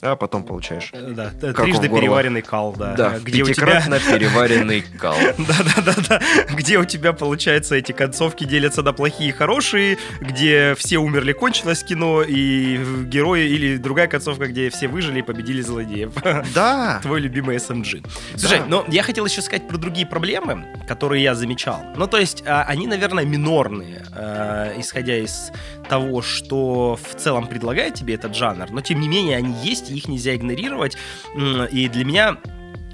А потом получаешь. Да, Как трижды переваренный кал, да. Да, где у тебя... пятикратно переваренный кал. Да-да-да-да. Где у тебя, получается, эти концовки делятся на плохие и хорошие, где все умерли, кончилось кино, и герои, или другая концовка, где все выжили и победили злодеев. Да, Твой любимый SMG. Слушай, Да. но я хотел еще сказать про другие проблемы, которые я замечал. Ну, то есть, а, они, наверное, минорные, а, исходя из того, что в целом предлагает тебе этот жанр, но тем не менее они есть, их нельзя игнорировать. И для меня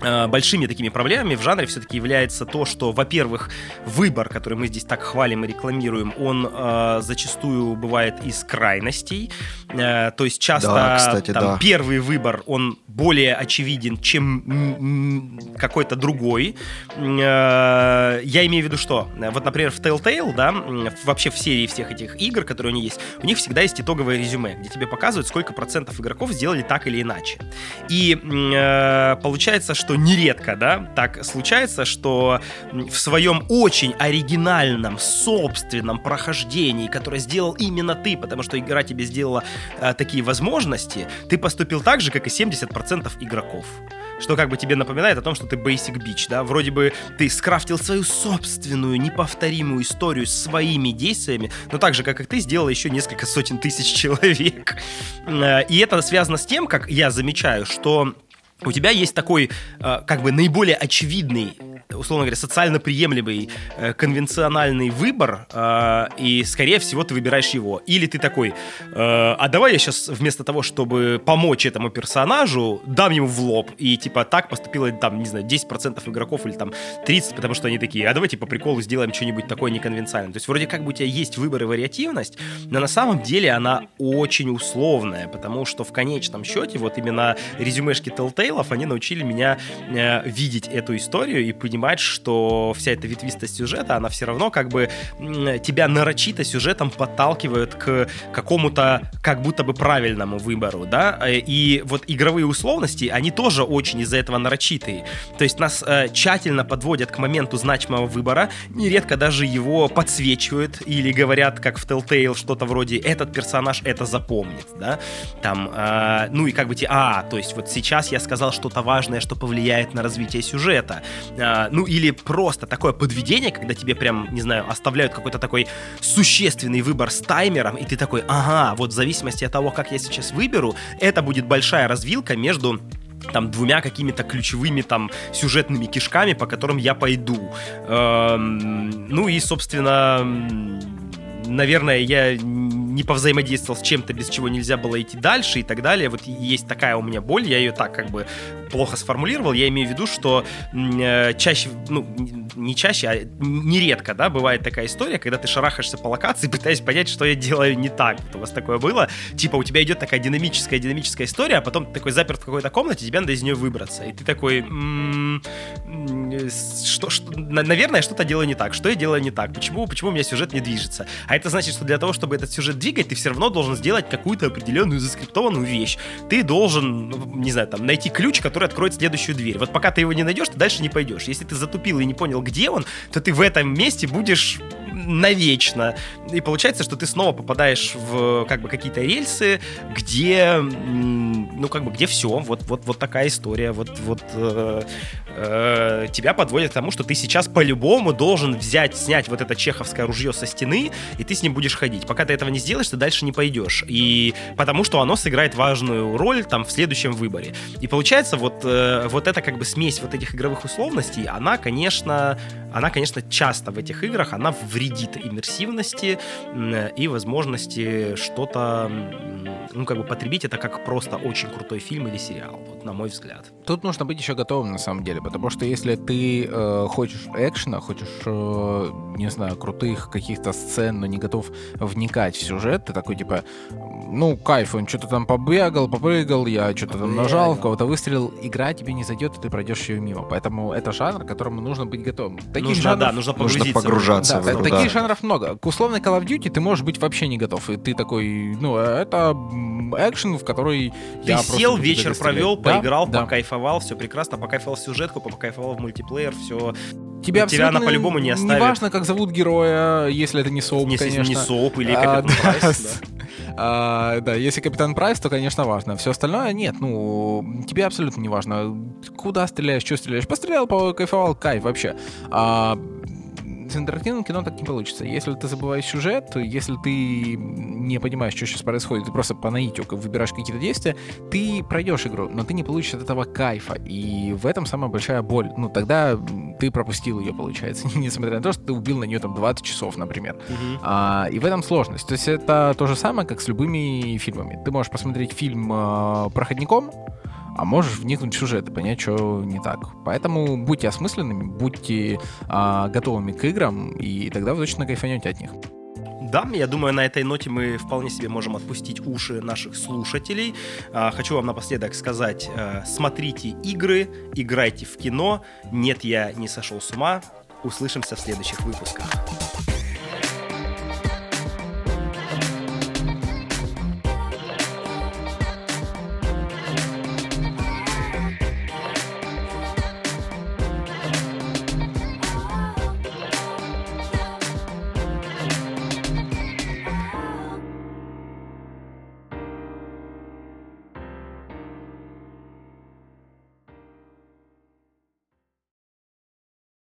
большими такими проблемами в жанре все-таки является то, что, во-первых, выбор, который мы здесь так хвалим и рекламируем, он э, зачастую бывает из крайностей. Э, то есть часто Да, кстати, там, да. первый выбор, он более очевиден, чем какой-то другой. Э, я имею в виду что? Вот, например, в Telltale, да, вообще в серии всех этих игр, которые у них есть, у них всегда есть итоговое резюме, где тебе показывают, сколько процентов игроков сделали так или иначе. И э, получается, что нередко, да, так случается, что в своем очень оригинальном, собственном прохождении, которое сделал именно ты, потому что игра тебе сделала э, такие возможности, ты поступил так же, как и 70% игроков. Что как бы тебе напоминает о том, что ты basic bitch, да? Вроде бы ты скрафтил свою собственную неповторимую историю своими действиями, но так же, как и ты, сделал еще несколько сотен тысяч человек. Э, И это связано с тем, как я замечаю, что у тебя есть такой, э, как бы, наиболее очевидный условно говоря, социально приемлемый э, конвенциональный выбор, э, и, скорее всего, ты выбираешь его. Или ты такой, а давай я сейчас вместо того, чтобы помочь этому персонажу, дам ему в лоб. И, типа, так поступило, там, не знаю, 10% игроков или там 30%, потому что они такие, а давайте по приколу сделаем что-нибудь такое неконвенциональное. То есть, вроде как бы у тебя есть выбор и вариативность, но на самом деле она очень условная, потому что в конечном счете вот именно резюмешки Telltale, они научили меня э, видеть эту историю и понимать, что вся эта ветвистость сюжета, она все равно как бы тебя нарочито сюжетом подталкивает к какому-то как будто бы правильному выбору, да, э, и вот игровые условности, они тоже очень из-за этого нарочитые. То есть нас э, тщательно подводят к моменту значимого выбора, нередко даже его подсвечивают или говорят, как в Telltale, что-то вроде «этот персонаж это запомнит», да, там, э, ну и как бы, а, то есть вот сейчас я сказал что-то важное, что повлияет на развитие сюжета, э, ну или просто такое подведение, когда тебе прям, не знаю, оставляют какой-то такой существенный выбор с таймером, и ты такой, ага, вот в зависимости от того, как я сейчас выберу, это будет большая развилка между там двумя какими-то ключевыми там сюжетными кишками, по которым я пойду. Эм, ну и, собственно, наверное, я не повзаимодействовал с чем-то, без чего нельзя было идти дальше и так далее. Вот есть такая у меня боль, я ее так как бы плохо сформулировал. Я имею в виду, что э, чаще, ну, не чаще, а нередко, да, бывает такая история, когда ты шарахаешься по локации, пытаясь понять, что я делаю не так. Вот у вас такое было. Типа у тебя идет такая динамическая, динамическая история, а потом ты такой заперт в какой-то комнате, тебе надо из нее выбраться. И ты такой, м-м, что, что, наверное, что-то делаю не так. Что я делаю не так? Почему, почему у меня сюжет не движется? А это значит, что для того, чтобы этот сюжет двигать, ты все равно должен сделать какую-то определенную заскриптованную вещь. Ты должен, не знаю, там, найти ключ, который откроет следующую дверь. Вот пока ты его не найдешь, ты дальше не пойдешь. Если ты затупил и не понял, где он, то ты в этом месте будешь навечно. И получается, что ты снова попадаешь в как бы какие-то рельсы, где, ну как бы, где все, вот, вот, вот такая история, вот, вот э, э, тебя подводят к тому, что ты сейчас по-любому должен взять, снять вот это чеховское ружье со стены, и ты с ним будешь ходить. Пока ты этого не сделаешь, ты дальше не пойдешь. И потому что оно сыграет важную роль там в следующем выборе. И получается, вот, э, вот эта как бы смесь вот этих игровых условностей, она, конечно, она, конечно, часто в этих играх, она вредит иммерсивности и возможности что-то, ну, как бы потребить это как просто очень крутой фильм или сериал, вот, на мой взгляд. Тут нужно быть еще готовым, на самом деле, потому что если ты э, хочешь экшена, хочешь, э, не знаю, крутых каких-то сцен, но не готов вникать в сюжет, ты такой, типа, ну, кайф, он что-то там побегал, попрыгал, я что-то там нажал, в кого-то выстрелил, игра тебе не зайдет, и ты пройдешь ее мимо. Поэтому это жанр, к которому нужно быть готовым. Таких нужно, жанров, да, нужно, нужно погружаться. Да, в таких да. жанров много. К условной Call of Duty ты можешь быть вообще не готов. И ты такой, ну, это экшен, в который ты я сел, вечер провел, да? поиграл, да. покайфовал, все прекрасно, покайфовал в сюжетку, покайфовал в мультиплеер, все Тебя, тебя она по-любому не оставит. Неважно, как зовут героя, если это не Соуп, если конечно. не Соуп или а, Капитан а, Прайс, да. А, да, если Капитан Прайс, то, конечно, важно. Все остальное нет, ну, тебе абсолютно не важно. Куда стреляешь, что стреляешь. Пострелял, кайфовал, кайф вообще. А, с интерактивным кино так не получится. Если ты забываешь сюжет, если ты не понимаешь, что сейчас происходит, ты просто по наитию выбираешь какие-то действия, ты пройдешь игру, но ты не получишь от этого кайфа. И в этом самая большая боль. Ну, тогда ты пропустил ее, получается, несмотря на то, что ты убил на нее там 20 часов, например. Uh-huh. А, и в этом сложность. То есть это то же самое, как с любыми фильмами. Ты можешь посмотреть фильм э, проходником, а можешь вникнуть в сюжет и понять, что не так. Поэтому будьте осмысленными, будьте а, готовыми к играм, и тогда вы точно кайфанете от них. Да, я думаю, на этой ноте мы вполне себе можем отпустить уши наших слушателей. А, хочу вам напоследок сказать, а, смотрите игры, играйте в кино. Нет, я не сошел с ума. Услышимся в следующих выпусках.